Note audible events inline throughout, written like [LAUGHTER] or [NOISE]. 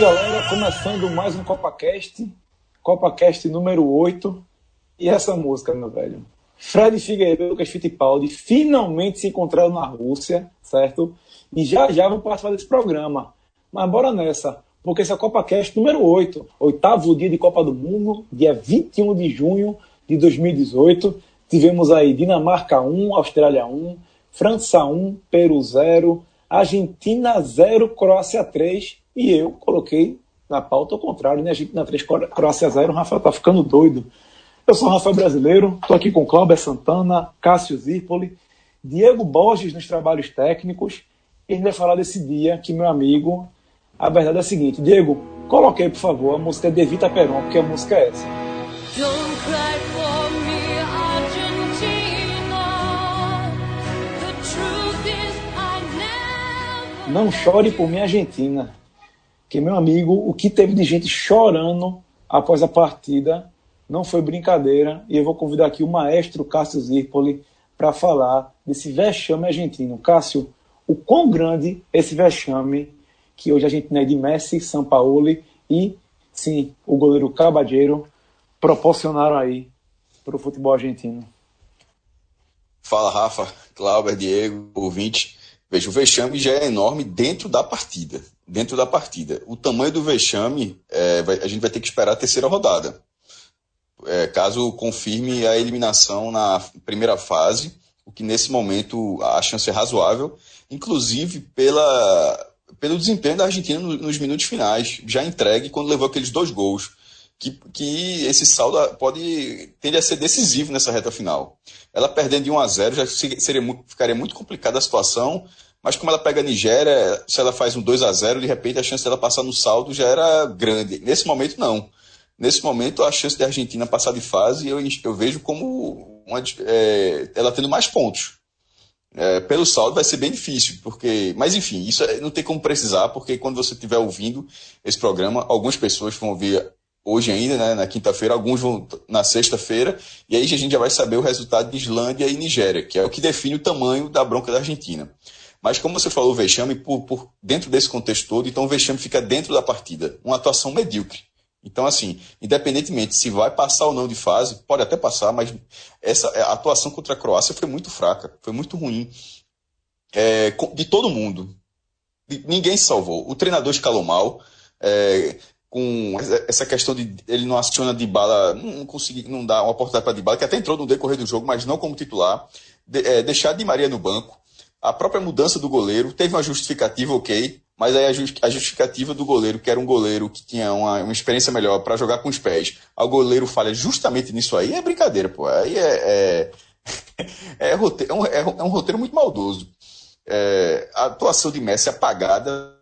Galera. Começando mais um CopaCast. CopaCast número 8. E essa música, meu velho? Fred Figueiredo e Lucas Fittipaldi finalmente se encontraram na Rússia, certo? E já já vão participar desse programa. Mas bora nessa, porque esse é CopaCast número 8, oitavo dia de Copa do Mundo, dia 21 de junho de 2018. Tivemos aí Dinamarca 1, Austrália 1, França 1, Peru 0, Argentina 0, Croácia 3 e eu coloquei na pauta ao contrário, né? Argentina 3, Croácia 0. O Rafael tá ficando doido. Eu sou o Rafael Brasileiro, estou aqui com Cláudio Santana, Cássio Zirpoli, Diego Borges nos trabalhos técnicos. E a gente vai falar desse dia que meu amigo. A verdade é a seguinte: Diego, coloquei, por favor, a música de Evita Peron, porque a música é essa. Don't cry for me, Argentina. The truth is I never... Não chore por mim, Argentina. Que, meu amigo, o que teve de gente chorando após a partida não foi brincadeira. E eu vou convidar aqui o maestro Cássio Zirpoli para falar desse vexame argentino. Cássio, o quão grande esse vexame que hoje a gente é de Messi, São Paulo e, sim, o goleiro Cabadeiro proporcionaram aí para o futebol argentino. Fala, Rafa, Cláudio, Diego, ouvinte. Veja, o vexame já é enorme dentro da partida. Dentro da partida. O tamanho do vexame, é, vai, a gente vai ter que esperar a terceira rodada. É, caso confirme a eliminação na primeira fase, o que nesse momento a chance é razoável, inclusive pela, pelo desempenho da Argentina nos minutos finais, já entregue quando levou aqueles dois gols que, que esse saldo pode tende a ser decisivo nessa reta final. Ela perdendo de 1 a 0 já seria, ficaria muito complicada a situação, mas como ela pega a Nigéria, se ela faz um 2 a 0 de repente a chance dela passar no saldo já era grande. Nesse momento, não. Nesse momento, a chance da Argentina passar de fase eu, eu vejo como uma, é, ela tendo mais pontos. É, pelo saldo vai ser bem difícil, porque. Mas enfim, isso é, não tem como precisar, porque quando você estiver ouvindo esse programa, algumas pessoas vão ouvir hoje ainda, né, na quinta-feira, alguns vão na sexta-feira, e aí a gente já vai saber o resultado de Islândia e Nigéria, que é o que define o tamanho da bronca da Argentina. Mas como você falou, o vexame, por, por dentro desse contexto todo, então o vexame fica dentro da partida. Uma atuação medíocre. Então, assim, independentemente se vai passar ou não de fase, pode até passar, mas essa a atuação contra a Croácia foi muito fraca, foi muito ruim. É, de todo mundo. Ninguém salvou. O treinador escalou mal. É, com essa questão de ele não aciona de bala, não conseguir, não dá uma oportunidade para de bala, que até entrou no decorrer do jogo, mas não como titular, de, é, deixar de Maria no banco, a própria mudança do goleiro, teve uma justificativa, ok, mas aí a justificativa do goleiro, que era um goleiro que tinha uma, uma experiência melhor para jogar com os pés, o goleiro falha justamente nisso aí, é brincadeira, pô, aí é, é, [LAUGHS] é, roteiro, é, um, é um roteiro muito maldoso. É, a atuação de Messi apagada,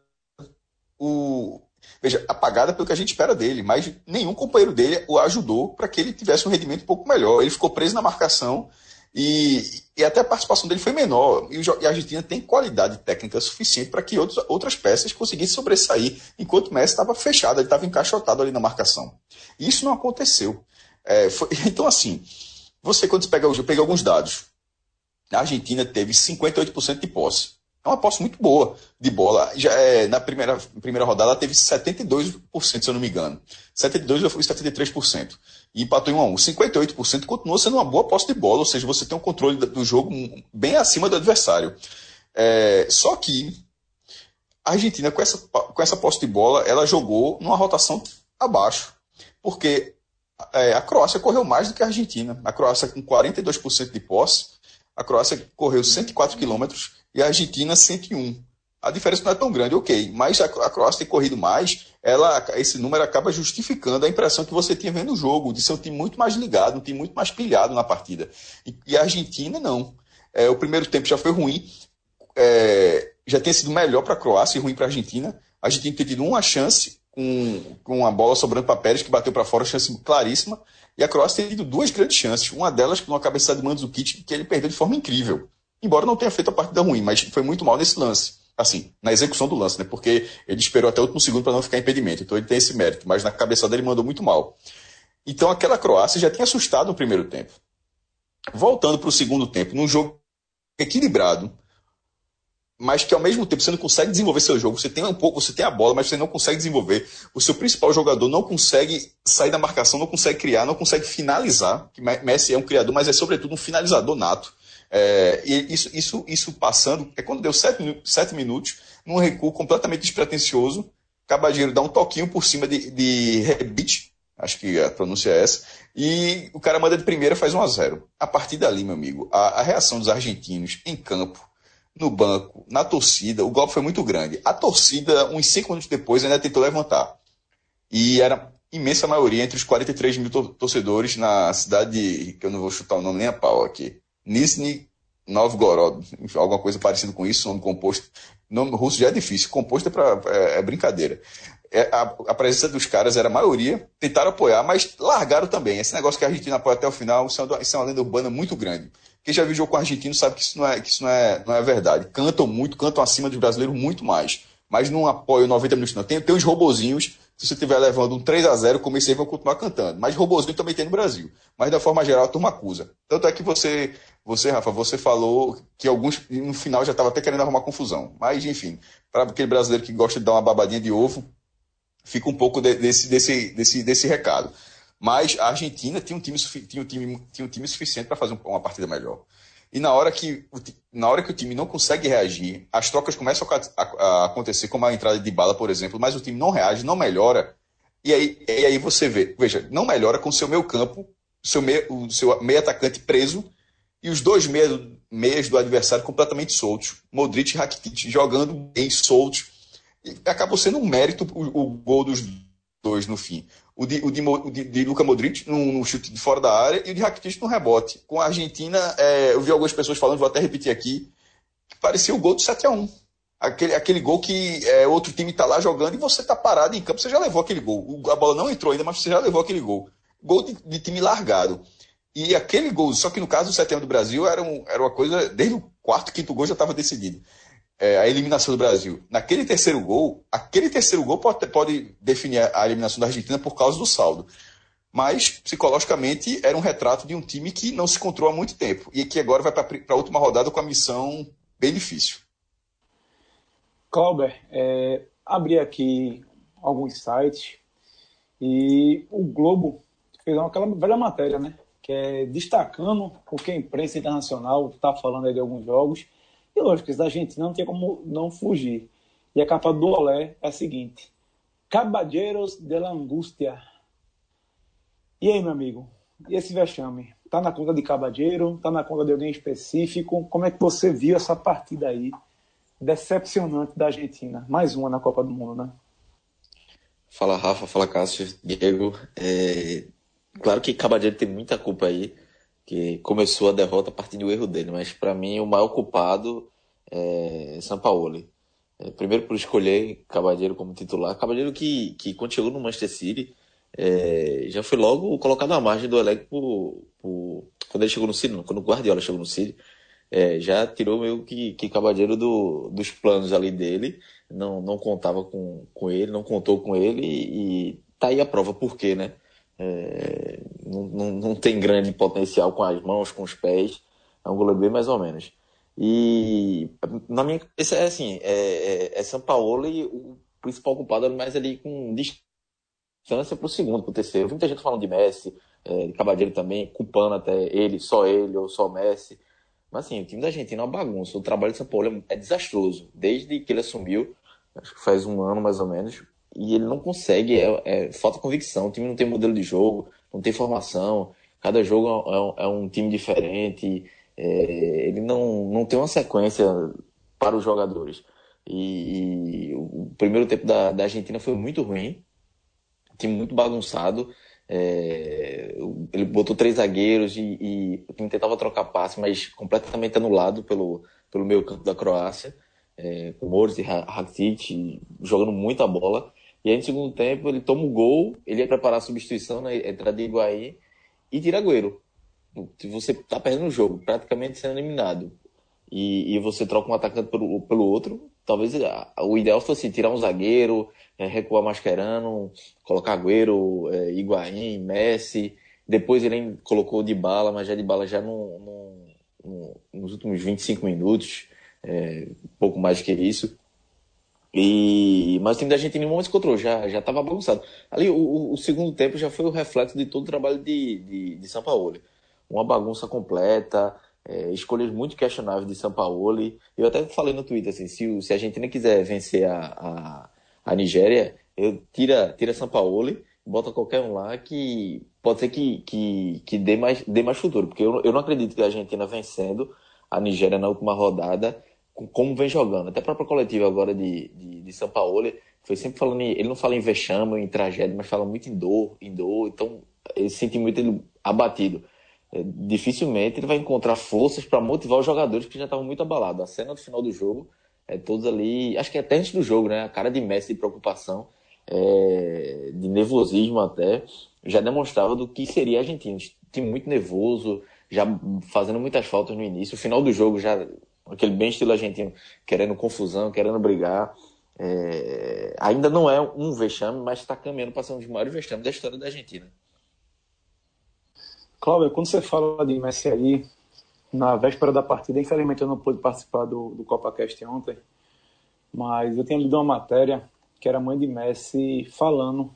o, veja, apagada pelo que a gente espera dele, mas nenhum companheiro dele o ajudou para que ele tivesse um rendimento um pouco melhor. Ele ficou preso na marcação e, e até a participação dele foi menor. E, a Argentina tem qualidade técnica suficiente para que outros, outras peças conseguissem sobressair, enquanto o Messi estava fechado, ele estava encaixotado ali na marcação. E isso não aconteceu. É, foi, [LAUGHS] então, assim, você quando você pega, eu peguei alguns dados. A Argentina teve 58% de posse. É uma posse muito boa de bola. Já é, na primeira, primeira rodada ela teve 72%, se eu não me engano. 72% ou 73%. E empatou em 1 a 1. 58% continua sendo uma boa posse de bola, ou seja, você tem um controle do jogo bem acima do adversário. É, só que a Argentina, com essa, com essa posse de bola, ela jogou numa rotação abaixo. Porque é, a Croácia correu mais do que a Argentina. A Croácia com 42% de posse, a Croácia correu 104 quilômetros e a Argentina 101. A diferença não é tão grande, ok, mas a, Croácia tem corrido mais, ela, esse número acaba justificando a impressão que você tinha vendo o jogo, de ser um time muito mais ligado, um time muito mais pilhado na partida. E, e a Argentina não. É, o primeiro tempo já foi ruim, é, já tem sido melhor para a Croácia e ruim para a Argentina. A Argentina tem tido uma chance com, com uma bola sobrando para Pérez, que bateu para fora, chance claríssima. E a Croácia tem tido duas grandes chances. Uma delas com uma cabeçada de Mandzukic, que ele perdeu de forma incrível. Embora não tenha feito a partida ruim, mas foi muito mal nesse lance. Assim, na execução do lance, né? Porque ele esperou até o último segundo para não ficar impedimento. Então ele tem esse mérito, mas na cabeçada ele mandou muito mal. Então aquela Croácia já tinha assustado no primeiro tempo. Voltando para o segundo tempo, num jogo equilibrado, mas que ao mesmo tempo você não consegue desenvolver seu jogo. Você tem um pouco, você tem a bola, mas você não consegue desenvolver. O seu principal jogador não consegue sair da marcação, não consegue criar, não consegue finalizar. Messi é um criador, mas é sobretudo um finalizador nato. É, e isso, isso, isso passando, é quando deu sete, sete minutos, num recuo completamente despretensioso, Cabageiro dá um toquinho por cima de, de acho que a pronúncia é essa, e o cara manda de primeira faz 1 a 0 A partir dali, meu amigo, a, a reação dos argentinos em campo, no banco, na torcida, o golpe foi muito grande. A torcida, uns cinco minutos depois, ainda tentou levantar. E era imensa maioria entre os 43 mil torcedores na cidade, que eu não vou chutar o nome nem a pau aqui, Nizhny Novgorod, alguma coisa parecida com isso, nome composto. Nome russo já é difícil, composto é, pra, é, é brincadeira. É, a, a, presença dos caras era a maioria, tentaram apoiar, mas largaram também. Esse negócio que a Argentina apoia até o final, isso é uma, isso é uma lenda urbana muito grande. Quem já viu jogo com o argentino sabe que isso não é, que isso não é, não é verdade. Cantam muito, cantam acima dos brasileiros muito mais. Mas não apoio 90 minutos, não. Tem, tem uns robozinhos se você estiver levando um 3 a 0 comecei vão continuar cantando. Mas robozinho também tem no Brasil. Mas da forma geral, a turma acusa. Tanto é que você, você Rafa, você falou que alguns no final já estava até querendo arrumar confusão. Mas, enfim, para aquele brasileiro que gosta de dar uma babadinha de ovo, fica um pouco de, desse, desse, desse, desse recado. Mas a Argentina tinha um time, tinha um time, tinha um time suficiente para fazer uma partida melhor. E na hora, que, na hora que o time não consegue reagir, as trocas começam a, a, acontecer, como a entrada de bala, por exemplo, mas o time não reage, não melhora. E aí, e aí você vê, veja, não melhora com o seu meio campo, seu meio, o seu meio atacante preso e os dois meias, meias do adversário completamente soltos. Modric e Rakitic jogando bem soltos. E acabou sendo um mérito o, o gol dos dois no fim o de, o de, o de, de Luka Modric no, no, chute de fora da área e o de Rakitic no rebote. Com a Argentina, é, eu vi algumas pessoas falando, vou até repetir aqui, que parecia o gol do 7 a 1 Aquele, aquele gol que é, outro time está lá jogando e você está parado em campo, você já levou aquele gol. A bola não entrou ainda, mas você já levou aquele gol. Gol de, de time largado. E aquele gol, só que no caso do 7 do Brasil, era, um, era uma coisa, desde o quarto, quinto gol já estava decidido é, a eliminação do Brasil. Naquele terceiro gol, aquele terceiro gol pode, pode definir a eliminação da Argentina por causa do saldo. Mas, psicologicamente, era um retrato de um time que não se encontrou há muito tempo e que agora vai para a última rodada com a missão bem difícil. Clauber, é, abri aqui alguns sites e o Globo fez aquela velha matéria, né? Que é destacando o que a imprensa internacional está falando aí de alguns jogos e da Argentina não tinha como não fugir. E a capa do Olé é a seguinte: Caballeros de la Angústia. E aí, meu amigo? E esse vexame? Tá na conta de Caballeiro? Tá na conta de alguém específico? Como é que você viu essa partida aí decepcionante da Argentina? Mais uma na Copa do Mundo, né? Fala Rafa, fala Cássio, Diego. É... Claro que Caballeiro tem muita culpa aí que começou a derrota a partir do erro dele, mas para mim o maior culpado é Sampaoli. É, primeiro por escolher Cabalheiro como titular, Cabalheiro que, que quando chegou no Manchester City é, já foi logo colocado à margem do elenco por, quando ele chegou no City, quando o Guardiola chegou no City, é, já tirou meio que, que Cabalheiro do, dos planos ali dele, não, não contava com, com ele, não contou com ele e, e tá aí a prova por quê, né? É, não, não, não, tem grande potencial com as mãos, com os pés. É um goleiro bem mais ou menos. E na minha cabeça é assim, é, é, é São Paulo e o principal culpado é mais ali com distância para o segundo, para o terceiro. Muita gente falando de Messi, é, de Cabadeiro também, culpando até ele, só ele ou só Messi. Mas assim, o time da Argentina é uma bagunça. O trabalho de São Paulo é desastroso. Desde que ele assumiu, acho que faz um ano mais ou menos, e ele não consegue, é, é, falta convicção. O time não tem modelo de jogo, não tem formação, cada jogo é, um, é um time diferente, é, ele não, não tem uma sequência para os jogadores. E, e o primeiro tempo da, da Argentina foi muito ruim, time muito bagunçado. É, ele botou três zagueiros e, e o time tentava trocar passe, mas completamente anulado pelo, pelo meio campo da Croácia, é, com Moritz e Rakitic jogando muita bola. E aí, no segundo tempo, ele toma o gol, ele ia preparar a substituição na né, entrada de Higuaín e tira Agüero. Você tá perdendo o jogo, praticamente sendo eliminado. E, e você troca um atacante pelo, pelo outro. Talvez o ideal fosse tirar um zagueiro, é, recuar Mascherano, colocar Agüero, é, Higuaín, Messi. Depois ele colocou de bala, mas já de bala já no, no, no, nos últimos 25 minutos. é, pouco mais que isso. E, mas o time da Argentina em momento se encontrou, já já estava bagunçado. Ali o, o, segundo tempo já foi o reflexo de todo o trabalho de, de, de São Paulo. Uma bagunça completa, é, escolhas muito questionáveis de São Paulo. Eu até falei no Twitter assim, se, se a Argentina quiser vencer a, a, a Nigéria, eu tira tira São Paulo, bota qualquer um lá que pode ser que, que, que dê mais dê mais futuro, porque eu, eu não acredito que a Argentina vencendo a Nigéria na última rodada como vem jogando. Até a própria coletiva agora de, de, de São Paulo, foi sempre falando, em, ele não fala em vexame, em tragédia, mas fala muito em dor, em dor, então ele sente muito ele abatido. É, dificilmente ele vai encontrar forças para motivar os jogadores que já estavam muito abalados. A cena do final do jogo, é, todos ali, acho que até antes do jogo, né? A cara de Messi de preocupação, é, de nervosismo até, já demonstrava do que seria a Argentina. Um time muito nervoso, já fazendo muitas faltas no início. O final do jogo já aquele bem estilo argentino, querendo confusão, querendo brigar. É, ainda não é um vexame, mas está caminhando para ser um dos maiores vexames da história da Argentina. Cláudio, quando você fala de Messi aí, na véspera da partida, infelizmente eu não pude participar do, do CopaCast ontem, mas eu tinha lido uma matéria que era a mãe de Messi falando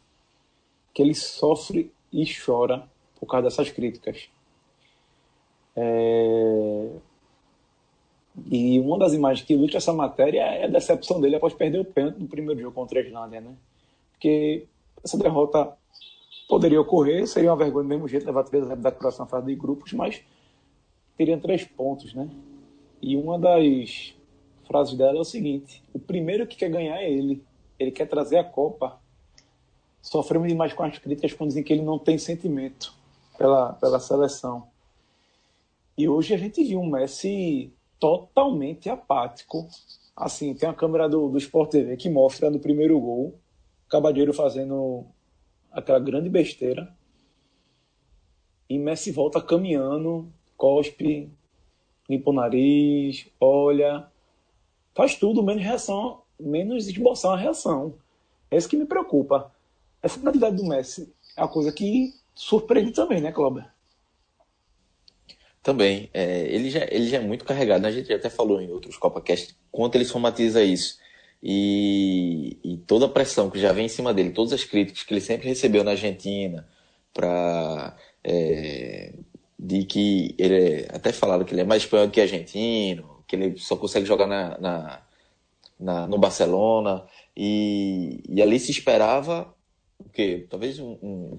que ele sofre e chora por causa dessas críticas. É, e uma das imagens que ilustra essa matéria é a decepção dele após perder o pênalti no primeiro jogo contra a Islândia, né? Porque essa derrota poderia ocorrer, seria uma vergonha do mesmo jeito, levar três da próxima fase de grupos, mas teriam três pontos, né? E uma das frases dela é o seguinte: o primeiro que quer ganhar é ele, ele quer trazer a Copa. Sofremos demais com as críticas quando dizem que ele não tem sentimento pela, pela seleção. E hoje a gente viu um Messi totalmente apático. Assim, tem a câmera do, do Sport TV que mostra no primeiro gol Cabadeiro fazendo aquela grande besteira. E Messi volta caminhando, cospe, limpa o nariz, olha. Faz tudo, menos reação, menos esboçar a reação. É isso que me preocupa. Essa quantidade do Messi é a coisa que surpreende também, né, Cláudio? Também. É, ele, já, ele já é muito carregado. Né? A gente até falou em outros CopaCast quanto ele somatiza isso. E, e, toda a pressão que já vem em cima dele, todas as críticas que ele sempre recebeu na Argentina, para é, de que ele até falaram que ele é mais espanhol que argentino, que ele só consegue jogar na, na, na no Barcelona e, e ali se esperava o quê? Talvez um, um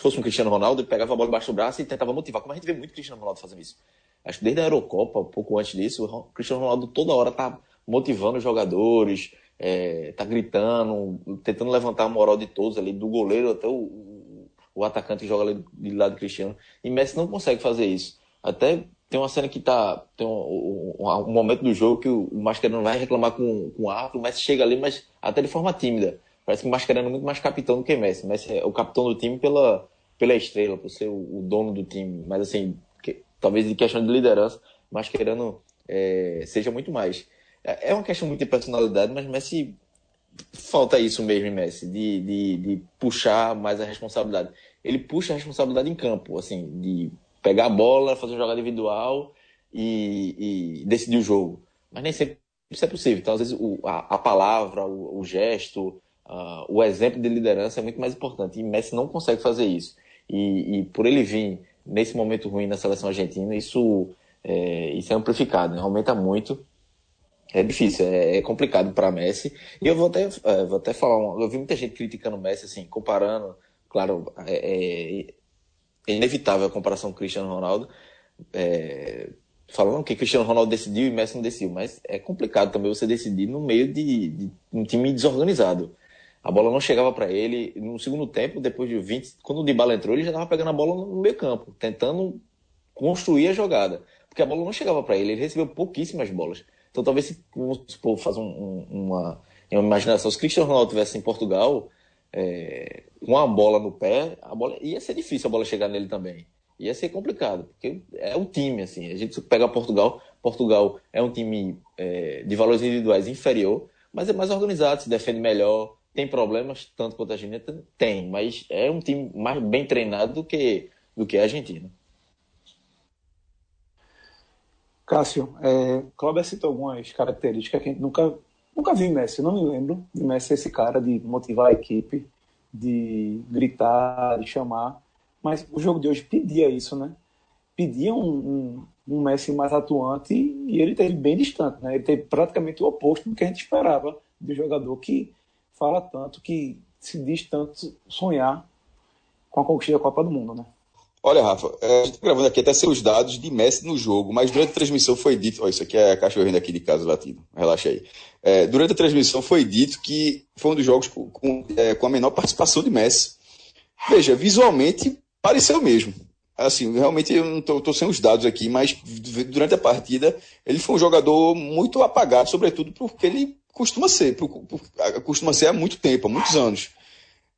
se fosse um Cristiano Ronaldo, ele pegava a bola embaixo do braço e tentava motivar, como a gente vê muito Cristiano Ronaldo fazendo isso. Acho que desde a Eurocopa, um pouco antes disso, o Cristiano Ronaldo toda hora tá motivando os jogadores, é, tá gritando, tentando levantar a moral de todos ali, do goleiro até o, o, atacante que joga ali de lado do Cristiano. E Messi não consegue fazer isso. Até tem uma cena que tá. Tem um, um, um momento do jogo que o, o Mascherano vai reclamar com, com o árbitro, o Messi chega ali, mas até de forma tímida. Parece que o Mascherano é muito mais capitão do que Messi. Messi é o capitão do time pela, pela estrela, por ser o, o dono do time. Mas assim, que, talvez de questão de liderança, Mascherano é, seja muito mais. É, é uma questão muito de personalidade, mas Messi falta isso mesmo em Messi, de, de, de, puxar mais a responsabilidade. Ele puxa a responsabilidade em campo, assim, de pegar a bola, fazer uma jogada individual e, e decidir o jogo. Mas nem sempre isso é possível. Então, às vezes, o, a, a palavra, o, o gesto, Uh, o exemplo de liderança é muito mais importante. E Messi não consegue fazer isso. E, e por ele vir nesse momento ruim na seleção argentina, isso é, isso é amplificado, né? aumenta muito. É difícil, é, é complicado para Messi. E eu vou até, é, vou até falar, eu vi muita gente criticando o Messi, assim, comparando, claro, é, é, é inevitável a comparação com Cristiano Ronaldo, é, falando que Cristiano Ronaldo decidiu e Messi não decidiu, mas é complicado também você decidir no meio de, de um time desorganizado. A bola não chegava para ele. No segundo tempo, depois de 20, quando o Dybala entrou, ele já estava pegando a bola no meio campo, tentando construir a jogada. Porque a bola não chegava para ele, ele recebeu pouquíssimas bolas. Então talvez se, supor, fazer um, um, uma, uma imaginação, se Cristiano Ronaldo estivesse em Portugal, é, com a bola no pé, a bola ia ser difícil a bola chegar nele também. Ia ser complicado, porque é um time, assim. A gente pega Portugal, Portugal é um time é, de valores individuais inferior, mas é mais organizado, se defende melhor, tem problemas, tanto quanto a Argentina tem, mas é um time mais bem treinado do que, do que a Argentina. Cássio, é, Cláudio citou algumas características que a gente nunca, nunca viu em Messi. Eu não me lembro de Messi esse cara de motivar a equipe, de gritar, de chamar. Mas o jogo de hoje pedia isso, né? Pedia um, um, um Messi mais atuante e ele teve bem distante, né? Ele teve praticamente o oposto do que a gente esperava de um jogador que fala tanto, que se diz tanto sonhar com a conquista da Copa do Mundo, né? Olha, Rafa, é, a gente está gravando aqui até seus dados de Messi no jogo, mas durante a transmissão foi dito. Olha, isso aqui é a cachorrinha aqui de casa latindo, relaxa aí. É, durante a transmissão foi dito que foi um dos jogos com, com, é, com a menor participação de Messi. Veja, visualmente pareceu mesmo. Assim, realmente eu não estou sem os dados aqui, mas durante a partida ele foi um jogador muito apagado, sobretudo porque ele costuma ser, costuma ser há muito tempo, há muitos anos.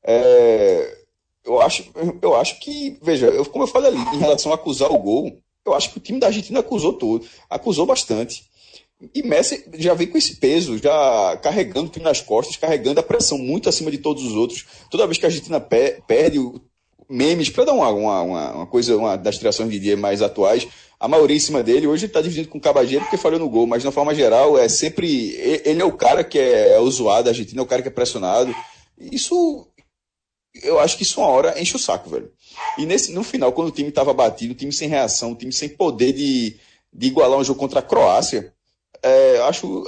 É, eu acho, eu acho que, veja, eu, como eu falei ali, em relação a acusar o gol, eu acho que o time da Argentina acusou todo, acusou bastante. E Messi já vem com esse peso, já carregando o time nas costas, carregando a pressão muito acima de todos os outros. Toda vez que a Argentina perde memes, para dar uma, uma, uma, coisa, uma das criações de dia mais atuais, a maioria em cima dele. Hoje ele está dividindo com o Cabageiro porque falhou no gol, mas de uma forma geral, é sempre. Ele é o cara que é, é o zoado da Argentina, é o cara que é pressionado. Isso eu acho que isso uma hora enche o saco, velho. E nesse, no final, quando o time estava batido, o time sem reação, o time sem poder de, de igualar um jogo contra a Croácia, é, acho,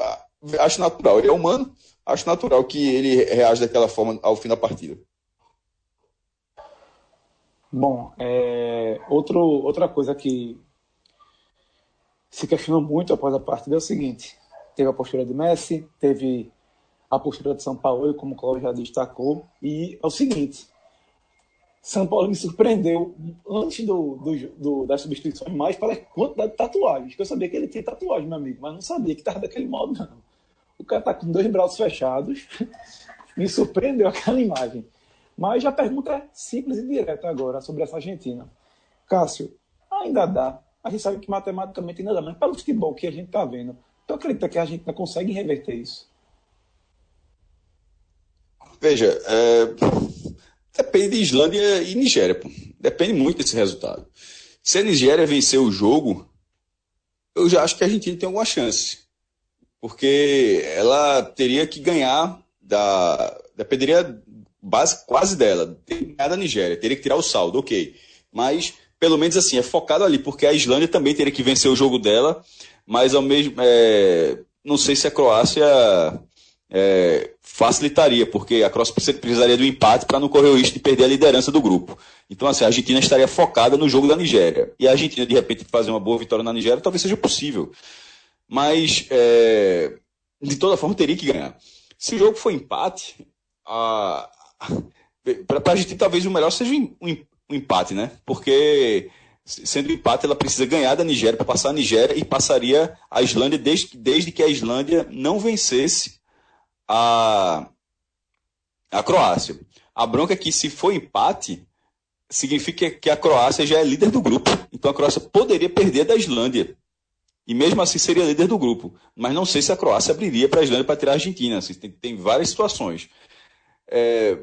acho natural. Ele é humano, acho natural que ele reaja daquela forma ao fim da partida. Bom, é, outro, outra coisa que se questionou muito após a partida é o seguinte: teve a postura de Messi, teve a postura de São Paulo, como o Cláudio já destacou. E é o seguinte: São Paulo me surpreendeu antes do, do, do, das substituições mais pela quantidade de tatuagens. Que eu sabia que ele tinha tatuagem, meu amigo, mas não sabia que estava daquele modo, não. O cara está com dois braços fechados. [LAUGHS] me surpreendeu aquela imagem. Mas a pergunta é simples e direta agora sobre essa Argentina. Cássio, ainda dá. A gente sabe que matematicamente ainda dá, mas pelo futebol que a gente está vendo, tu acredita que a gente consegue reverter isso? Veja, é, depende de Islândia e Nigéria. Depende muito desse resultado. Se a Nigéria vencer o jogo, eu já acho que a Argentina tem alguma chance. Porque ela teria que ganhar da. Dependeria base, quase dela. Teria que ganhar da Nigéria, teria que tirar o saldo, ok. Mas, pelo menos assim, é focado ali, porque a Islândia também teria que vencer o jogo dela, mas ao mesmo. É, não sei se a Croácia é, facilitaria, porque a Cross precisaria do empate para não correr o risco de perder a liderança do grupo. Então, assim, a Argentina estaria focada no jogo da Nigéria. E a Argentina, de repente, fazer uma boa vitória na Nigéria talvez seja possível. Mas, é, de toda forma, teria que ganhar. Se o jogo for empate, para a Argentina talvez o melhor seja um, empate, né? Porque sendo empate, ela precisa ganhar da Nigéria para passar a Nigéria e passaria a Islândia desde, desde que a Islândia não vencesse a, a Croácia. A bronca é que se for empate, significa que a Croácia já é líder do grupo. Então a Croácia poderia perder da Islândia. E mesmo assim seria líder do grupo. Mas não sei se a Croácia abriria para a Islândia para tirar a Argentina. Assim, tem, tem, várias situações. É...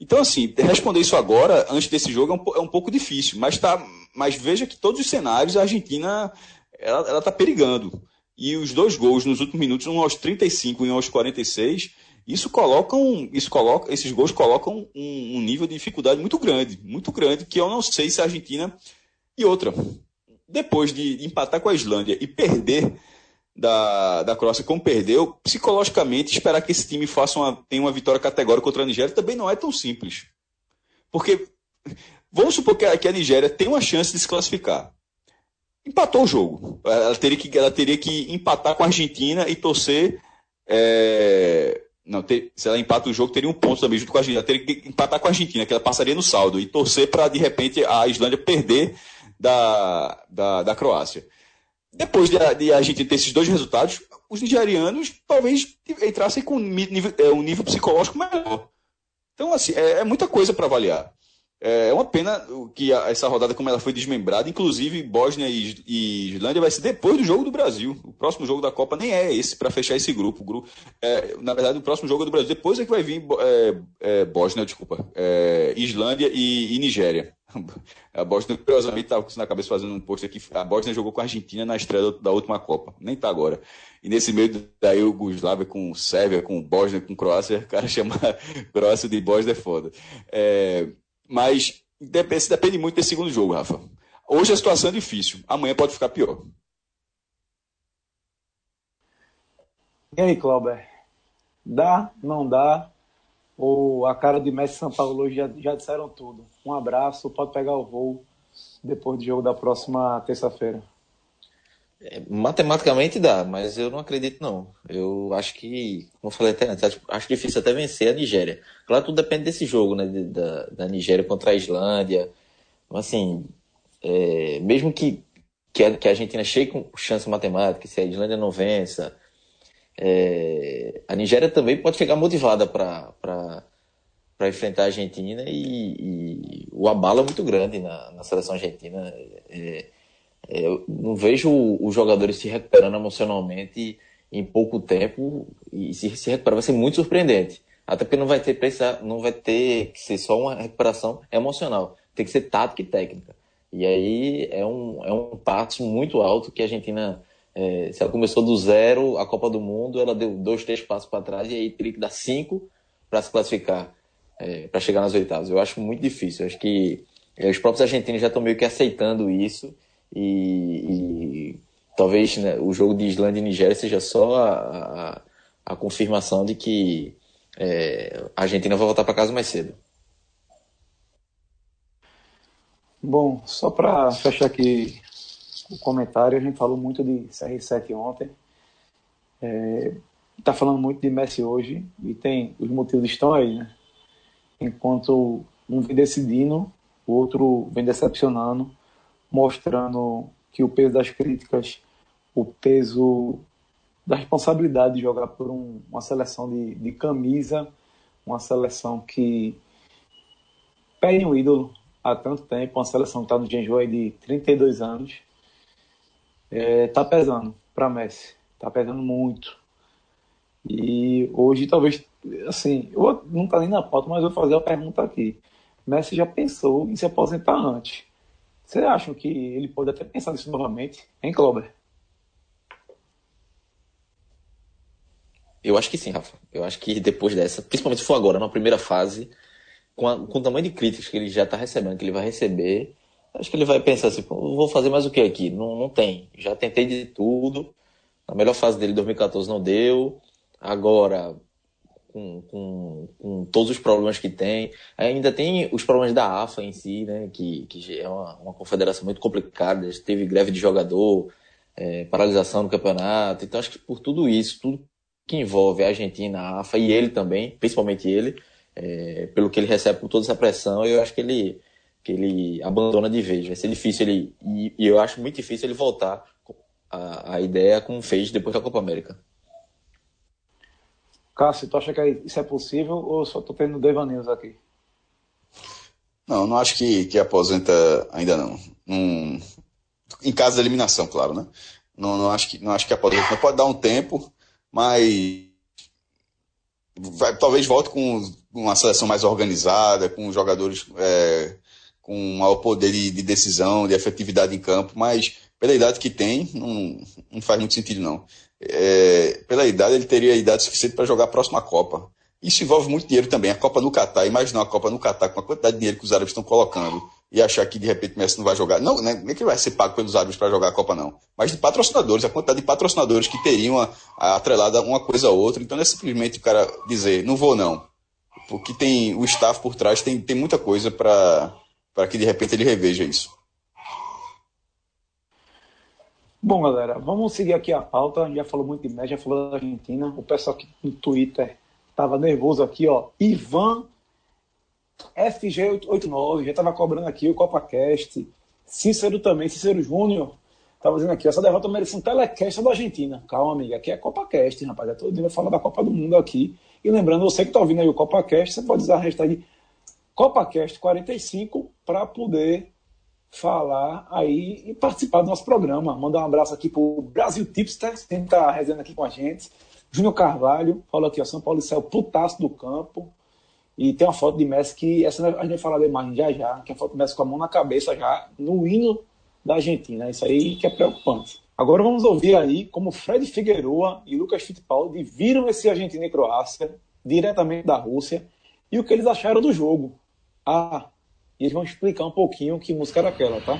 Então, assim, responder isso agora, antes desse jogo, é um, é um, pouco difícil. Mas, tá, mas veja que todos os cenários a Argentina ela está perigando. E os dois gols nos últimos minutos, um aos 35 e um aos 46, isso colocam, isso coloca, esses gols colocam um, um, nível de dificuldade muito grande, muito grande, que eu não sei se a Argentina. E outra, depois de empatar com a Islândia e perder da, da Croácia como perdeu, psicologicamente, esperar que esse time faça uma, tenha uma vitória categórica contra a Nigéria também não é tão simples. Porque vamos supor que a, que a Nigéria tem uma chance de se classificar empatou o jogo. Ela teria que, ela teria que empatar com a Argentina e torcer. É... Não, ter... se ela empata o jogo, teria um ponto também junto com a Argentina. Ela teria que empatar com a Argentina, que ela passaria no saldo, e torcer para, de repente, a Islândia perder da, da, da Croácia. Depois de a, de a Argentina ter esses dois resultados, os nigerianos talvez entrassem com um nível, é, um nível psicológico melhor. Então, assim, é, é muita coisa para avaliar. É, é uma pena que essa rodada, como ela foi desmembrada, inclusive Bósnia e Islândia vai ser depois do jogo do Brasil. O próximo jogo da Copa nem é esse para fechar esse grupo. Grupo é, na verdade, o próximo jogo é do Brasil. Depois é que vai vir é, é, Bósnia, desculpa, Islândia e, e, Nigéria. A Bósnia, curiosamente, estava com isso na cabeça fazendo um post aqui. A Bósnia jogou com a Argentina na estreia da última Copa. Nem está agora. E nesse meio da Yugoslávia com Sérvia, com Bósnia, com Croácia, [LAUGHS] o cara chama Croácia de Bósnia é foda. É, mas depende, depende muito desse segundo jogo, Rafa. Hoje a situação é difícil. Amanhã pode ficar pior. E aí, Clauber? Dá? Não dá? Ou a cara de Messi São Paulo já, já disseram tudo? Um abraço, pode pegar o voo depois do jogo da próxima terça-feira. É, matematicamente dá, mas eu não acredito não. Eu acho que, como eu falei até antes, acho, difícil até vencer a Nigéria. Claro, tudo depende desse jogo, né? Da, da Nigéria contra a Islândia. Assim, é, mesmo que, que, a, que a Argentina chegue com chance matemática, se a Islândia não vença, é, a Nigéria também pode chegar motivada para enfrentar a Argentina e, e, o abalo é muito grande na, na seleção argentina. É, é, eu não vejo os jogadores se recuperando emocionalmente em pouco tempo e se, se recuperar vai ser muito surpreendente. Até porque não vai ter precisar, não vai ter que ser só uma recuperação emocional, tem que ser tática e técnica. E aí é um, é um passo muito alto que a Argentina é, se ela começou do zero, a Copa do Mundo, ela deu dois, três passos para trás e aí teria que dar cinco para se classificar, é, para chegar nas oitavas. Eu acho muito difícil. Eu acho que é, os próprios argentinos já estão meio que aceitando isso e, e talvez né, o jogo de Islândia e Nigéria seja só a, a, a confirmação de que é, a Argentina vai voltar para casa mais cedo. Bom, só para fechar aqui o comentário, a gente falou muito de CR7 ontem. Está é, falando muito de Messi hoje e tem os motivos estão aí, né? Enquanto um vem decidindo, o outro vem decepcionando, mostrando que o peso das críticas, o peso da responsabilidade de jogar por um, uma seleção de, de camisa, uma seleção que pede um ídolo há tanto tempo, uma seleção que está no Genjo de 32 anos, é, tá pesando para Messi, tá pesando muito. E hoje talvez, assim, eu não tá nem na pauta, mas eu vou fazer a pergunta aqui. Messi já pensou em se aposentar antes. Vocês acham que ele pode até pensar nisso novamente, hein, Clober? Eu acho que sim, Rafa. Eu acho que depois dessa, principalmente se for agora, na primeira fase, com, a, com o tamanho de críticas que ele já está recebendo, que ele vai receber, Acho que ele vai pensar assim, vou fazer mais o que aqui? Não, não tem. Já tentei de tudo. A melhor fase dele em 2014 não deu. Agora, com, com, com, todos os problemas que tem. Ainda tem os problemas da AFA em si, né? Que, que é uma, uma confederação muito complicada. Teve greve de jogador, é, paralisação do campeonato. Então, acho que por tudo isso, tudo que envolve a Argentina, a AFA e ele também, principalmente ele, é, pelo que ele recebe por toda essa pressão, eu acho que ele que ele abandona de vez. Vai ser difícil ele. E, e eu acho muito difícil ele voltar a, a ideia como fez depois da Copa América. Cássio, tu acha que isso é possível ou só tô tendo devaneios aqui? Não, não acho que, que aposenta ainda não. Num, em caso de eliminação, claro, né? Não, não, acho que, não acho que aposenta. Pode dar um tempo, mas vai, talvez volte com uma seleção mais organizada, com jogadores é, com maior poder de, de, decisão, de efetividade em campo, mas pela idade que tem, não, não faz muito sentido, não. É, pela idade, ele teria idade suficiente para jogar a próxima Copa. Isso envolve muito dinheiro também. A Copa no Catar, imaginar a Copa no Catar com a quantidade de dinheiro que os árabes estão colocando e achar que de repente Messi não vai jogar. Não, né, nem que vai ser pago pelos árabes para jogar a Copa, não. Mas de patrocinadores, a quantidade de patrocinadores que teriam a, a atrelada uma coisa a outra. Então não é simplesmente o cara dizer, não vou não. Porque tem o staff por trás, tem, tem muita coisa para que de repente ele reveja isso. Bom, galera, vamos seguir aqui a pauta. Já falou muito de média, já falou da Argentina. O pessoal aqui no Twitter estava nervoso aqui, ó. Ivan FG89 já estava cobrando aqui o CopaCast. Cícero também, Cícero Júnior. Estava dizendo aqui, essa derrota merece um telecast da Argentina. Calma, amiga, aqui é CopaCast, rapaz. É todo dia falar da Copa do Mundo aqui. E lembrando, você que está ouvindo aí o CopaCast, você pode usar a hashtag CopaCast 45 para poder falar aí e participar do nosso programa. Mandar um abraço aqui para o Brasil Tipster, que está resenhando aqui com a gente. Júnior Carvalho, falou aqui, ó, São Paulo e Céu, putaço do campo. E tem uma foto de Messi que, essa a gente vai falar da imagem já já, que é a foto de Messi com a mão na cabeça já, no hino da Argentina. Isso aí que é preocupante. Agora vamos ouvir aí como Fred Figueroa e Lucas Fittipaldi viram esse Argentina e Croácia diretamente da Rússia e o que eles acharam do jogo. Ah, e eles vão explicar um pouquinho que música era aquela, tá?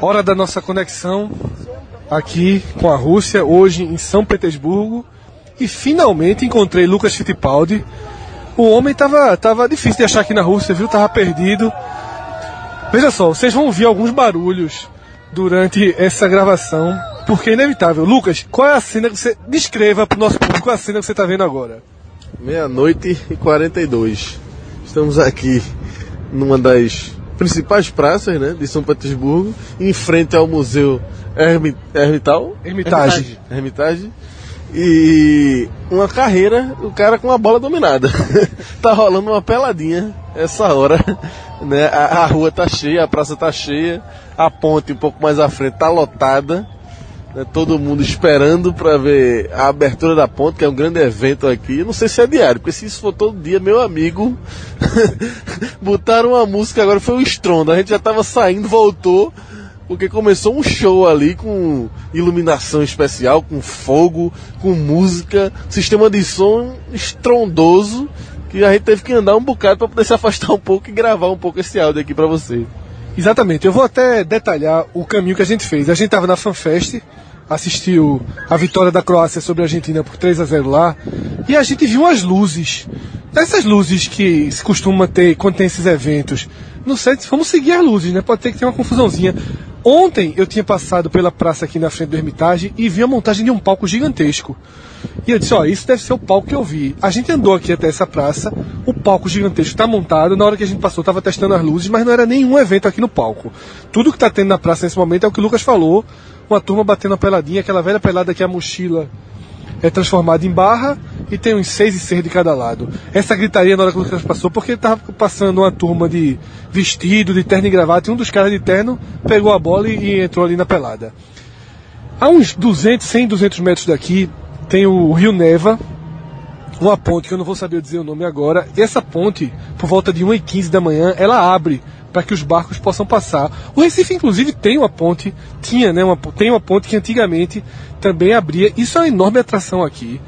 Hora da nossa conexão aqui com a Rússia, hoje em São Petersburgo. E finalmente encontrei Lucas Fittipaldi. O homem tava, tava difícil de achar aqui na Rússia, viu? Tava perdido. Veja só, vocês vão ouvir alguns barulhos durante essa gravação, porque é inevitável. Lucas, qual é a cena que você descreva para o nosso público a cena que você está vendo agora? Meia-noite e 42. Estamos aqui numa das principais praças né, de São Petersburgo, em frente ao Museu Hermi Hermital. Hermitage. Hermitage. E uma carreira, o cara com a bola dominada. [LAUGHS] tá rolando uma peladinha essa hora. Né? A, a, rua tá cheia, a praça tá cheia, a ponte um pouco mais à frente tá lotada. Né? Todo mundo esperando para ver a abertura da ponte, que é um grande evento aqui. Não sei se é diário, porque se isso for todo dia, meu amigo, [LAUGHS] botaram uma música agora, foi o estrondo. A gente já tava saindo, voltou porque começou um show ali com iluminação especial, com fogo, com música, sistema de som estrondoso, que a gente teve que andar um bocado para poder se afastar um pouco e gravar um pouco esse áudio aqui para você. Exatamente, eu vou até detalhar o caminho que a gente fez. A gente estava na FanFest, assistiu a vitória da Croácia sobre a Argentina por 3 a 0 lá, e a gente viu as luzes. Essas luzes que se costuma ter quando tem esses eventos. Não sei, vamos seguir as luzes, né? Pode ter que ter uma confusãozinha. Ontem eu tinha passado pela praça aqui na frente do Hermitage e vi a montagem de um palco gigantesco. E eu disse, ó, isso deve ser o palco que eu vi. A gente andou aqui até essa praça, o palco gigantesco está montado, na hora que a gente passou estava testando as luzes, mas não era nenhum evento aqui no palco. Tudo que está tendo na praça nesse momento é o que o Lucas falou, uma turma batendo a peladinha, aquela velha pelada que a mochila é transformada em barra e tem uns seis e seis de cada lado. Essa gritaria na hora que o Lucas passou, porque ele estava passando uma turma de vestido, de terno e gravata, e um dos caras de terno pegou a bola e, entrou ali na pelada. A uns 200, 100, 200 metros daqui tem o Rio Neva, uma ponte que eu não vou saber dizer o nome agora. E essa ponte, por volta de 1h15 da manhã, ela abre para que os barcos possam passar. O Recife, inclusive, tem uma ponte, tinha, né, uma, tem uma ponte que antigamente também abria. Isso é uma enorme atração aqui.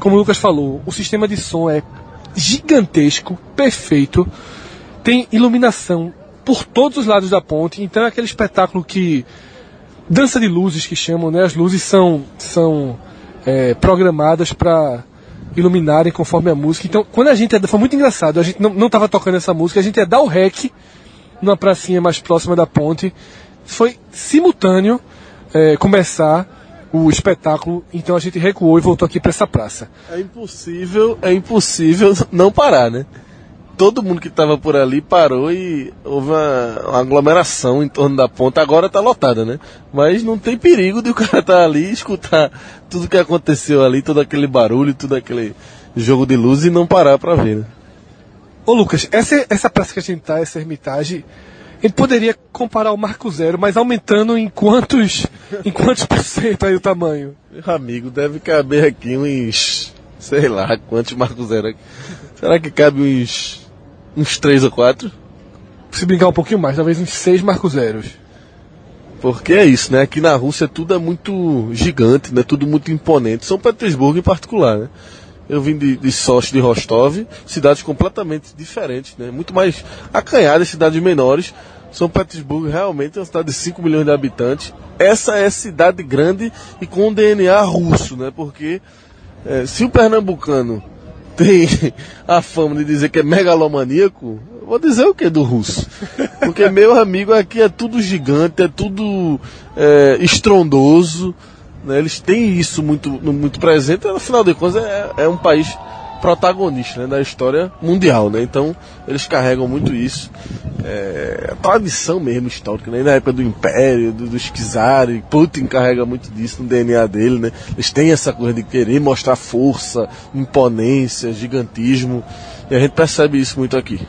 Como o Lucas falou, o sistema de som é gigantesco, perfeito. Tem iluminação por todos os lados da ponte, então é aquele espetáculo que dança de luzes que chamam, né? As luzes são são é, programadas para iluminarem conforme a música. Então, quando a gente foi muito engraçado, a gente não estava tocando essa música, a gente ia dar o rec numa pracinha mais próxima da ponte. Foi simultâneo é, começar o espetáculo, então a gente recuou e voltou aqui para essa praça. É impossível, é impossível não parar, né? Todo mundo que estava por ali parou e houve uma, uma, aglomeração em torno da ponta. Agora está lotada, né? Mas não tem perigo de o cara estar tá ali e escutar tudo que aconteceu ali, todo aquele barulho, todo aquele jogo de luz e não parar para ver. Né? Ô Lucas, essa, essa praça que a gente tá, essa ermitagem, ele poderia comparar o Marco Zero, mas aumentando em quantos, em quantos por cento aí o tamanho? Meu amigo, deve caber aqui uns, sei lá, quantos Marco Zero aqui. Será que cabe uns, uns três ou quatro? Se brincar um pouquinho mais, talvez uns seis Marco Zeros. Porque é isso, né? Aqui na Rússia tudo é muito gigante, né? Tudo muito imponente. São Petersburgo em particular, né? Eu vim de, de Sochi, de Rostov, cidades completamente diferentes, né? Muito mais acanhadas, cidades menores. São Petersburgo realmente é uma cidade de 5 milhões de habitantes. Essa é cidade grande e com DNA russo, né? Porque é, se o pernambucano tem [LAUGHS] a fama de dizer que é megalomaníaco, vou dizer o que do russo? Porque, meu amigo, aqui é tudo gigante, é tudo é, estrondoso. Né? Eles têm isso muito, muito presente, afinal de contas é, é um país protagonista né, da história mundial, né? Então eles carregam muito isso, é, a tradição mesmo histórica, né? Na época do Império, do, dos Czar, Putin carrega muito disso no DNA dele, né? Eles têm essa coisa de querer mostrar força, imponência, gigantismo, e a gente percebe isso muito aqui.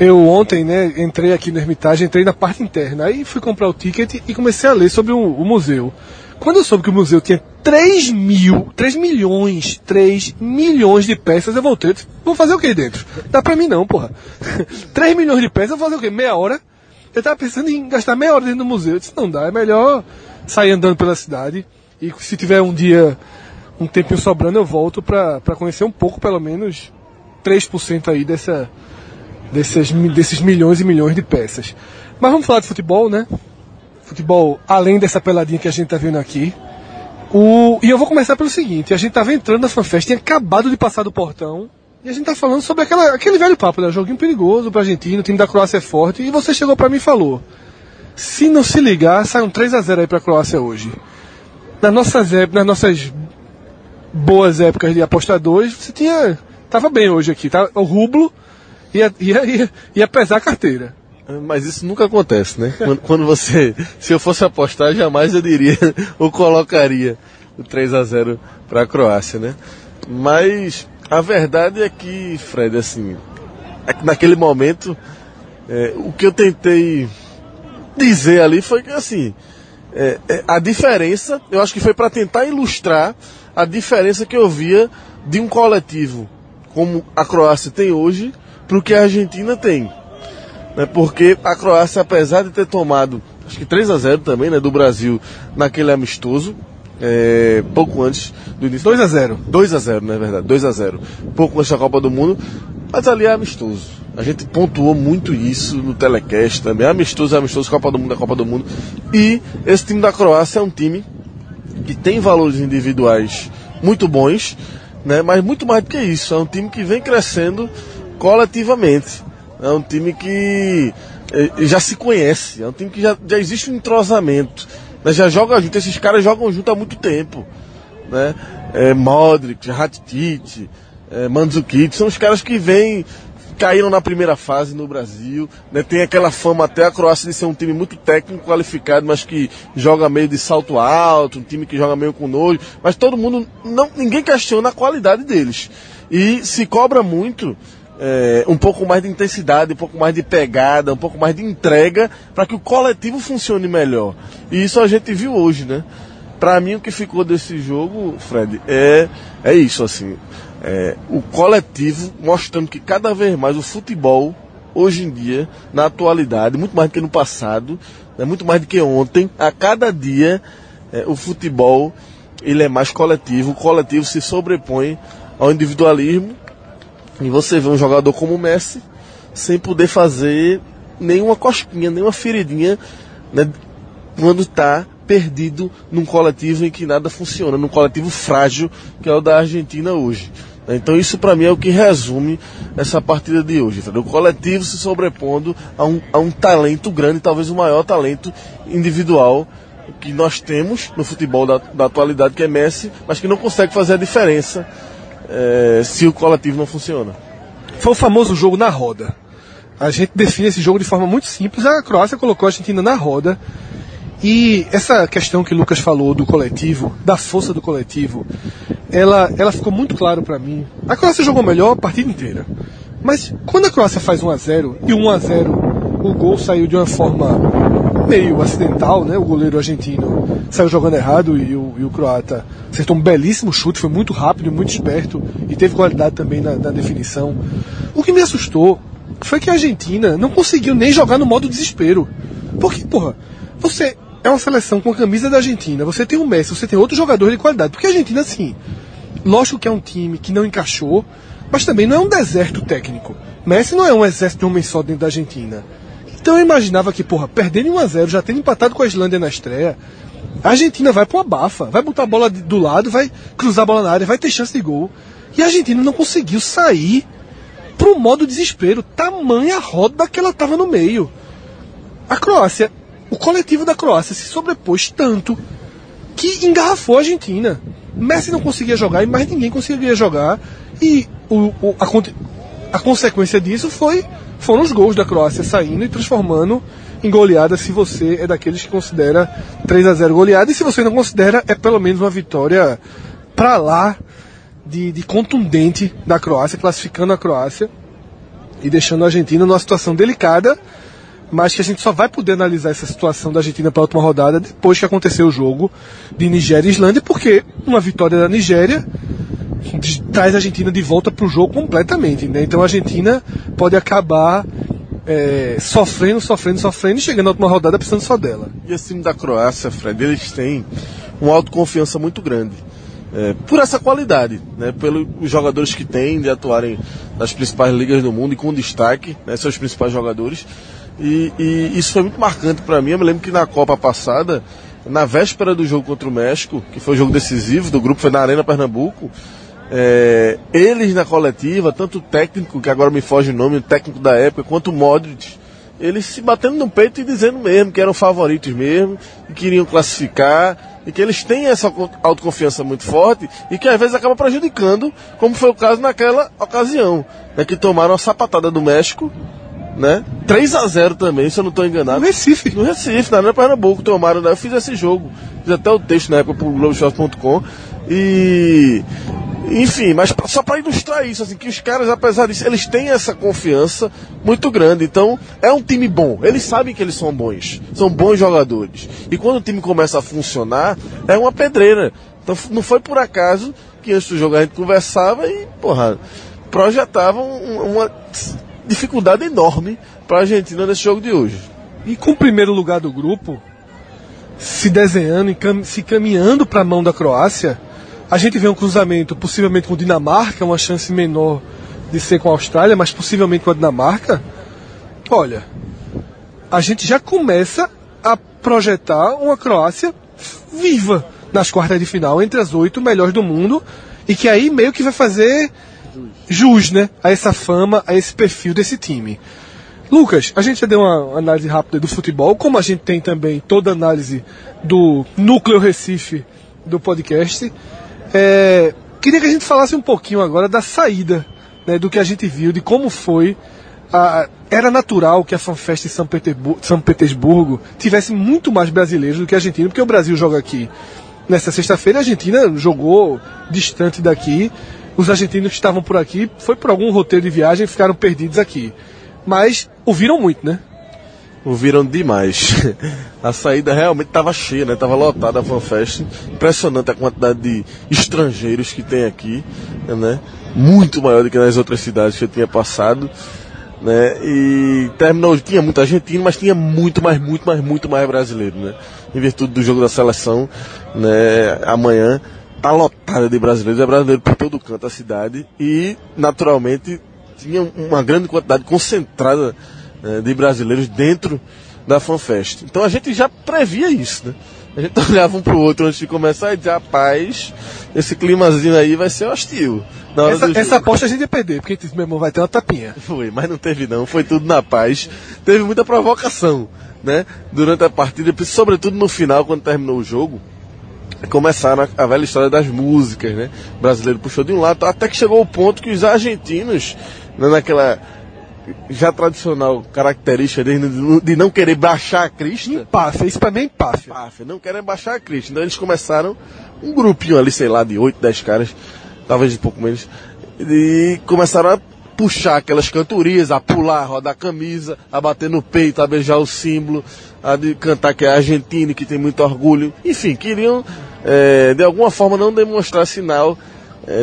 eu ontem, né, entrei aqui no Hermitage, entrei na parte interna, aí fui comprar o ticket e comecei a ler sobre o, o museu. Quando eu soube que o museu tinha 3 mil, 3 milhões, 3 milhões de peças, eu voltei. Vou fazer o que dentro? Dá pra mim não, porra. [LAUGHS] 3 milhões de peças, eu vou fazer o quê? Meia hora? Eu tava pensando em gastar meia hora dentro do museu. Eu disse, não dá, é melhor sair andando pela cidade. E se tiver um dia, um tempinho sobrando, eu volto pra, pra conhecer um pouco, pelo menos, 3% aí dessa, desses, desses milhões e milhões de peças. Mas vamos falar de futebol, né? Futebol, além dessa peladinha que a gente tá vendo aqui. O, e eu vou começar pelo seguinte: a gente tava entrando na FanFest, tinha acabado de passar do portão. E a gente tá falando sobre aquela, aquele velho papo, né? Joguinho perigoso pra Argentina, o time da Croácia é forte. E você chegou para mim e falou: se não se ligar, sai um 3x0 aí pra Croácia hoje. Nas nossas, nas nossas boas épocas de apostadores, você tinha. Tava bem hoje aqui, tá? O rublo ia, ia, ia, ia pesar a carteira. Mas isso nunca acontece, né? Quando, quando, você. [LAUGHS] Se eu fosse apostar, jamais eu diria [LAUGHS] ou colocaria o 3 a 0 para a Croácia, né? Mas a verdade é que, Fred, assim, é que naquele momento, é, o que eu tentei dizer ali foi que, assim, é, é, a diferença, eu acho que foi para tentar ilustrar a diferença que eu via de um coletivo como a Croácia tem hoje para o que a Argentina tem. Né? Porque a Croácia, apesar de ter tomado, acho que 3 a 0 também, né, do Brasil naquele amistoso, é, pouco antes do início. 2 a 0 2 a 0 não é verdade? 2 a 0 Pouco antes da Copa do Mundo, mas ali é amistoso. A gente pontuou muito isso no telecast também. Amistoso, é amistoso, Copa do Mundo é Copa do Mundo. E esse time da Croácia é um time que tem valores individuais muito bons, né? mas muito mais do que isso. É um time que vem crescendo coletivamente. É um time que eh, já se conhece, é um time que já, já existe um entrosamento. Né? Já joga junto, esses caras jogam junto há muito tempo. Né? É, Modric, Rakitic, é, Mandzukic, são os caras que vêm, caíram na primeira fase no Brasil. Né? Tem aquela fama até a Croácia de ser um time muito técnico, qualificado, mas que joga meio de salto alto, um time que joga meio com nojo. Mas todo mundo, não, ninguém questiona a qualidade deles. E se cobra muito é, um pouco mais de intensidade, um pouco mais de pegada, um pouco mais de entrega para que o coletivo funcione melhor. E isso a gente viu hoje, né? Para mim o que ficou desse jogo, Fred, é é isso assim, é, o coletivo mostrando que cada vez mais o futebol hoje em dia, na atualidade, muito mais do que no passado, né, muito mais do que ontem, a cada dia é, o futebol ele é mais coletivo, o coletivo se sobrepõe ao individualismo e você vê um jogador como o Messi sem poder fazer nenhuma cosquinha, nenhuma feridinha, né, quando está perdido num coletivo em que nada funciona, num coletivo frágil que é o da Argentina hoje. Então isso para mim é o que resume essa partida de hoje. O coletivo se sobrepondo a um, a um talento grande, talvez o maior talento individual que nós temos no futebol da, da atualidade, que é Messi, mas que não consegue fazer a diferença é, se o coletivo não funciona. Foi o famoso jogo na roda. A gente define esse jogo de forma muito simples. A Croácia colocou a Argentina na roda. E essa questão que o Lucas falou do coletivo, da força do coletivo, ela, ela ficou muito claro para mim. A Croácia jogou melhor a partida inteira. Mas quando a Croácia faz 1 a 0 e 1 a 0 o gol saiu de uma forma meio acidental, né? O goleiro argentino saiu jogando errado e o, e o croata acertou um belíssimo chute, foi muito rápido, muito esperto e teve qualidade também na, na definição. O que me assustou foi que a Argentina não conseguiu nem jogar no modo desespero. Porque, porra, você é uma seleção com a camisa da Argentina, você tem o Messi, você tem outro jogador de qualidade. Porque a Argentina, assim, lógico que é um time que não encaixou, mas também não é um deserto técnico. Messi não é um exército de homem só dentro da Argentina. Então eu imaginava que, porra, perdendo 1x0, já tendo empatado com a Islândia na estreia, a Argentina vai pro abafa, vai botar a bola do lado, vai cruzar a bola na área, vai ter chance de gol. E a Argentina não conseguiu sair pro modo desespero, tamanha roda que ela tava no meio. A Croácia, o coletivo da Croácia se sobrepôs tanto que engarrafou a Argentina. Messi não conseguia jogar e mais ninguém conseguia jogar. E o, o, a, a consequência disso foi foram os gols da Croácia saindo e transformando em goleada se você é daqueles que considera 3 a 0 goleada e se você não considera é pelo menos uma vitória para lá de, de, contundente da Croácia, classificando a Croácia. e deixando a Argentina numa situação delicada, mas que a gente só vai poder analisar essa situação da Argentina para a última rodada depois que aconteceu o jogo de Nigéria e Islândia, porque uma vitória da Nigéria traz a Argentina de volta para o jogo completamente. Né? Então a Argentina pode acabar é, sofrendo, sofrendo, sofrendo e chegando na última rodada precisando só dela. E esse time da Croácia, Fred, eles têm uma autoconfiança muito grande. É, por essa qualidade, né, pelos jogadores que têm de atuarem nas principais ligas do mundo e com destaque, né, seus principais jogadores. E, e isso foi muito marcante para mim. Eu me lembro que na Copa passada, na véspera do jogo contra o México, que foi o jogo decisivo do grupo, foi na Arena Pernambuco, é, eles na coletiva, tanto o técnico, que agora me foge o nome, o técnico da época, quanto o Modric, eles se batendo no peito e dizendo mesmo que eram favoritos mesmo, e queriam classificar, e que eles têm essa autoconfiança muito forte e que às vezes acaba prejudicando, como foi o caso naquela ocasião, né, que tomaram a sapatada do México, né? 3 a 0 também, se eu não estou enganado. No Recife. No Recife, na Arena Pernambuco, tomaram, né? eu fiz esse jogo, fiz até o texto na época pro Globoshop.com e enfim, mas só para ilustrar isso, assim, que os caras, apesar disso, eles têm essa confiança muito grande. Então, é um time bom. Eles sabem que eles são bons. São bons jogadores. E quando o time começa a funcionar, é uma pedreira. Então, não foi por acaso que antes do jogo a gente conversava e, porra, projetava uma dificuldade enorme para a Argentina nesse jogo de hoje. E com o primeiro lugar do grupo se desenhando e se caminhando para a mão da Croácia, a gente vê um cruzamento possivelmente com Dinamarca, uma chance menor de ser com a Austrália, mas possivelmente com a Dinamarca. Olha, a gente já começa a projetar uma Croácia viva nas quartas de final, entre as oito melhores do mundo, e que aí meio que vai fazer jus, né, a essa fama, a esse perfil desse time. Lucas, a gente já deu uma análise rápida do futebol, como a gente tem também toda análise do núcleo Recife do podcast. É, queria que a gente falasse um pouquinho agora da saída, né, do que a gente viu, de como foi. A, era natural que a FanFest em São Petersburgo, São Petersburgo tivesse muito mais brasileiros do que argentinos, porque o Brasil joga aqui nessa sexta-feira, a Argentina jogou distante daqui. Os argentinos que estavam por aqui, foi por algum roteiro de viagem, ficaram perdidos aqui. Mas ouviram muito, né? Ouviram demais. [LAUGHS] A saída realmente estava cheia, né? Tava lotada a FanFest. Impressionante a quantidade de estrangeiros que tem aqui, né? Muito maior do que nas outras cidades que eu tinha passado. Né? E terminou, tinha muita argentino, mas tinha muito mais, muito mais, muito mais brasileiro, né? Em virtude do jogo da seleção, né? Amanhã tá lotada de brasileiros, é brasileiro por todo canto da cidade e, naturalmente, tinha uma grande quantidade concentrada né, de brasileiros dentro da FanFest. Então a gente já previa isso, né? A gente [LAUGHS] olhava um pro outro antes de começar e dizia, rapaz, esse climazinho aí vai ser hostil. essa, essa aposta a gente ia perder, porque meu irmão vai ter uma tapinha. [LAUGHS] Foi, mas não teve não, foi tudo na paz. Teve muita provocação, né? Durante a partida, sobretudo no final, quando terminou o jogo começaram a, a, velha história das músicas, né? O brasileiro puxou de um lado, até que chegou o ponto que os argentinos, né, naquela já tradicional característica de, de não querer baixar a crista. Empáfia, isso pra mim é empáfia. empáfia. Não querem baixar a crista. Então eles começaram um grupinho ali, sei lá, de 8, 10 caras, talvez de pouco menos, e começaram a puxar aquelas cantorias, a pular, a rodar a camisa, a bater no peito, a beijar o símbolo, a de cantar que é argentino, que tem muito orgulho. Enfim, queriam é, de alguma forma não demonstrar sinal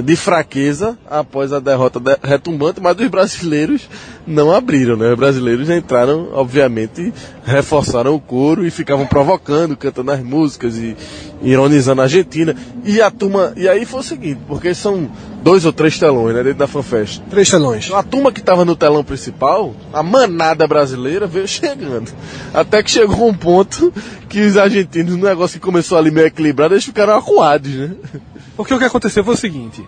de fraqueza após a derrota de, retumbante, mas os brasileiros não abriram, né? Os brasileiros entraram, obviamente, reforçaram o coro e ficavam provocando, cantando as músicas e ironizando a Argentina. E a turma, e aí foi o seguinte, porque são dois ou três telões, né, dentro da FanFest. Três telões. A turma que estava no telão principal, a manada brasileira veio chegando. Até que chegou um ponto que os argentinos, no negócio que começou ali meio equilibrado, eles ficaram acuados, né? Porque o que aconteceu foi o seguinte: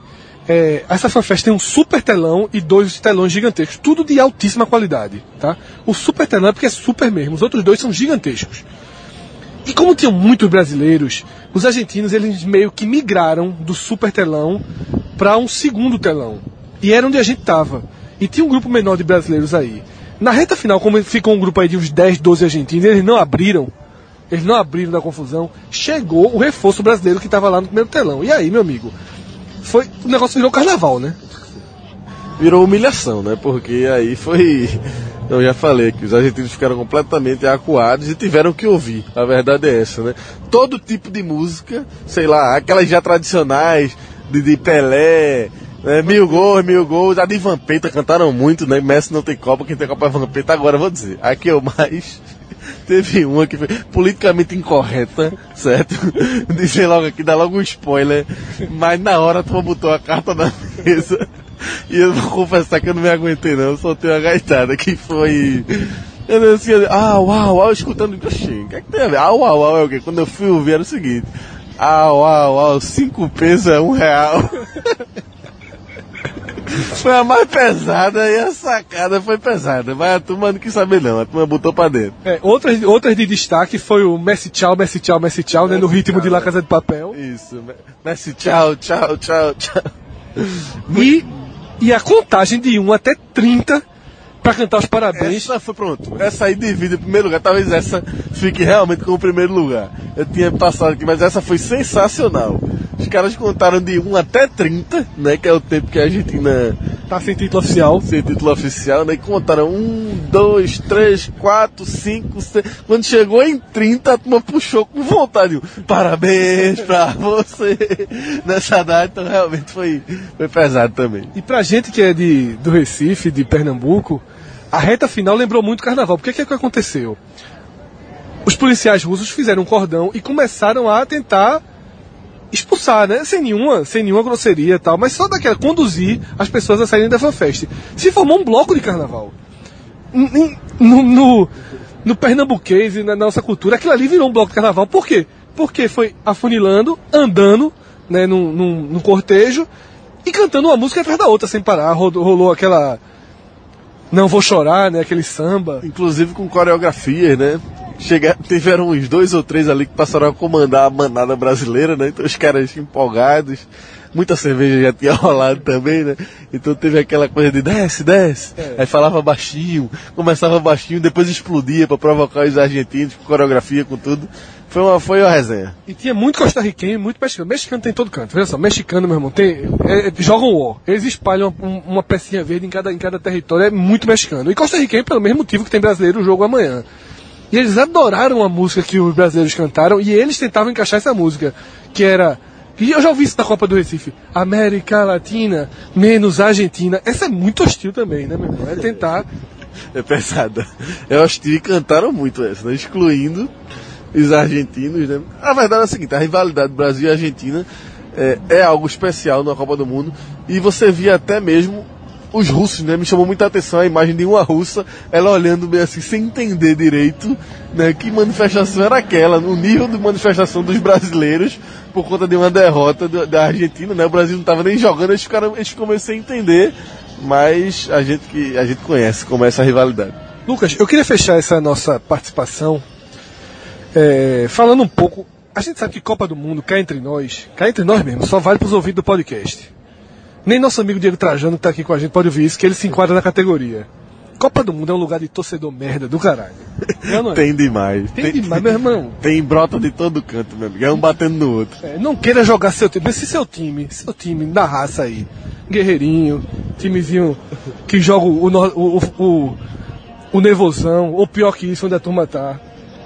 é, essa FanFest tem um super telão e dois telões gigantescos, tudo de altíssima qualidade, tá? O super telão é porque é super mesmo, os outros dois são gigantescos. E como tinham muitos brasileiros, os argentinos eles meio que migraram do super telão para um segundo telão. E era onde a gente tava. E tinha um grupo menor de brasileiros aí. Na reta final, como ficou um grupo aí de uns 10, 12 argentinos, eles não abriram eles não abriram da confusão. Chegou o reforço brasileiro que estava lá no primeiro telão. E aí, meu amigo? Foi, o negócio virou carnaval, né? virou humilhação, né? Porque aí foi. [LAUGHS] Eu já falei que os argentinos ficaram completamente acuados e tiveram que ouvir. A verdade é essa, né? Todo tipo de música, sei lá, aquelas já tradicionais de, de Pelé, né? mil gols, mil gols. A de Vampeta cantaram muito, né? Messi não tem Copa, quem tem Copa é Vampeta. Agora vou dizer, aqui eu mais. Teve uma que foi politicamente incorreta, certo? [LAUGHS] Dizer logo aqui, dá logo um spoiler. Mas na hora tu botou a carta na mesa. E eu vou confessar que eu não me aguentei não, eu soltei uma gaitada que foi. Eu assim, ah, uau, uau, escutando. Oxi, o que é que tem a ver? Ah, uau, uau, é o quê? Quando eu fui ouvir era o seguinte. Ah, uau, uau, cinco pesos é um real. [LAUGHS] [LAUGHS] foi a mais pesada e a sacada foi pesada. Mas a turma não quis saber não, a turma botou pra dentro. É, outras, outras de destaque foi o Messi tchau, Messi tchau, Messi tchau, né? No ritmo de La Casa de Papel. Isso, Messi tchau, tchau, tchau, tchau. E, e a contagem de 1 até 30 pra cantar os parabéns. Essa foi pronto. Essa aí divide o primeiro lugar. Talvez essa fique realmente com o primeiro lugar. Eu tinha passado aqui, mas essa foi sensacional. Os caras contaram de 1 até 30, né? Que é o tempo que a Argentina Tá sem título oficial. sem título oficial, né? E contaram 1, 2, 3, 4, 5, 6. Quando chegou em 30, a turma puxou com vontade. Parabéns pra você nessa data. Então realmente foi, foi pesado também. E pra gente que é de, do Recife, de Pernambuco, a reta final lembrou muito carnaval. Porque que é que aconteceu? Os policiais russos fizeram um cordão e começaram a tentar expulsar, né? Sem nenhuma, sem nenhuma grosseria e tal, mas só daquela conduzir as pessoas a saírem da fanfest. Se formou um bloco de carnaval. No, no, no pernambuquês e na nossa cultura, aquilo ali virou um bloco de carnaval. Por quê? Porque foi afunilando, andando, né, num, num, num cortejo e cantando uma música atrás da outra sem parar. Rolou aquela Não Vou Chorar, né? Aquele samba. Inclusive com coreografias, né? Chega, tiveram uns dois ou três ali que passaram a comandar a manada brasileira, né? Então os caras empolgados. Muita cerveja já tinha [LAUGHS] rolado também, né? Então teve aquela coisa de desce, desce. Aí falava baixinho, começava baixinho, depois explodia para provocar os argentinos, com coreografia, com tudo. Foi uma, foi uma resenha. E tinha muito costarriquenho e muito mexicano. Mexicano tem em todo canto. Veja só, mexicano, meu irmão, tem, é, é, jogam o. Eles espalham um- uma pecinha verde em cada, em cada território. É muito mexicano. E costarriquenho pelo mesmo motivo que tem brasileiro o jogo amanhã. E eles adoraram a música que os brasileiros cantaram e eles tentavam encaixar essa música, que era. E eu já ouvi isso na Copa do Recife. América Latina menos Argentina. Essa é muito hostil também, né, meu irmão? É tentar. É pesada. Eu acho que cantaram muito essa, né? Excluindo os argentinos, né? A verdade é a seguinte, a rivalidade Brasil e Argentina é, é algo especial na Copa do Mundo. E você via até mesmo os russos, né? Me chamou muita atenção a imagem de uma russa, ela olhando meio assim, sem entender direito, né? Que manifestação era aquela, no nível de manifestação dos brasileiros, por conta de uma derrota do- da Argentina, né? O Brasil não estava nem jogando, eles, ficaram, eles começaram a entender, mas a gente que a gente conhece como é essa rivalidade. Lucas, eu queria fechar essa nossa participação é, falando um pouco. A gente sabe que Copa do Mundo, cá entre nós, cá entre nós mesmo, só vale para os ouvidos do podcast. Nem nosso amigo Diego Trajano que tá aqui com a gente pode ouvir isso, que ele se enquadra na categoria. Copa do Mundo é um lugar de torcedor merda do caralho. [LAUGHS] É é? Tem demais. Tem demais, meu irmão. [LAUGHS] Tem brota de todo canto, meu amigo. É um batendo no outro. É, não queira jogar seu time, esse seu time, seu time da raça aí. Guerreirinho, timezinho que joga o, o, o, o, o nervosão, ou pior que isso, onde a turma tá.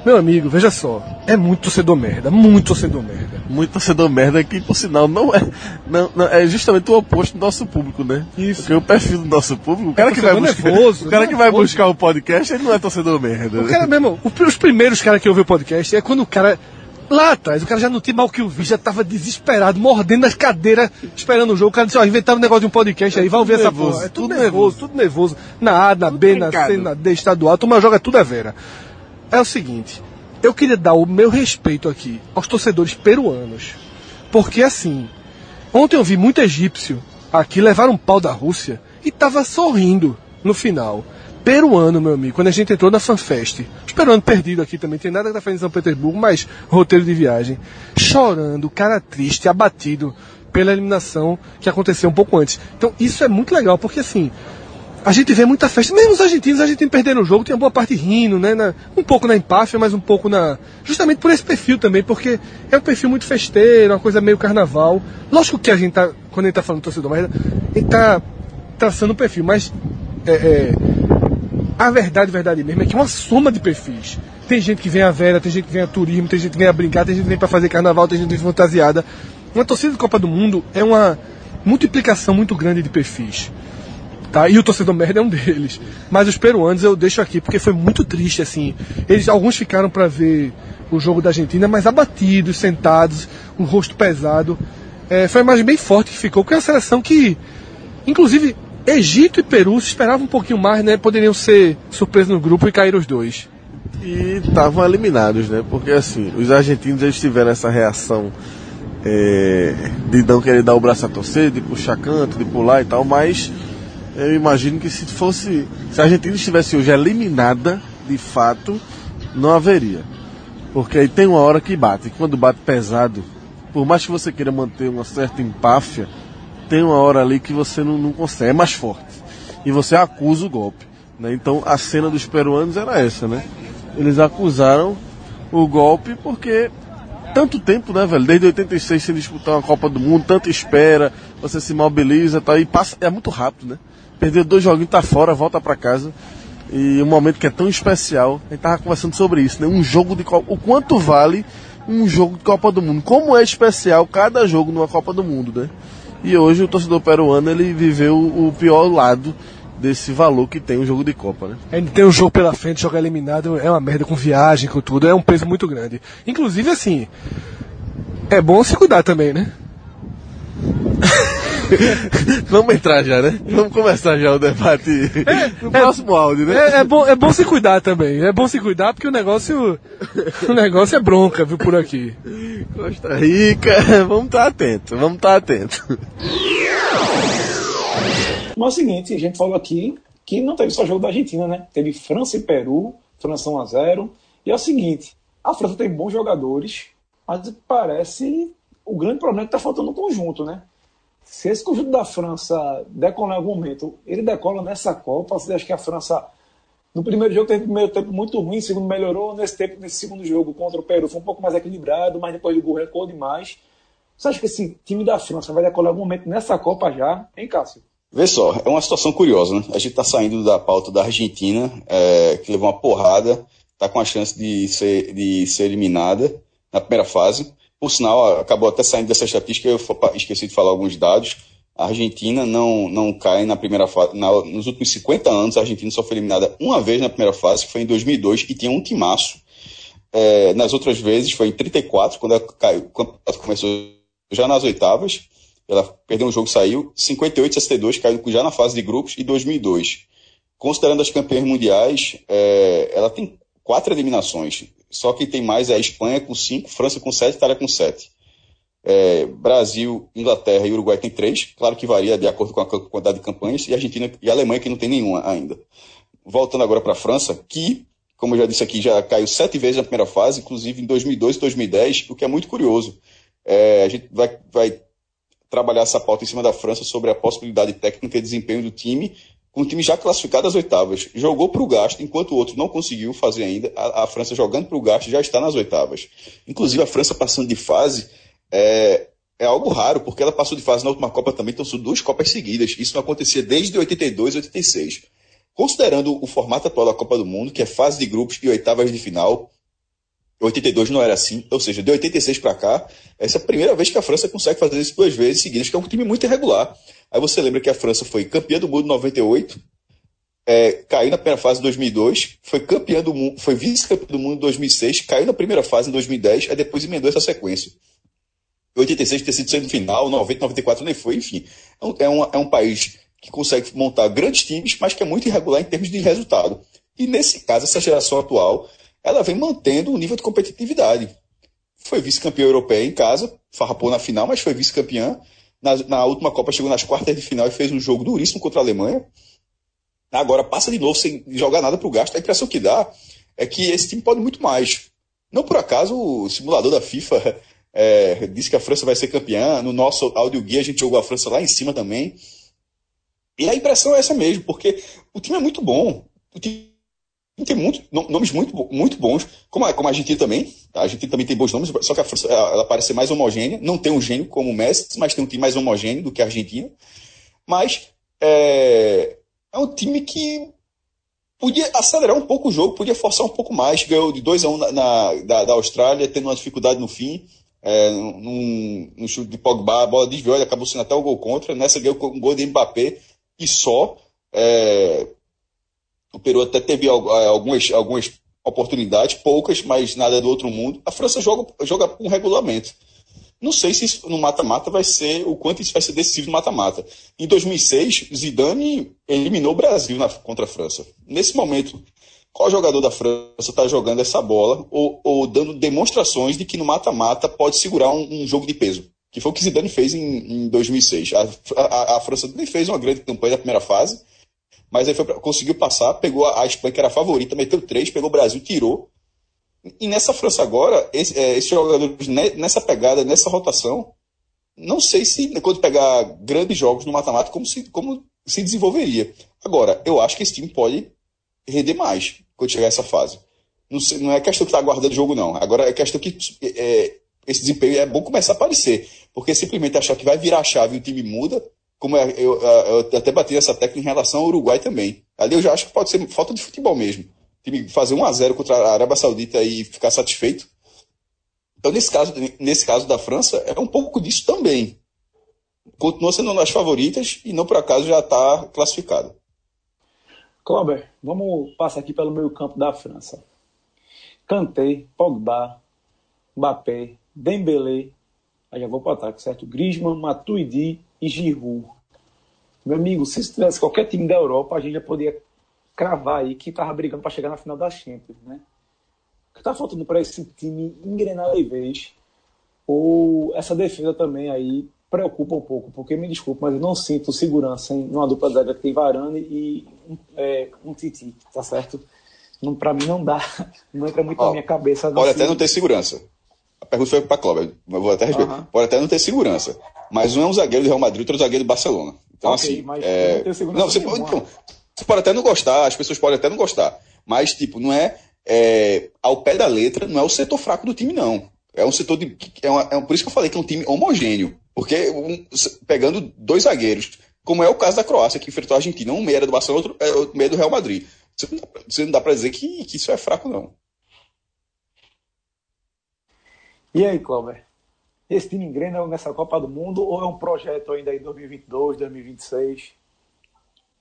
Meu amigo, veja só, é muito torcedor merda, muito torcedor merda. Muito torcedor merda que, por sinal, não é. Não, não- é justamente o oposto do nosso público, né? Isso. Porque o perfil do nosso público, o cara que vai torcedor buscar. nervoso, o cara que vai nervoso. buscar o podcast, ele não é torcedor merda. O cara, meu irmão, o- os primeiros caras que ouviu o podcast é quando o cara. Lá atrás, o cara já não tinha mal que o vi, já tava desesperado, mordendo as cadeiras, esperando o jogo. O cara disse, ó, inventaram um negócio de um podcast aí, vai ouvir essa nervoso, porra. É tudo, tudo nervoso, tudo nervoso. Na A, na B, na C, na D, estadual, a turma joga tudo a vera. É o seguinte, eu queria dar o meu respeito aqui aos torcedores peruanos. Porque assim, ontem eu vi muito egípcio aqui levar um pau da Rússia e tava sorrindo no final. Peruano, meu amigo, quando a gente entrou na FanFest, os peruanos perdidos aqui também, tem nada que tá fazendo em São Petersburgo, mas roteiro de viagem, chorando, cara triste, abatido pela eliminação que aconteceu um pouco antes. Então isso é muito legal, porque assim, a gente vê muita festa, mesmo os argentinos, os argentinos perderam o jogo, tinha boa parte rindo, né? na- um pouco na empáfia, mas um pouco na. Justamente por esse perfil também, porque é um perfil muito festeiro, uma coisa meio carnaval. Lógico que a gente tá, quando a gente tá falando do torcedor, mas a gente tá traçando o perfil, mas é, é, a verdade, verdade mesmo, é que é uma soma de perfis. Tem gente que vem a vera, tem gente que vem a turismo, tem gente que vem a brincar, tem gente que vem para fazer carnaval, tem gente que vem fantasiada. Uma torcida de Copa do Mundo é uma multiplicação muito grande de perfis. Tá? E o torcedor merda é um deles. Mas os peruanos eu deixo aqui porque foi muito triste assim. Eles alguns ficaram para ver o jogo da Argentina, mas abatidos, sentados, o rosto pesado. É, foi a imagem bem forte que ficou, porque é uma seleção que, inclusive, Egito e Peru se esperava um pouquinho mais, né? Poderiam ser surpresos no grupo e caíram os dois. E estavam eliminados, né? Porque assim, os argentinos eles tiveram essa reação é, de não querer dar o braço a torcer, de puxar canto, de pular e tal, mas eu imagino que se fosse. Se a Argentina estivesse hoje eliminada, de fato, não haveria. Porque aí tem uma hora que bate. E quando bate pesado, por mais que você queira manter uma certa empáfia, tem uma hora ali que você não, não consegue, é mais forte. E você acusa o golpe. Né? Então a cena dos peruanos era essa, né? Eles acusaram o golpe porque tanto tempo, né, velho? Desde 86 sem disputar uma Copa do Mundo, tanta espera, você se mobiliza, tá aí, passa, é muito rápido, né? Perdeu dois joguinhos, tá fora, volta para casa. E um momento que é tão especial, a gente tava conversando sobre isso, né? Um jogo de Copa, o quanto vale um jogo de Copa do Mundo? Como é especial cada jogo numa Copa do Mundo, né? E hoje o torcedor peruano ele viveu o pior lado desse valor que tem o jogo de Copa, né? Ele tem um jogo pela frente, jogar eliminado é uma merda com viagem, com tudo, é um peso muito grande. Inclusive, assim, é bom se cuidar também, né? [LAUGHS] [LAUGHS] Vamos entrar já, né? Vamos começar já o debate é, no é, próximo áudio, né? É, é, bom, é bom se cuidar também. É bom se cuidar porque o negócio, o negócio é bronca, viu, por aqui. Costa Rica, vamos estar tá atento, vamos estar tá atento. Mas é o seguinte, a gente falou aqui que não teve só jogo da Argentina, né? Teve França e Peru, França 1 a 0 E é o seguinte, a França tem bons jogadores, mas parece o grande problema é que está faltando um conjunto, né? Se esse conjunto da França decolar em algum momento, ele decola nessa Copa, você acha que a França no primeiro jogo teve um primeiro tempo muito ruim, segundo melhorou, nesse tempo, nesse segundo jogo contra o Peru foi um pouco mais equilibrado, mas depois do gol recuou demais. Você acha que esse time da França vai decolar em algum momento nessa Copa já, hein, Cássio? Vê só, é uma situação curiosa, né? A gente está saindo da pauta da Argentina, é, que levou uma porrada, está com a chance de ser, de ser eliminada na primeira fase. Por sinal, acabou até saindo dessa estatística, eu esqueci de falar alguns dados. A Argentina não, não cai na primeira fase. Na, nos últimos 50 anos, a Argentina só foi eliminada uma vez na primeira fase, que foi em 2002, e tinha um timaço. É, nas outras vezes, foi em 34, quando ela caiu, quando ela começou já nas oitavas. Ela perdeu um jogo saiu. 58 62 caiu já na fase de grupos, e 2002. Considerando as campeãs mundiais, é, ela tem quatro eliminações. Só quem tem mais é a Espanha com cinco, França com sete, Itália com sete. É, Brasil, Inglaterra e Uruguai tem três, claro que varia de acordo com a quantidade de campanhas, e Argentina e Alemanha que não tem nenhuma ainda. Voltando agora para a França, que, como eu já disse aqui, já caiu sete vezes na primeira fase, inclusive em 2002 e 2010, o que é muito curioso. É, a gente vai, vai trabalhar essa pauta em cima da França sobre a possibilidade técnica e desempenho do time com o time já classificado às oitavas. Jogou para o gasto, enquanto o outro não conseguiu fazer ainda. A, a França jogando para o gasto já está nas oitavas. Inclusive, a França passando de fase é, é algo raro, porque ela passou de fase na última Copa também, então são duas Copas seguidas. Isso não acontecia desde 82 e 86. Considerando o formato atual da Copa do Mundo, que é fase de grupos e oitavas de final, 82 não era assim, ou seja, de 86 para cá, essa é a primeira vez que a França consegue fazer isso duas vezes seguidas, que é um time muito irregular. Aí você lembra que a França foi campeã do mundo em 98, é, caiu na primeira fase em 2002, foi campeã do mundo, foi vice-campeã do mundo em 2006, caiu na primeira fase em 2010, aí depois emendou essa sequência. 86 ter sido semifinal, 90, 94 nem foi, enfim. É um, é, um, é um país que consegue montar grandes times, mas que é muito irregular em termos de resultado. E nesse caso, essa geração atual, ela vem mantendo o nível de competitividade. Foi vice-campeã europeia em casa, farrapou na final, mas foi vice-campeã na, na, última Copa chegou nas quartas de final e fez um jogo duríssimo contra a Alemanha. Agora passa de novo sem jogar nada para o gasto. A impressão que dá é que esse time pode muito mais. Não por acaso o simulador da FIFA é, disse que a França vai ser campeã. No nosso áudio guia a gente jogou a França lá em cima também. E a impressão é essa mesmo, porque o time é muito bom. O time tem muito, nomes muito, muito bons, como a, como a Argentina também. A Argentina também tem bons nomes, só que a França ela parece ser mais homogênea. Não tem um gênio como o Messi, mas tem um time mais homogêneo do que a Argentina. Mas é, é um time que podia acelerar um pouco o jogo, podia forçar um pouco mais. Ganhou de 2 a 1 um na, na, da, da Austrália, tendo uma dificuldade no fim. É, num, num chute de Pogba, a bola desviou, ele acabou sendo até o gol contra. Nessa ganhou um gol de Mbappé e só. É, o Peru até teve algumas, algumas oportunidades, poucas, mas nada do outro mundo. A França joga, joga com regulamento. Não sei se isso, no mata-mata vai ser o quanto isso vai ser decisivo no mata-mata. Em 2006, Zidane eliminou o Brasil na, contra a França. Nesse momento, qual jogador da França está jogando essa bola ou, ou, dando demonstrações de que no mata-mata pode segurar um, um, jogo de peso? Que foi o que Zidane fez em, em 2006. A, a, a, França nem fez uma grande campanha na primeira fase, mas aí foi, conseguiu passar, pegou a, a Espanha, que era a favorita, meteu três, pegou o Brasil, tirou e nessa França agora, esse, é, esses jogadores nessa pegada, nessa rotação, não sei se quando pegar grandes jogos no mata-mata, como se, como se desenvolveria. Agora, eu acho que esse time pode render mais quando chegar essa fase. Não, sei, não é questão que está aguardando jogo, não. Agora é questão que é, esse desempenho é bom começar a aparecer. Porque simplesmente achar que vai virar a chave e o time muda, como é, eu, eu, eu até bati essa técnica em relação ao Uruguai também. Ali eu já acho que pode ser falta de futebol mesmo fazer 1 a 0 contra a Arábia Saudita e ficar satisfeito. Então, nesse caso, nesse caso da França, é um pouco disso também. Continua sendo uma das favoritas e não por acaso já está classificada. Cláudio, vamos passar aqui pelo meio campo da França. Kanté, Pogba, Mbappé, Dembélé, aí já vou para o ataque, certo? Griezmann, Matuidi e Giroud. Meu amigo, se tivesse qualquer time da Europa, a gente já poderia cravar aí que estava brigando para chegar na final da Champions, né? O que está faltando para esse time engrenar de vez? Ou essa defesa também aí preocupa um pouco, porque me desculpe, mas eu não sinto segurança em uma dupla zaga que tem Varane e é, um Titi, tá certo? Não, para mim não dá, [LAUGHS] não entra muito Ó, na minha cabeça. Pode até não ter segurança. A pergunta foi para Cláudio, mas vou até responder. Uhum. Pode até não ter segurança, mas um é um zagueiro do Real Madrid, outro é um zagueiro do Barcelona. Então, okay, assim. Mas é... não, não, você pode, então, você pode até não gostar, as pessoas podem até não gostar, mas, tipo, não é, é ao pé da letra, não é o setor fraco do time, não. É um setor de. É, uma, é por isso que eu falei que é um time homogêneo. Porque um, pegando dois zagueiros, como é o caso da Croácia, que enfrentou a Argentina, um meia era do Barcelona, outro, é, outro meia do Real Madrid. Você não dá, você não dá pra dizer que, que isso é fraco, não. E aí, Cláudio? Esse time engrena nessa Copa do Mundo ou é um projeto ainda em 2022, 2026?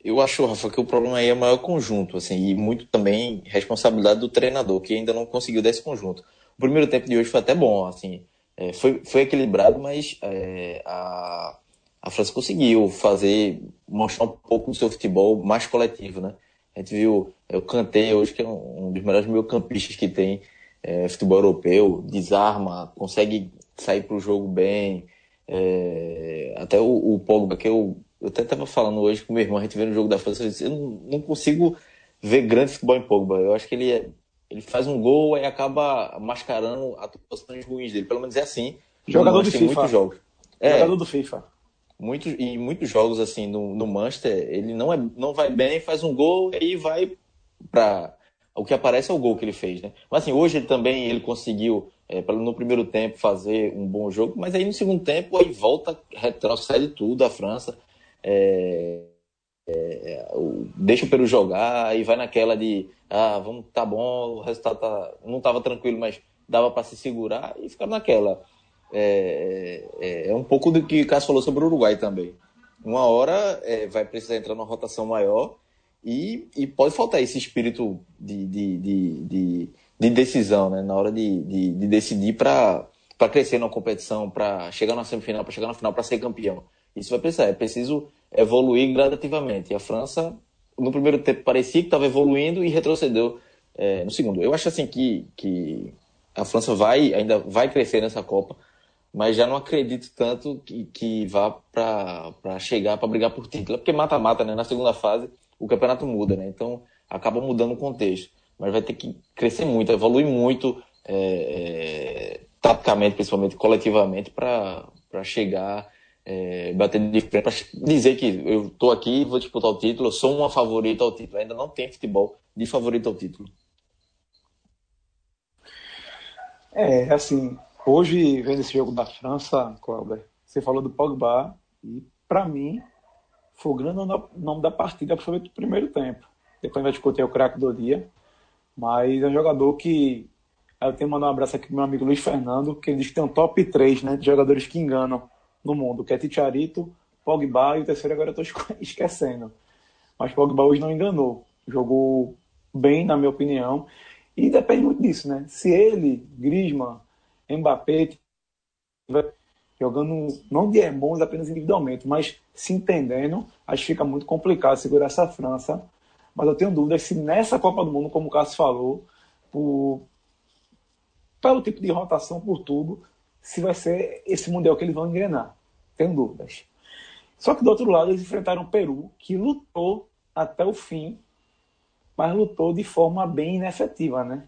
Eu acho, Rafa, que o problema aí é o maior conjunto, assim, e muito também responsabilidade do treinador, que ainda não conseguiu desse conjunto. O primeiro tempo de hoje foi até bom, assim, é, foi, foi equilibrado, mas é, a, a França conseguiu fazer, mostrar um pouco do seu futebol mais coletivo, né? A gente viu, eu cantei hoje, que é um, um dos melhores meio-campistas que tem é, futebol europeu, desarma, consegue sair para o jogo bem, é, até o, o Pogba, que eu eu até estava falando hoje com meu irmão, a gente vendo o jogo da França, eu, disse, eu não, não, consigo ver grande futebol em Pogba. Eu acho que ele, é, ele faz um gol e acaba mascarando atuações ruins dele. Pelo menos é assim. Jogador do FIFA. Muitos jogos. É, Jogador do FIFA. Muitos, e muitos jogos assim no, no Manchester, ele não, é, não vai bem, faz um gol e aí vai para o que aparece é o gol que ele fez, né? Mas assim, hoje ele também ele conseguiu é, no primeiro tempo fazer um bom jogo, mas aí no segundo tempo aí volta, retrocede tudo a França é, é, deixa o Peru jogar e vai naquela de ah, vamos, tá bom, o resultado tá, não estava tranquilo, mas dava para se segurar e ficar naquela. É, é, é, um pouco do que o Cássio falou sobre o Uruguai também. Uma hora é, vai precisar entrar numa rotação maior e, e pode faltar esse espírito de, de, de, de, de decisão, né? Na hora de, de, de decidir para crescer na competição, para chegar na semifinal, para chegar na final, para ser campeão. Isso vai precisar, é preciso evoluir gradativamente. E a França, no primeiro tempo, parecia que estava evoluindo e retrocedeu é, no segundo. Eu acho assim que, que a França vai ainda vai crescer nessa Copa, mas já não acredito tanto que, que vá para chegar para brigar por título. É porque mata-mata, né? Na segunda fase, o campeonato muda, né? Então acaba mudando o contexto. Mas vai ter que crescer muito, evoluir muito, é, é, taticamente, principalmente coletivamente, para chegar é, bater de frente para dizer que eu estou aqui vou disputar o título, eu sou uma favorita ao título. Ainda não tem futebol de favorito ao título. É, assim, hoje, vendo esse jogo da França, Cláudio, você falou do Pogba, e para mim foi o grande nome da partida, principalmente do primeiro tempo. Depois vai discutir o craque do dia. Mas é um jogador que. Eu tenho que mandar um abraço aqui pro meu amigo Luiz Fernando, que ele diz que tem um top 3 né, de jogadores que enganam no mundo, que é Ticharito, Pogba e o terceiro agora eu [LAUGHS] estou esquecendo. Mas Pogba hoje não enganou. Jogou bem, na minha opinião. E depende muito disso, né? Se ele, Griezmann, Mbappé, jogando não de irmãos apenas individualmente, mas se entendendo, acho que fica muito complicado segurar essa França. Mas eu tenho dúvidas se nessa Copa do Mundo, como o Cássio falou, por, pelo tipo de rotação, por tudo, se vai ser esse Mundial que eles vão engrenar. Tenho dúvidas. Só que do outro lado, eles enfrentaram o Peru, que lutou até o fim, mas lutou de forma bem inefetiva, né?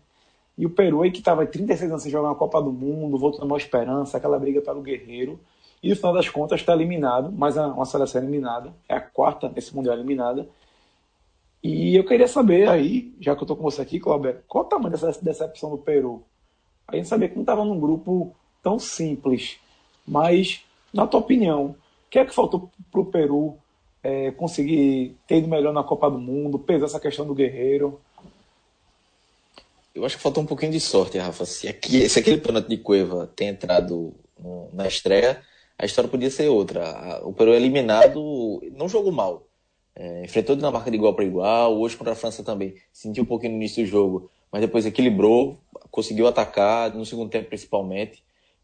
E o Peru, aí, que estava 36 anos sem jogar uma Copa do Mundo, voltou uma esperança, aquela briga pelo Guerreiro. E no final das contas está eliminado, mas uma seleção eliminada, é a quarta nesse Mundial eliminada. E eu queria saber aí, já que eu estou com você aqui, Cláudio, qual o tamanho dessa decepção do Peru? A gente sabia que não estava num grupo tão simples, mas, na tua opinião, o que é que faltou para o Peru é, conseguir ter ido melhor na Copa do Mundo, pesar essa questão do Guerreiro? Eu acho que faltou um pouquinho de sorte, Rafa. Se, aqui, se aquele pênalti de Cueva tem entrado na estreia, a história podia ser outra. O Peru eliminado não jogou mal. É, enfrentou Dinamarca de igual para igual, hoje contra a França também. Sentiu um pouquinho no início do jogo, mas depois equilibrou, conseguiu atacar, no segundo tempo principalmente.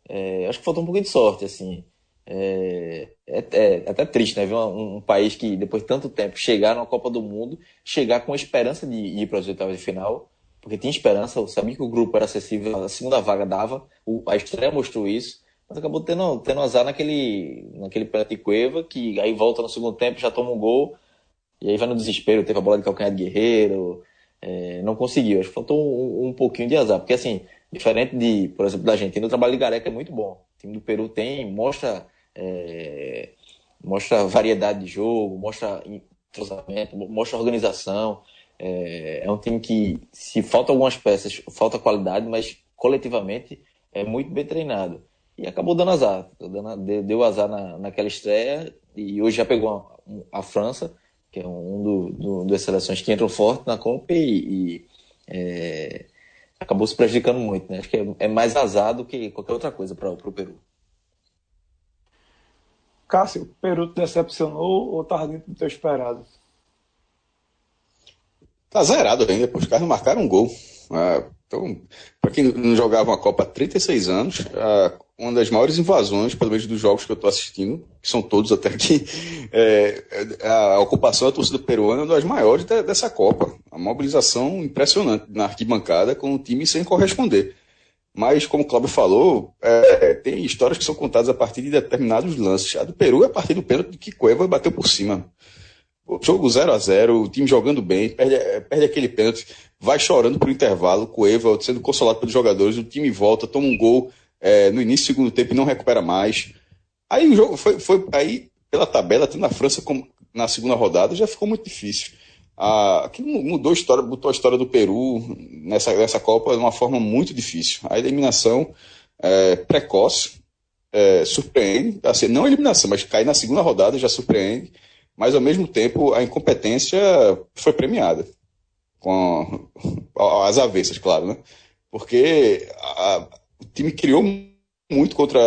É, acho que faltou um pouquinho de sorte, assim. É, é, é até triste, né? Ver um, um, país que, depois de tanto tempo, chegar na Copa do Mundo, chegar com a esperança de ir para as oitavas de final porque tinha esperança, sabia que o grupo era acessível, a segunda vaga dava, o, a estreia mostrou isso, mas acabou tendo, tendo azar naquele, naquele pênalti Cueva, que aí volta no segundo tempo, já toma um gol, e aí vai no desespero, teve a bola de calcanhar de Guerreiro, é, não conseguiu, acho que faltou um, um, pouquinho de azar, porque assim, diferente de, por exemplo, da Argentina, o trabalho de Gareca é muito bom, o time do Peru tem, mostra, é, mostra variedade de jogo, mostra entrosamento, mostra organização, é, é um time que, se falta algumas peças, falta qualidade, mas coletivamente é muito bem treinado. E acabou dando azar. Deu azar na, naquela estreia e hoje já pegou a, a França, que é um do, do, das seleções que entram forte na Copa e, e é, acabou se prejudicando muito. Né? Acho que é, é mais azar do que qualquer outra coisa para o Peru. Cássio, o Peru te decepcionou ou estava dentro do teu esperado? Tá zerado ainda, pô. Os caras não marcaram um gol. Ah, então, para quem não jogava uma Copa há 36 anos, uma das maiores invasões, pelo menos dos jogos que eu estou assistindo, que são todos até aqui, [LAUGHS] é, a ocupação da torcida peruana é uma das maiores de, dessa Copa. A mobilização impressionante na arquibancada com o time sem corresponder. Mas, como o Cláudio falou, é, tem histórias que são contadas a partir de determinados lances. A do Peru é a partir do pênalti que Cueva bateu por cima. O jogo 0 a 0 o time jogando bem, perde, perde aquele pênalti, vai chorando pro intervalo, com o Eva sendo consolado pelos jogadores, o time volta, toma um gol é, no início do segundo tempo e não recupera mais. Aí o jogo foi, foi aí, pela tabela, tendo a França como, na segunda rodada, já ficou muito difícil. Ah, aquilo mudou a história, botou a história do Peru nessa, nessa Copa de uma forma muito difícil. A eliminação é, precoce é, surpreende, assim, não a eliminação, mas cair na segunda rodada já surpreende mas ao mesmo tempo a incompetência foi premiada. Com [LAUGHS] as avessas, claro, né? Porque a, o time criou muito contra.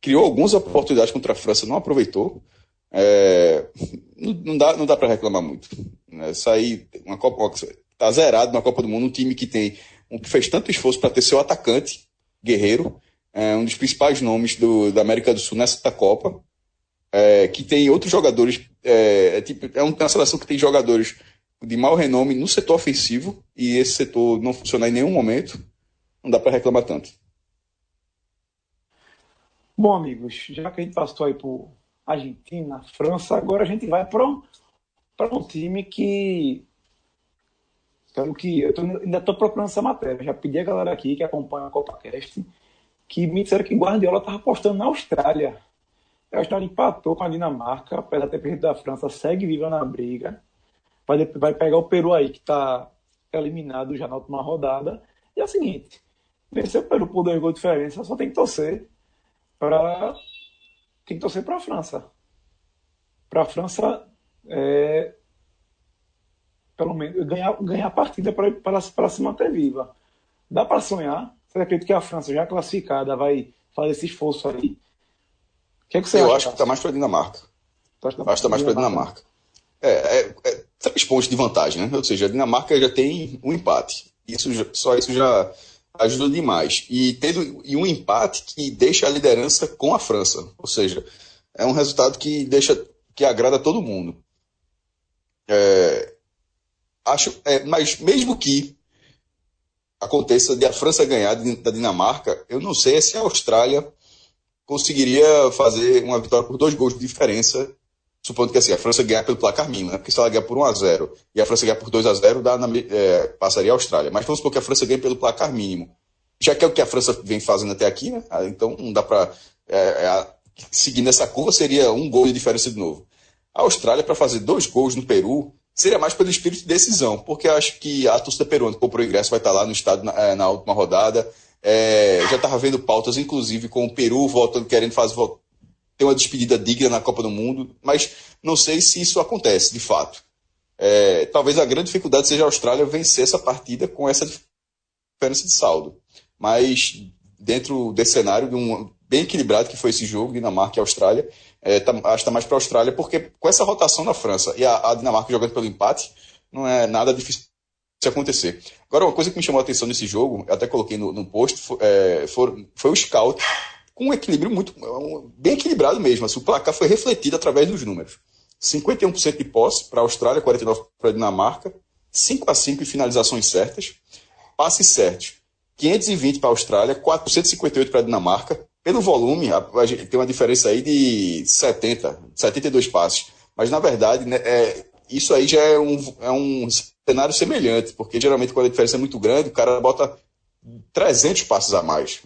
Criou algumas oportunidades contra a França, não aproveitou. É, não, dá, não dá para reclamar muito. Né? Sair uma Copa tá zerado na Copa do Mundo, um time que tem um, que fez tanto esforço para ter seu atacante guerreiro, é, um dos principais nomes do, da América do Sul nessa Copa, é, que tem outros jogadores. É, é, tipo, é uma seleção que tem jogadores de mau renome no setor ofensivo e esse setor não funciona em nenhum momento, não dá para reclamar tanto. Bom, amigos, já que a gente passou aí por Argentina, França, agora a gente vai para um, um time que. Pelo que eu tô, ainda estou procurando essa matéria. Já pedi a galera aqui que acompanha a CopaCast que me disseram que Guardiola estava apostando na Austrália a Austrália empatou com a Dinamarca, apesar de ter perdido da França, segue viva na briga. Vai, vai pegar o Peru aí, que está eliminado já na última rodada. E é o seguinte: vencer o Peru por dois gols de diferença, só tem que torcer para. Tem que torcer para a França. para a França é, pelo menos ganhar, ganhar a partida para se manter viva. Dá para sonhar? Você acredita que a França, já classificada, vai fazer esse esforço aí? O que, é que você Eu acha, acho que está mais para a Dinamarca. Tá acho que está mais para a Dinamarca. É, é, é, três pontos de vantagem, né? Ou seja, a Dinamarca já tem um empate. Isso, só isso já ajuda demais. E, tendo, e um empate que deixa a liderança com a França. Ou seja, é um resultado que deixa que agrada todo mundo. É, acho, é, mas mesmo que aconteça de a França ganhar da Dinamarca, eu não sei se a Austrália conseguiria fazer uma vitória por dois gols de diferença, supondo que assim, a França ganhar pelo placar mínimo, né? porque se ela ganhar por 1 a 0 e a França ganhar por 2 a 0 dá na, é, passaria a Austrália. Mas vamos supor que a França ganhe pelo placar mínimo. Já que é o que a França vem fazendo até aqui, né? Ah, então não dá para. É, é, seguindo essa curva, seria um gol de diferença de novo. A Austrália, para fazer dois gols no Peru, seria mais pelo espírito de decisão, porque acho que a torcida peruana que comprou o ingresso vai estar lá no estado na, é, na última rodada. É, já estava vendo pautas, inclusive, com o Peru voltando, querendo fazer ter uma despedida digna na Copa do Mundo, mas não sei se isso acontece, de fato. É, talvez a grande dificuldade seja a Austrália vencer essa partida com essa diferença de saldo. Mas dentro desse cenário de um bem equilibrado que foi esse jogo, Dinamarca e Austrália, é, tá, acho que está mais para a Austrália, porque com essa rotação na França e a, a, Dinamarca jogando pelo empate, não é nada difícil de acontecer. Agora, uma coisa que me chamou a atenção nesse jogo, até coloquei no, no post, foi, é, foi, foi, o scout com um equilíbrio muito um, bem equilibrado mesmo. Assim, o placar foi refletido através dos números. 51% de posse para a Austrália, 49% para a Dinamarca, 5 a 5 em finalizações certas, passes certos. 520 para a Austrália, 458 para a Dinamarca, pelo volume, a, a tem uma diferença aí de 70, 72 passes. Mas, na verdade, né, é, isso aí já é um, é um cenário semelhante, porque geralmente quando a diferença é muito grande, o cara bota 300 passes a mais.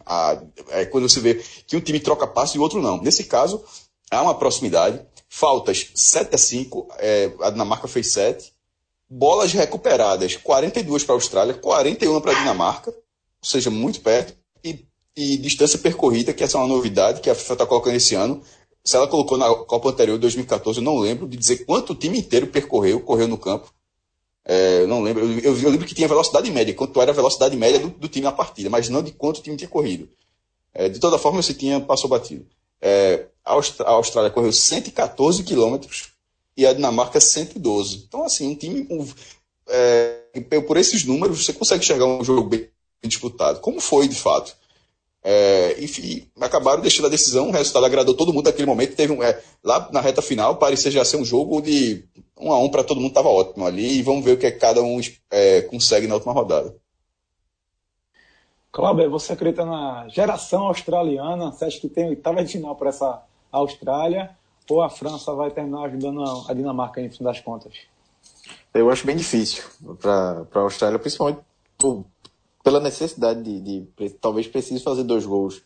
É quando você vê que um time troca passes e o outro não. Nesse caso, há uma proximidade. Faltas 7 a 5, é, a Dinamarca fez 7. Bolas recuperadas, 42 para a Austrália, 41 para a Dinamarca, ou seja, muito perto e distância percorrida, que essa é uma novidade que a FIFA está colocando esse ano. Se ela colocou na Copa anterior, 2014, eu não lembro de dizer quanto o time inteiro percorreu, correu no campo. É, eu não lembro. Eu, eu, lembro que tinha velocidade média, quanto era a velocidade média do, do, time na partida, mas não de quanto o time tinha corrido. É, de toda forma, esse tinha passou batido. É, a, a, Austrália correu 114 quilômetros e a Dinamarca 112. Então, assim, um time. Um, é, por esses números, você consegue enxergar um jogo bem disputado. Como foi, de fato? É, enfim, acabaram deixando a decisão, o resultado agradou todo mundo naquele momento. Teve um, é, lá na reta final, parecia já ser um jogo de um a um para todo mundo, estava ótimo ali. E vamos ver o que, é que cada um é, consegue na última rodada. Cláudio, você acredita na geração australiana? Você acha que tem oitava de final para essa Austrália? Ou a França vai terminar ajudando a Dinamarca no fim das contas? Eu acho bem difícil para a Austrália, principalmente por pela necessidade de, de, talvez precise fazer dois gols,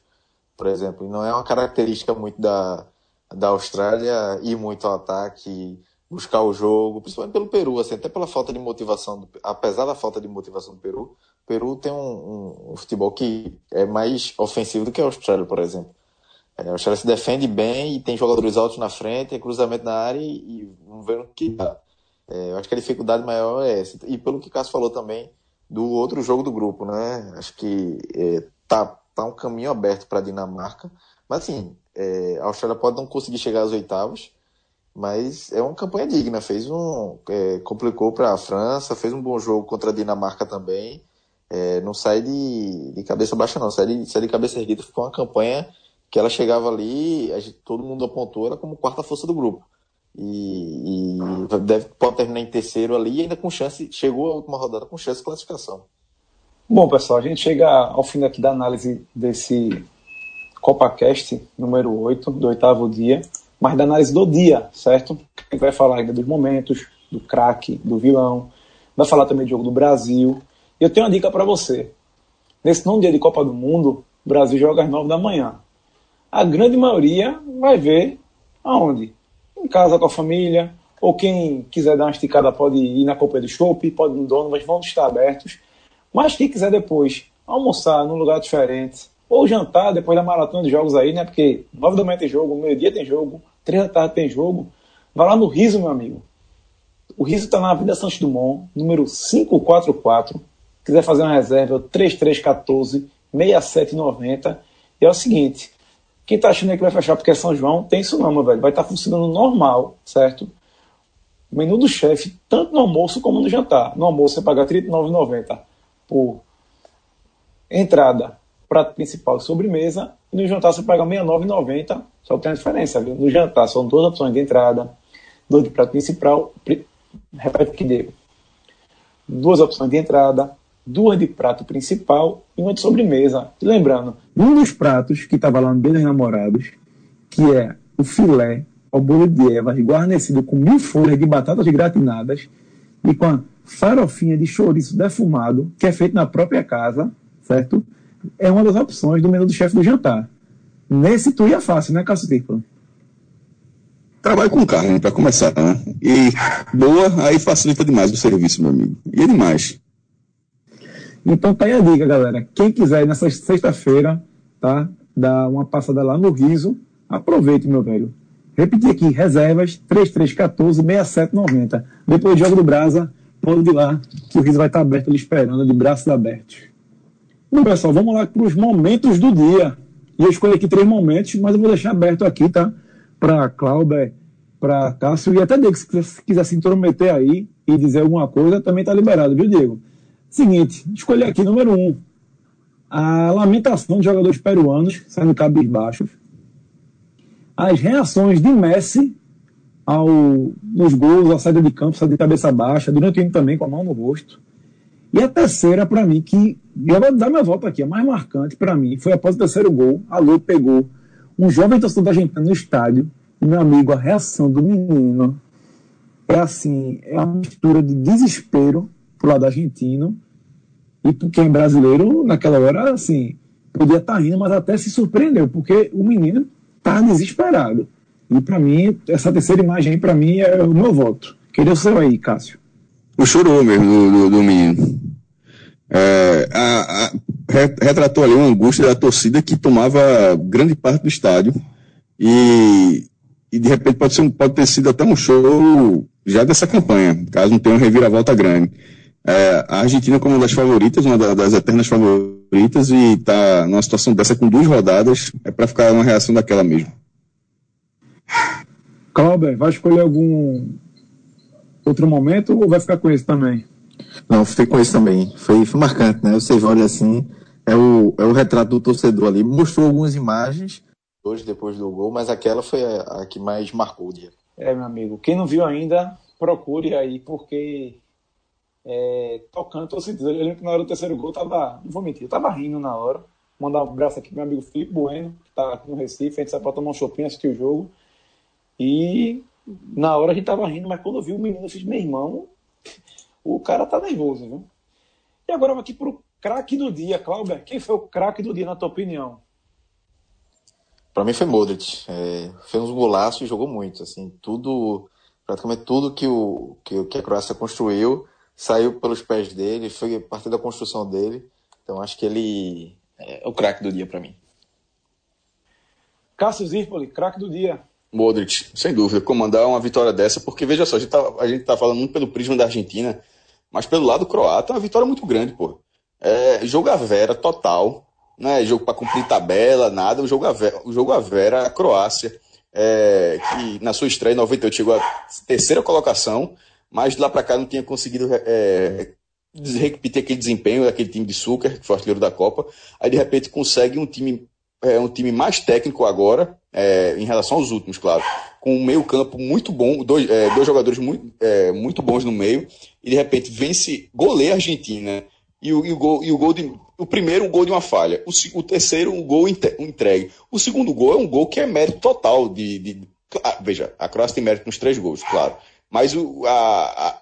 por exemplo. E não é uma característica muito da, da Austrália ir muito ao ataque, buscar o jogo, principalmente pelo Peru, assim, até pela falta de motivação, do, apesar da falta de motivação do Peru, o Peru tem um, um, um futebol que é mais ofensivo do que a Austrália, por exemplo. É, a Austrália se defende bem e tem jogadores altos na frente, tem cruzamento na área e, e vamos ver o que dá. É, eu acho que a dificuldade maior é essa. E pelo que o Cássio falou também, do outro jogo do grupo, né? Acho que é, tá, tá um caminho aberto para a Dinamarca. Mas assim, é, a Austrália pode não conseguir chegar às oitavas, mas é uma campanha digna. Fez um. É, complicou para a França, fez um bom jogo contra a Dinamarca também. É, não sai de, de cabeça baixa, não, sai de, sai de cabeça erguida. Ficou uma campanha que ela chegava ali, gente, todo mundo apontou ela como quarta força do grupo e, e deve, pode terminar em terceiro ali, ainda com chance, chegou a última rodada com chance de classificação. Bom, pessoal, a gente chega ao fim aqui da análise desse CopaCast número 8, do oitavo dia, mas da análise do dia, certo? A gente vai falar ainda dos momentos, do craque, do vilão, vai falar também do jogo do Brasil. E eu tenho uma dica para você. Nesse nono dia de Copa do Mundo, o Brasil joga às nove da manhã. A grande maioria vai ver aonde? em casa com a família, ou quem quiser dar uma esticada pode ir na Copa do Chopp, pode ir no dono, mas vão estar abertos. Mas quem quiser depois almoçar num lugar diferente, ou jantar depois da maratona de jogos aí, né? Porque nove da manhã tem jogo, meio-dia tem jogo, três da tarde tem jogo. Vai lá no Riso, meu amigo. O Riso está na Avenida Santos Dumont, número 544. Quiser fazer uma reserva, é o 3314 6790. E é o seguinte: quem está achando que vai fechar porque é São João, tem isso não, meu velho. Vai estar tá funcionando normal, certo? Menu do chefe, tanto no almoço como no jantar. No almoço você paga R$ 39,90 por entrada, prato principal e sobremesa. E no jantar você paga R$ 69,90. Só tem a diferença, viu? No jantar são duas opções de entrada, duas de prato principal. Repete que deu. Duas opções de entrada, duas de prato principal e uma de sobremesa. E lembrando, um dos pratos que estava lá no Bem dos Namorados, que é o filé ao bolo de ervas, guarnecido com mil folhas de batatas gratinadas e com a farofinha de chouriço defumado, que é feito na própria casa, certo? É uma das opções do menu do chefe do jantar. Nesse tu ia fácil, né, Cássio Tirpolo? Trabalho com carne, para começar, né? E boa, aí facilita demais o serviço, meu amigo. E é demais. Então tá aí a dica, galera. Quem quiser nessa sexta-feira, tá? Dar uma passada lá no Riso, aproveite, meu velho. Repetir aqui, reservas 3314-6790. Depois do Jogo do Brasa, pode ir lá, que o Riso vai estar aberto ali esperando, de braços abertos. Bom, pessoal, vamos lá para os momentos do dia. E eu escolhi aqui três momentos, mas eu vou deixar aberto aqui, tá? Para Cláudia, para Cássio e até Diego, se quiser se intrometer aí e dizer alguma coisa, também tá liberado, viu, Diego? Seguinte, escolhi aqui número um. A lamentação de jogadores peruanos saindo cabisbaixos. As reações de Messi ao, nos gols, a saída de campo, saída de cabeça baixa, durante o também com a mão no rosto. E a terceira, para mim, que eu vou dar minha volta aqui, a mais marcante para mim, foi após o terceiro gol. A Lu pegou um jovem torcedor da Argentina no estádio, e meu amigo, a reação do menino é assim, é uma mistura de desespero pro lado argentino e quem é brasileiro, naquela hora, assim, podia estar tá rindo, mas até se surpreendeu, porque o menino tá desesperado. E para mim, essa terceira imagem aí, para mim, é o meu voto. Queria o seu aí, Cássio. O chorou mesmo do, do, do menino. É, a, a, retratou ali uma angústia da torcida que tomava grande parte do estádio. E, e de repente pode, ser, pode ter sido até um show já dessa campanha, caso não tenha uma reviravolta grande. É, a Argentina como uma das favoritas, uma das eternas favoritas, e está numa situação dessa com duas rodadas, é para ficar uma reação daquela mesmo. Cláudio, vai escolher algum outro momento ou vai ficar com esse também? Não, fiquei com esse também. Foi, foi marcante, né? Você olha assim, é o, é o retrato do torcedor ali. Mostrou algumas imagens hoje depois do gol, mas aquela foi a, a que mais marcou o dia. É, meu amigo. Quem não viu ainda, procure aí, porque é, tocando todo sentido. Eu lembro que na hora do terceiro gol, tava, não vou mentir, eu tava rindo na hora. Mandar um abraço aqui pro meu amigo Felipe Bueno, que tá aqui no Recife, a gente saiu pra tomar um shopping, assistir o jogo. E na hora a gente tava rindo, mas quando eu vi o menino, eu fiz, meu irmão, o cara tá nervoso, viu? E agora vamos aqui pro craque do dia, Cláudio. Quem foi o craque do dia, na tua opinião? Para mim foi Modric. É, fez uns golaços e jogou muito. Assim, tudo, praticamente tudo que, o, que, que a Croácia construiu saiu pelos pés dele, foi parte da construção dele. Então acho que ele é o craque do dia para mim. Cássio Zirpoli, craque do dia. Modric, sem dúvida, comandar uma vitória dessa, porque veja só, a gente tá, a gente tá falando muito pelo prisma da Argentina, mas pelo lado croata é uma vitória muito grande, pô. É, jogo a vera total, né? Jogo para cumprir tabela, nada, o jogo a vera, o jogo a vera a Croácia, é, que na sua estreia em 98 chegou à terceira colocação, mas de lá para cá não tinha conseguido é, repetir aquele desempenho daquele time de Sucre, que foi artilheiro da Copa. Aí de repente consegue um time, é, um time mais técnico agora, é, em relação aos últimos, claro, com um meio campo muito bom, dois, é, dois jogadores muito, é, muito bons no meio, e de repente vence, goleia a Argentina. E o, e o gol, e o gol de, o primeiro um gol de uma falha, o, o terceiro um gol entregue. O segundo gol é um gol que é mérito total de, de ah, veja, a Croácia tem mérito nos três gols, claro. Mas o, a, a,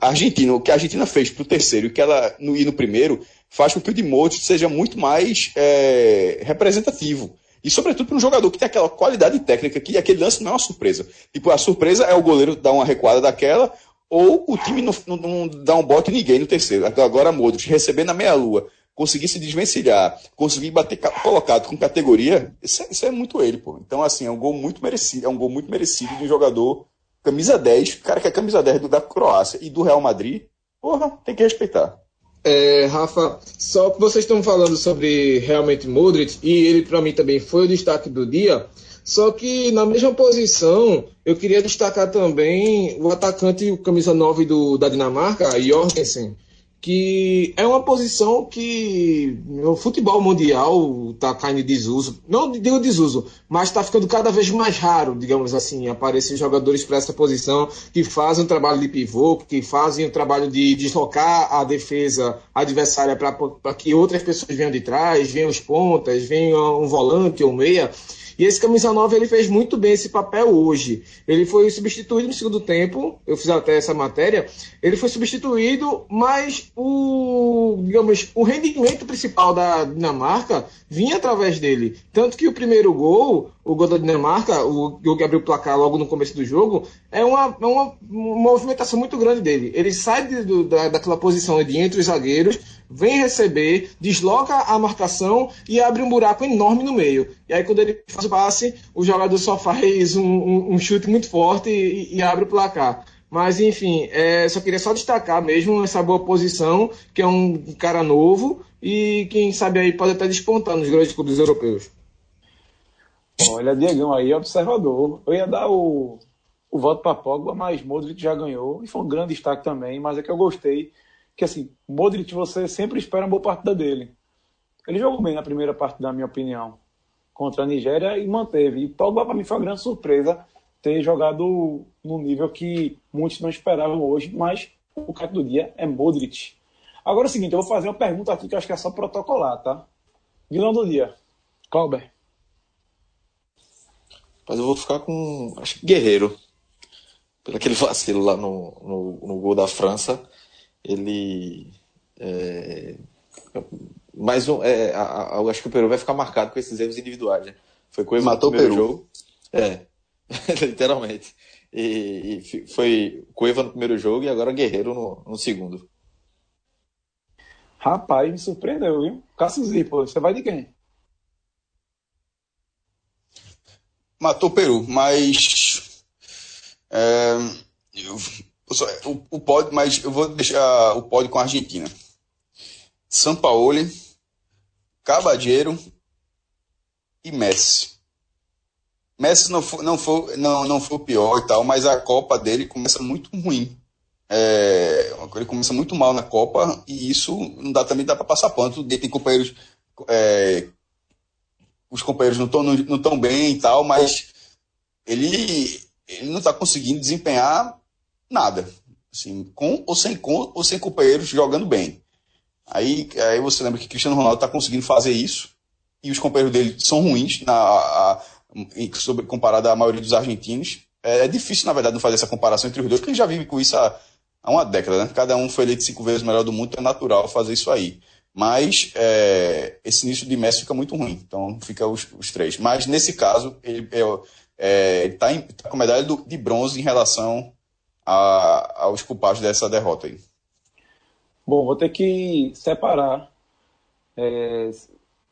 a Argentina, o que a Argentina fez para o terceiro e que ela no, e no primeiro faz com que o de Modric seja muito mais é, representativo. E sobretudo para um jogador que tem aquela qualidade técnica que aquele lance não é uma surpresa. Tipo, a surpresa é o goleiro dar uma recuada daquela ou o time não, não, não dá um bote em ninguém no terceiro. Agora Modric recebendo a meia-lua conseguir se desvencilhar, conseguir bater colocado com categoria, isso é, isso é, muito ele, pô. Então, assim, é um gol muito merecido, é um gol muito merecido de um jogador camisa 10, cara que é camisa 10 do, da Croácia e do Real Madrid, porra, tem que respeitar. É, Rafa, só que vocês estão falando sobre realmente Modric, e ele para mim também foi o destaque do dia, só que na mesma posição, eu queria destacar também o atacante, o camisa 9 do, da Dinamarca, Jorgensen, que é uma posição que no futebol mundial está caindo em desuso. Não digo desuso, mas está ficando cada vez mais raro, digamos assim, aparecer jogadores para essa posição que fazem um trabalho de pivô, que fazem o um trabalho de deslocar a defesa adversária para que outras pessoas venham de trás, venham os pontas, venham um volante ou meia. E esse camisa 9 ele fez muito bem esse papel hoje. Ele foi substituído no segundo tempo, eu fiz até essa matéria, ele foi substituído, mas o, digamos, o rendimento principal da Dinamarca vinha através dele. Tanto que o primeiro gol, o gol da Dinamarca, o gol que abriu o placar logo no começo do jogo, é uma, é uma, uma movimentação muito grande dele. Ele sai de, do, da, daquela posição de entre os zagueiros, vem receber, desloca a marcação e abre um buraco enorme no meio. E aí, quando ele faz o passe, o jogador só faz um, um, um chute muito forte e, e, abre o placar. Mas, enfim, é, só queria só destacar mesmo essa boa posição, que é um cara novo e quem sabe aí pode até despontar nos grandes clubes europeus. Olha, Diegão aí, observador. Eu ia dar o, o voto para Pogba, mas Modric já ganhou e foi um grande destaque também. Mas é que eu gostei que assim, Modric você sempre espera uma boa partida dele. Ele jogou bem na primeira parte, na minha opinião, contra a Nigéria e manteve. E Pogba para mim foi uma grande surpresa ter jogado no nível que muitos não esperavam hoje, mas o cara do dia é Modric. Agora é o seguinte, eu vou fazer uma pergunta aqui que eu acho que é só protocolar, tá? Vilão do dia, Clauber. Mas eu vou ficar com, acho que Guerreiro. Pelo aquele [LAUGHS] vacilo lá no, no, no gol da França ele. É, mais um, é, a, a, eu acho que o Peru vai ficar marcado com esses erros individuais. Né? Foi Cueva Matou no primeiro o Peru. jogo. É, [LAUGHS] literalmente. E, e, foi Cueva no primeiro jogo e agora Guerreiro no, no segundo. Rapaz, me surpreendeu, viu? Cássio Zipo, você vai de quem? Matou o Peru, mas. É, eu, o, o pódio, mas eu vou deixar o pódio com a Argentina. São Paulo, Cabadeiro e Messi. Messi não foi, não, foi, não, não foi o pior e tal, mas a Copa dele começa muito ruim. É, ele começa muito mal na Copa e isso não dá, também dá para passar pano. Tem companheiros. É, os companheiros não estão não tão bem e tal, mas ele, ele não está conseguindo desempenhar nada. Assim, com ou sem, com ou sem companheiros jogando bem. Aí, aí você lembra que Cristiano Ronaldo está conseguindo fazer isso e os companheiros dele são ruins na, a, a, sobre, comparado à maioria dos argentinos. É, é, difícil, na verdade, não fazer essa comparação entre os dois, porque gente já vive com isso há, há uma década. Né? Cada um foi eleito cinco vezes melhor do mundo, então é natural fazer isso aí. Mas é, esse início de Messi fica muito ruim, então fica os, os três. Mas nesse caso, ele é, está tá com medalha do, de bronze em relação a, aos culpados dessa derrota aí? Bom, vou ter que separar. É,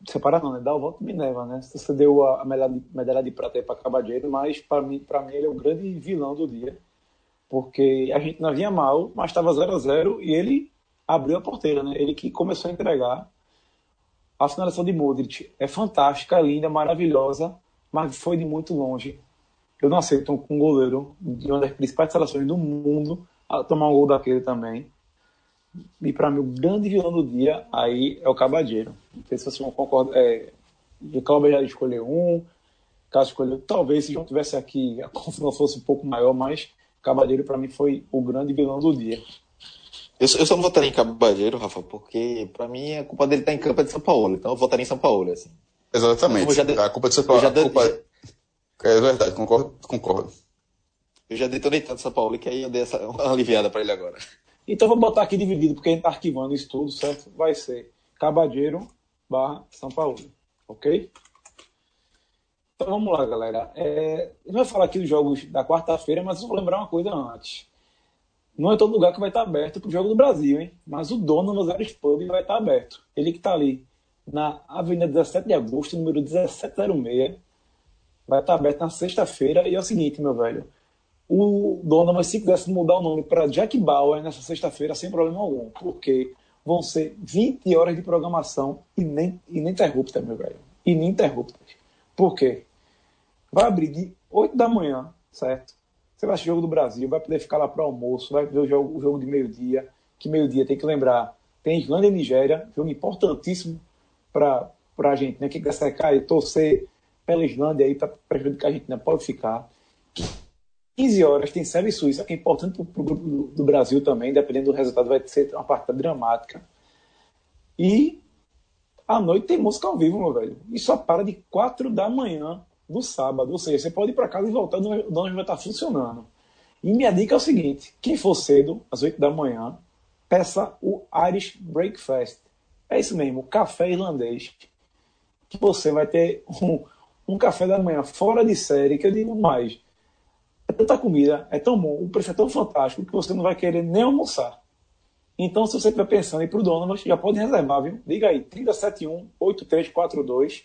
separar não, né? Dar o voto Minerva, né? Você deu a, medalha, de, medalha de prata para Cabadeiro, mas para mim, para mim ele é o grande vilão do dia. Porque a gente não vinha mal, mas estava 0 a 0 e ele abriu a porteira, né? Ele que começou a entregar. A finalização de Modric é fantástica, linda, maravilhosa, mas foi de muito longe. Eu não aceito um goleiro de uma das principais seleções do mundo a tomar um gol daquele também. E para mim, o grande vilão do dia aí é o Cabadeiro. Não sei se vocês vão concordar. É, o Cláudio já escolheu um, caso escolheu. Talvez se João tivesse aqui, a confusão fosse um pouco maior, mas Cabadeiro para mim foi o grande vilão do dia. Eu, eu só não votaria em Cabadeiro, Rafa, porque para mim a culpa dele tá em campo é de São Paulo. Então eu votaria em São Paulo, assim. Exatamente. De... A culpa de São Paulo. Já, culpa... É verdade, concordo, concordo. Eu já detonei tanto São Paulo que aí eu dei essa, uma aliviada para ele agora. Então vou botar aqui dividido, porque a gente tá arquivando isso tudo, certo? Vai ser Cabadeiro barra São Paulo, ok? Então vamos lá, galera. É, a gente vai falar aqui dos jogos da quarta-feira, mas eu vou lembrar uma coisa antes. Não é todo lugar que vai estar aberto para o Jogo do Brasil, hein? Mas o dono do Zeros Pub vai estar aberto. Ele que está ali na Avenida 17 de Agosto, número 1706. Vai estar aberto na sexta-feira. E é o seguinte, meu velho. O dono, mas se quisesse mudar o nome para Jack Bauer nessa sexta-feira, sem problema algum. Porque vão ser 20 horas de programação ininterrupta, meu velho. Ininterruptas. Por quê? Vai abrir de 8 da manhã, certo? Você vai assistir o jogo do Brasil, vai poder ficar lá para almoço, vai ver o jogo, o jogo de meio-dia, que meio-dia tem que lembrar, tem Islândia e Nigéria, jogo importantíssimo para a gente, né? Quem quer secar e torcer pela Islândia aí para prejudicar a gente, né? Pode ficar. 15 horas tem Sérvia e Suíça, que é importante para o grupo do, Brasil também, dependendo do resultado, vai ser uma partida dramática. E à noite tem música ao vivo, meu velho. E só para de 4 da manhã do sábado. Ou seja, você pode ir para casa e voltar, o dono vai estar funcionando. E minha dica é o seguinte: quem for cedo, às 8 da manhã, peça o Irish Breakfast. É isso mesmo, café irlandês. Que você vai ter um, um café da manhã fora de série, que eu digo mais. É tanta comida, é tão bom, o preço é tão fantástico que você não vai querer nem almoçar. Então, se você estiver pensando em ir para o Donovan, já pode reservar, viu? Liga aí, 371-8342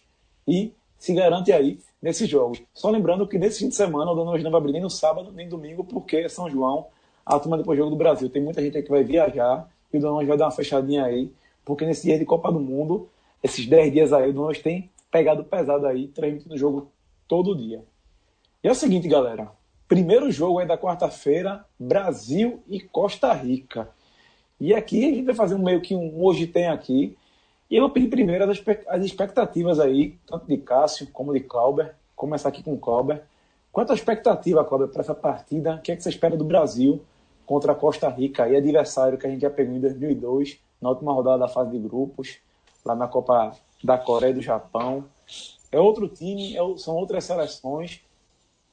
e se garante aí nesses jogos. Só lembrando que nesse fim de semana o Donovan não vai abrir nem no sábado nem domingo, porque é São João, a turma depois do Jogo do Brasil. Tem muita gente aí que vai viajar e o Donovan vai dar uma fechadinha aí, porque nesse dia de Copa do Mundo, esses 10 dias aí, o Donovan tem pegado pesado aí, transmitindo o jogo todo dia. E é o seguinte, galera. Primeiro jogo aí da quarta-feira, Brasil e Costa Rica. E aqui a gente vai fazer um meio que um hoje tem aqui. E eu vou pedir primeiro as expectativas aí, tanto de Cássio como de Clauber. Começar aqui com o Clauber. Quanto à expectativa, Clauber, para essa partida? O que, é que você espera do Brasil contra a Costa Rica, aí, adversário que a gente já pegou em 2002, na última rodada da fase de grupos, lá na Copa da Coreia e do Japão? É outro time, é, são outras seleções.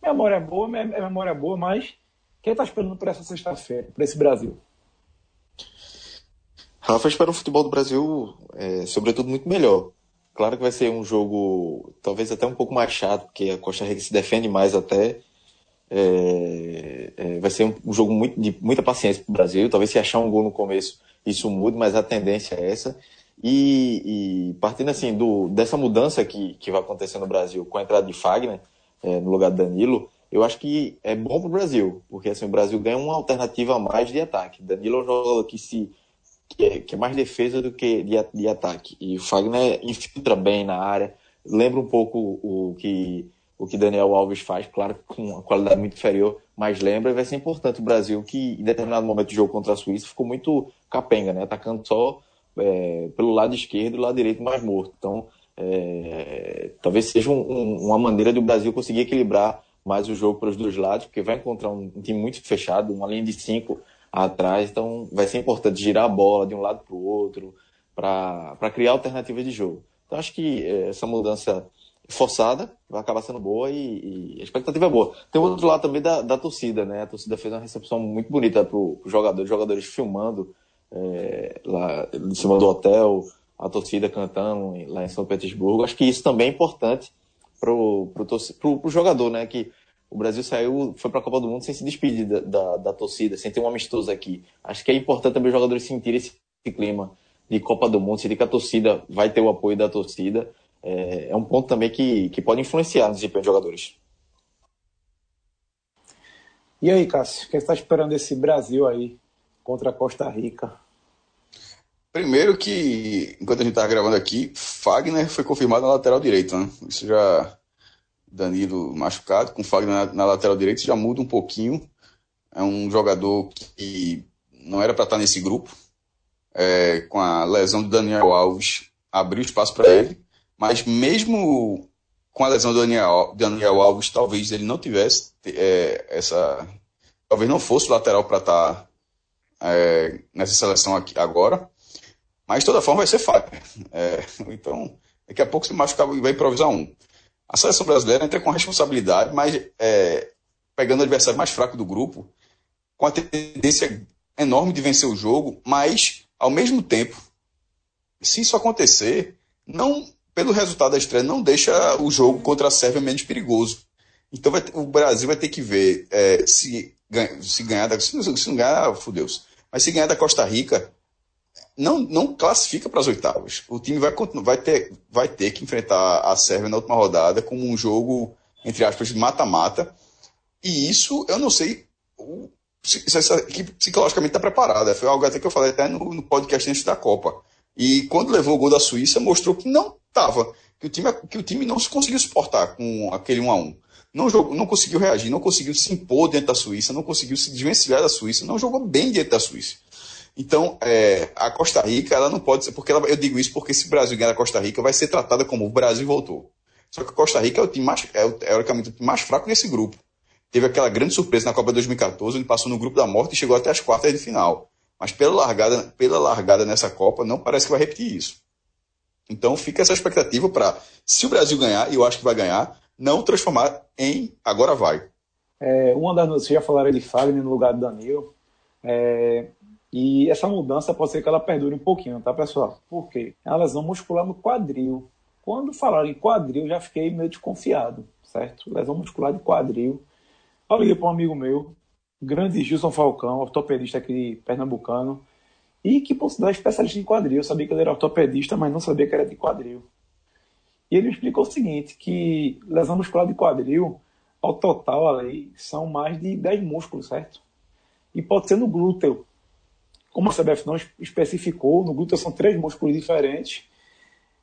Memória é boa, é memória boa, mas quem está esperando para essa sexta-feira, para esse Brasil? Rafa espera um futebol do Brasil, é, sobretudo, muito melhor. Claro que vai ser um jogo talvez até um pouco mais chato, porque a Costa Rica se defende mais até. É, é, vai ser um, um, jogo muito, de muita paciência para o Brasil. Talvez se achar um gol no começo isso mude, mas a tendência é essa. E, e partindo assim do, dessa mudança que, que vai acontecer no Brasil com a entrada de Fagner é, no lugar de Danilo, eu acho que é bom para o Brasil, porque assim, o Brasil ganha uma alternativa a mais de ataque. Danilo é um jogador que se que é, que é mais defesa do que de, de, ataque. E o Fagner infiltra bem na área, lembra um pouco o que o que Daniel Alves faz, claro, com uma qualidade muito inferior, mas lembra e vai ser importante o Brasil, que em determinado momento do jogo contra a Suíça ficou muito capenga, né? atacando só é, pelo lado esquerdo e o lado direito mais morto. Então, é, talvez seja um, um, uma maneira do Brasil conseguir equilibrar mais o jogo para os dois lados, porque vai encontrar um, time muito fechado, uma linha de cinco atrás, então vai ser importante girar a bola de um lado para o outro para criar alternativas de jogo. Então acho que é, essa mudança forçada vai acabar sendo boa e, e, a expectativa é boa. Tem outro lado também da, da torcida, né? A torcida fez uma recepção muito bonita para os jogadores, jogadores filmando é, lá em cima do hotel, a torcida cantando lá em São Petersburgo. Acho que isso também é importante para o jogador, né? Que o Brasil saiu, foi para a Copa do Mundo sem se despedir da, da, da, torcida, sem ter um amistoso aqui. Acho que é importante também os jogadores sentirem esse clima de Copa do Mundo, sentir que a torcida vai ter o apoio da torcida. É, é um ponto também que, que pode influenciar no desempenho dos jogadores. E aí, Cássio, o que você está esperando esse Brasil aí contra a Costa Rica? Primeiro que, enquanto a gente está gravando aqui, Fagner foi confirmado na lateral direita. Né? Isso já Danilo machucado, com Fagner na, na lateral direita, já muda um pouquinho. É um jogador que não era para estar nesse grupo. É, com a lesão do Daniel Alves, abriu espaço para ele. Mas mesmo com a lesão do Daniel, Daniel Alves, talvez ele não tivesse é, essa. Talvez não fosse lateral para estar é, nessa seleção aqui agora. Mas de toda forma vai ser Fagner. É, então, daqui a pouco se machucar e vai improvisar um. A seleção brasileira entra com responsabilidade, mas é, pegando o adversário mais fraco do grupo, com a tendência enorme de vencer o jogo, mas, ao mesmo tempo, se isso acontecer, não pelo resultado da estreia, não deixa o jogo contra a Sérvia menos perigoso. Então vai, o Brasil vai ter que ver é, se se ganhar, da, se não ganhar, fudeu-se. Mas se ganhar da Costa Rica, não, não classifica para as oitavas. O time vai, vai, ter, vai ter que enfrentar a Sérvia na última rodada como um jogo, entre aspas, mata-mata. E isso, eu não sei se, se essa equipe psicologicamente está preparada. Foi algo até que eu falei até no, no podcast antes da Copa. E quando levou o gol da Suíça, mostrou que não estava. Que o, time, que o time não se conseguiu suportar com aquele 1 a 1 não, jogou, não conseguiu reagir, não conseguiu se impor dentro da Suíça, não conseguiu se desvencilhar da Suíça, não jogou bem dentro da Suíça. Então, é, a Costa Rica, ela não pode ser, porque ela, eu digo isso porque se o Brasil ganhar a Costa Rica, vai ser tratada como o Brasil voltou. Só que a Costa Rica é o time mais, é, teoricamente, o time mais fraco nesse grupo. Teve aquela grande surpresa na Copa 2014, onde passou no grupo da morte e chegou até as quartas de final. Mas pela largada, pela largada nessa Copa, não parece que vai repetir isso. Então fica essa expectativa para, se o Brasil ganhar, e eu acho que vai ganhar, não transformar em agora vai. É, uma das notícias, já falaram de Fagner no lugar do Danilo. É, e essa mudança pode ser que ela perdure um pouquinho, tá, pessoal? Por quê? É uma lesão muscular no quadril. Quando falaram em quadril, já fiquei meio desconfiado, certo? Lesão muscular de quadril. Eu liguei para um amigo meu, grande Gilson Falcão, ortopedista aqui pernambucano, e que por sinal é especialista em quadril. Eu sabia que ele era ortopedista, mas não sabia que era de quadril. E ele me explicou o seguinte, que lesão muscular de quadril, ao total ali, são mais de 10 músculos, certo? E pode ser no glúteo. Como a CBF não especificou, no glúteo são três músculos diferentes.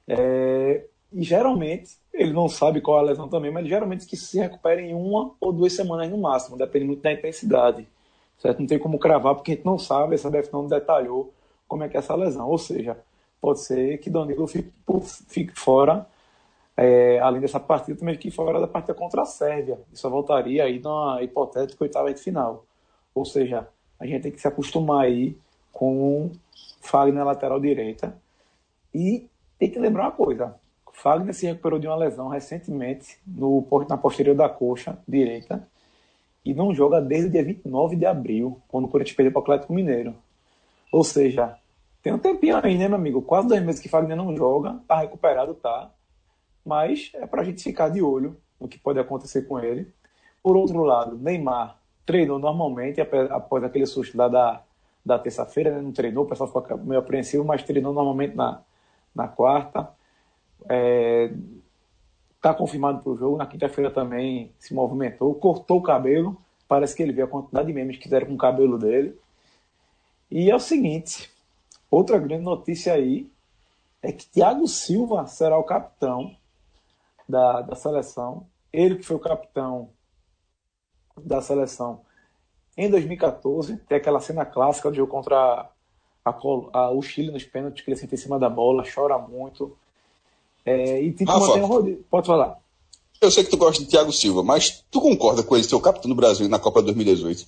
É, e geralmente, ele não sabe qual é a lesão também, mas geralmente que se recupera em uma ou duas semanas no máximo, depende muito da intensidade. Certo? Não tem como cravar, porque a gente não sabe, a CBF não detalhou como é que é essa lesão. Ou seja, pode ser que Danilo fique, fique fora é, além dessa partida, também que fora da partida contra a Sérvia. Isso voltaria aí numa hipotética oitava de final. Ou seja, a gente tem que se acostumar aí com Fagner lateral direita. E tem que lembrar uma coisa: Fagner se recuperou de uma lesão recentemente no, na posterior da coxa direita e não joga desde o dia 29 de abril, quando o Corinthians perdeu para o Atlético Mineiro. Ou seja, tem um tempinho aí, né, meu amigo? Quase dois meses que Fagner não joga, tá recuperado, tá mas é para a gente ficar de olho no que pode acontecer com ele. Por outro lado, Neymar treinou normalmente após aquele susto lá da, da terça-feira, né? não treinou, o pessoal ficou meio apreensivo, mas treinou normalmente na, na quarta. Está é, tá confirmado para o jogo, na quinta-feira também se movimentou, cortou o cabelo, parece que ele viu a quantidade de memes que fizeram com o cabelo dele. E é o seguinte, outra grande notícia aí é que Thiago Silva será o capitão da, da seleção. Ele que foi o capitão da seleção em 2014. Tem aquela cena clássica do jogo contra a, a, o Chile nos pênaltis, que ele senta em cima da bola, chora muito. É, e mantém o Rodrigo. Pode falar. Eu sei que tu gosta de Thiago Silva, mas tu concorda com ele ser o capitão do Brasil na Copa 2018?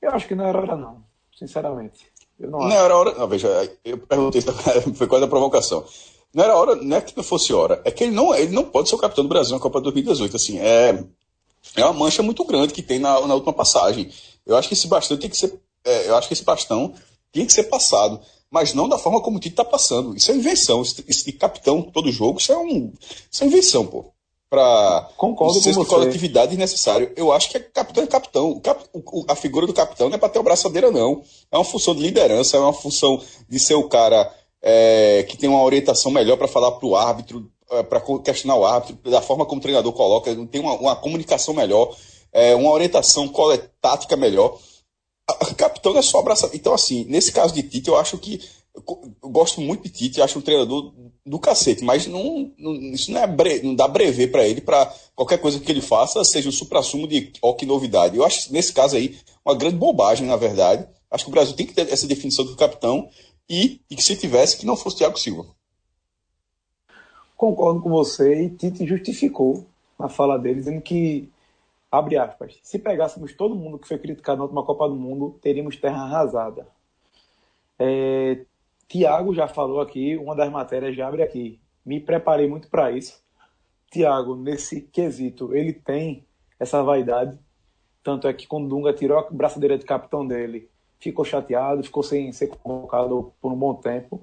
Eu acho que não era hora, não. Sinceramente. Eu não, não era hora. Não, veja, eu perguntei, [LAUGHS] foi quase a provocação. Não era hora, não é que não fosse hora, é que ele não, ele não pode ser o capitão do Brasil na Copa 2018. Assim, é, é uma mancha muito grande que tem na, na última passagem. Eu acho que esse bastão tem que ser. É, eu acho que esse bastão tem que ser passado, mas não da forma como o Tite está passando. Isso é invenção. Esse, esse capitão todo jogo, isso é, um, isso é invenção, pô. Para Concordo com você. coletividade necessário. Eu acho que é capitão é capitão. O cap, o, a figura do capitão não é para ter o braçadeira, não. É uma função de liderança, é uma função de ser o cara é, que tem uma orientação melhor para falar para o árbitro, é, para questionar o árbitro, da forma como o treinador coloca, tem uma, uma comunicação melhor, é, uma orientação tática melhor. O capitão é só abraçar. Então, assim, nesse caso de Tite, eu acho que. Eu gosto muito de Tite, acho um treinador do cacete, mas não, não isso não, é bre, não dá brevet para ele, para qualquer coisa que ele faça, seja o supra-sumo de ó, que novidade. Eu acho, nesse caso aí, uma grande bobagem, na verdade. Acho que o Brasil tem que ter essa definição do capitão e, e que se tivesse, que não fosse Thiago Silva. Concordo com você e Tite justificou na fala dele, dizendo que, abre aspas, se pegássemos todo mundo que foi criticado na última Copa do Mundo, teríamos terra arrasada. É, Tiago já falou aqui, uma das matérias já abre aqui. Me preparei muito para isso. Tiago, nesse quesito, ele tem essa vaidade. Tanto é que quando Dunga tirou a braçadeira de capitão dele, ficou chateado, ficou sem ser convocado por um bom tempo.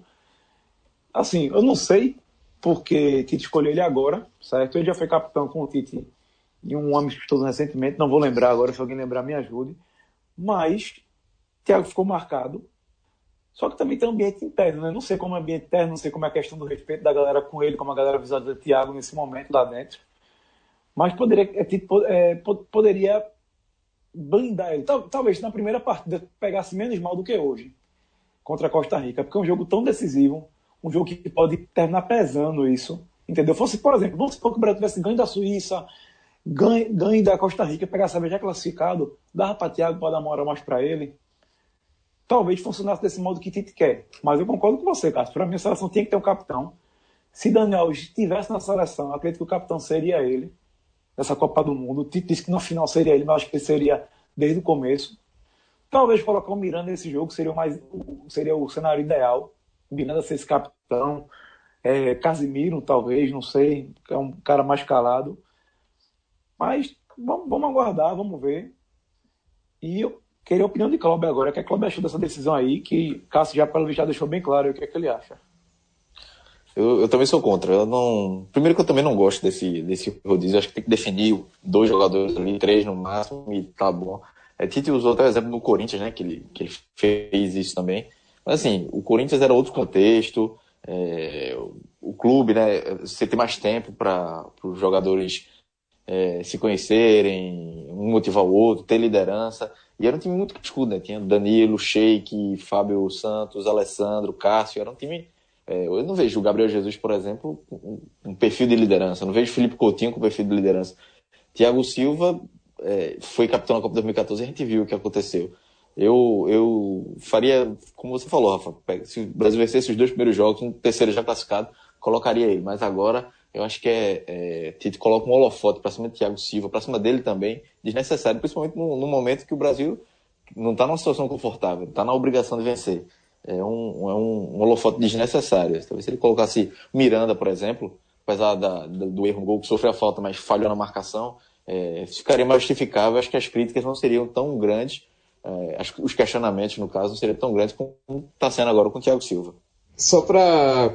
Assim, eu não sei porque Tite escolheu ele agora, certo? Ele já foi capitão com o Tite e um amistoso recentemente, não vou lembrar agora, se alguém lembrar me ajude. Mas Thiago ficou marcado. Só que também tem um ambiente interno, né? Não sei como é o ambiente interno, não sei como é a questão do respeito da galera com ele, como a galera visualiza Thiago nesse momento lá dentro. Mas poderia, é, tipo, é, poderia blindar ele. Talvez na primeira partida pegasse menos mal do que hoje contra a Costa Rica, porque é um jogo tão decisivo, um jogo que pode terminar pesando isso. Entendeu? Fosse, por exemplo, vamos supor que o Brasil tivesse ganho da Suíça, ganho, ganho da Costa Rica, pegar a já classificado, dava para Thiago para dar uma hora mais para ele. Talvez funcionasse desse modo que Tite quer. Mas eu concordo com você, Cássio. Para mim, a seleção tinha que ter um capitão. Se Daniel estivesse na seleção, acredito que o capitão seria ele, nessa Copa do Mundo. O Tite disse que no final seria ele, mas acho que seria desde o começo. Talvez colocar o Miranda nesse jogo seria o, mais, seria o cenário ideal. Miranda ser esse capitão. É, Casimiro, talvez, não sei, é um cara mais calado. Mas vamos, vamos aguardar, vamos ver. E eu queria a opinião de Cláudio agora. O que é que achou dessa decisão aí? Que Cássio já, pelo visto, já deixou bem claro o que é que ele acha. Eu, eu, também sou contra. Eu não... Primeiro que eu também não gosto desse, desse rodízio. Acho que tem que definir dois jogadores ali, três no máximo, e tá bom. É, Tite usou até o exemplo do Corinthians, né? Que ele, que ele fez isso também. Mas assim, o Corinthians era outro contexto. É, o, clube, né? Você tem mais tempo para os jogadores é, se conhecerem, um motivar o outro, ter liderança. E era um time muito cascudo, né? Tinha Danilo, Sheik, Fábio Santos, Alessandro, Cássio. Era um time. É, eu não vejo o Gabriel Jesus, por exemplo, um, perfil de liderança. Eu não vejo Felipe Coutinho com perfil de liderança. Thiago Silva é, foi capitão na Copa 2014 e a gente viu o que aconteceu. Eu, eu faria, como você falou, Rafa, se o Brasil vencesse os dois primeiros jogos, um terceiro já classificado, colocaria ele. Mas agora eu acho que é, é coloca um holofote para cima de Thiago Silva, para cima dele também, desnecessário, principalmente no, no momento que o Brasil não está numa situação confortável, está na obrigação de vencer. É um, é um, um holofote desnecessário. Talvez se ele colocasse Miranda, por exemplo, apesar da, do erro no gol, que sofreu a falta, mas falhou na marcação, é, ficaria mais justificável. Acho que as críticas não seriam tão grandes, é, os questionamentos, no caso, não seriam tão grandes como está sendo agora com o Thiago Silva. Só para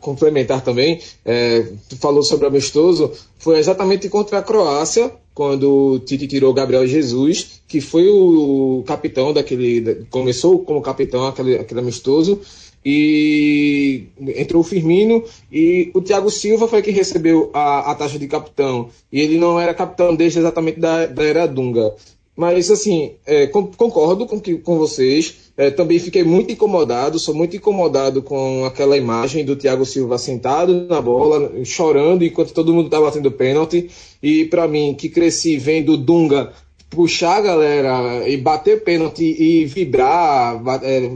complementar também, é, tu falou sobre o amistoso, foi exatamente contra a Croácia, quando o Tite tirou Gabriel Jesus, que foi o capitão daquele. começou como capitão aquele, aquele amistoso, e entrou o Firmino e o Thiago Silva foi quem recebeu a, a taxa de capitão. E ele não era capitão desde exatamente da, da era Dunga. Mas, assim, é, concordo com, que, com vocês. É, também fiquei muito incomodado, sou muito incomodado com aquela imagem do Thiago Silva sentado na bola, chorando enquanto todo mundo estava batendo pênalti. E para mim, que cresci vendo Dunga puxar a galera e bater pênalti e vibrar, é,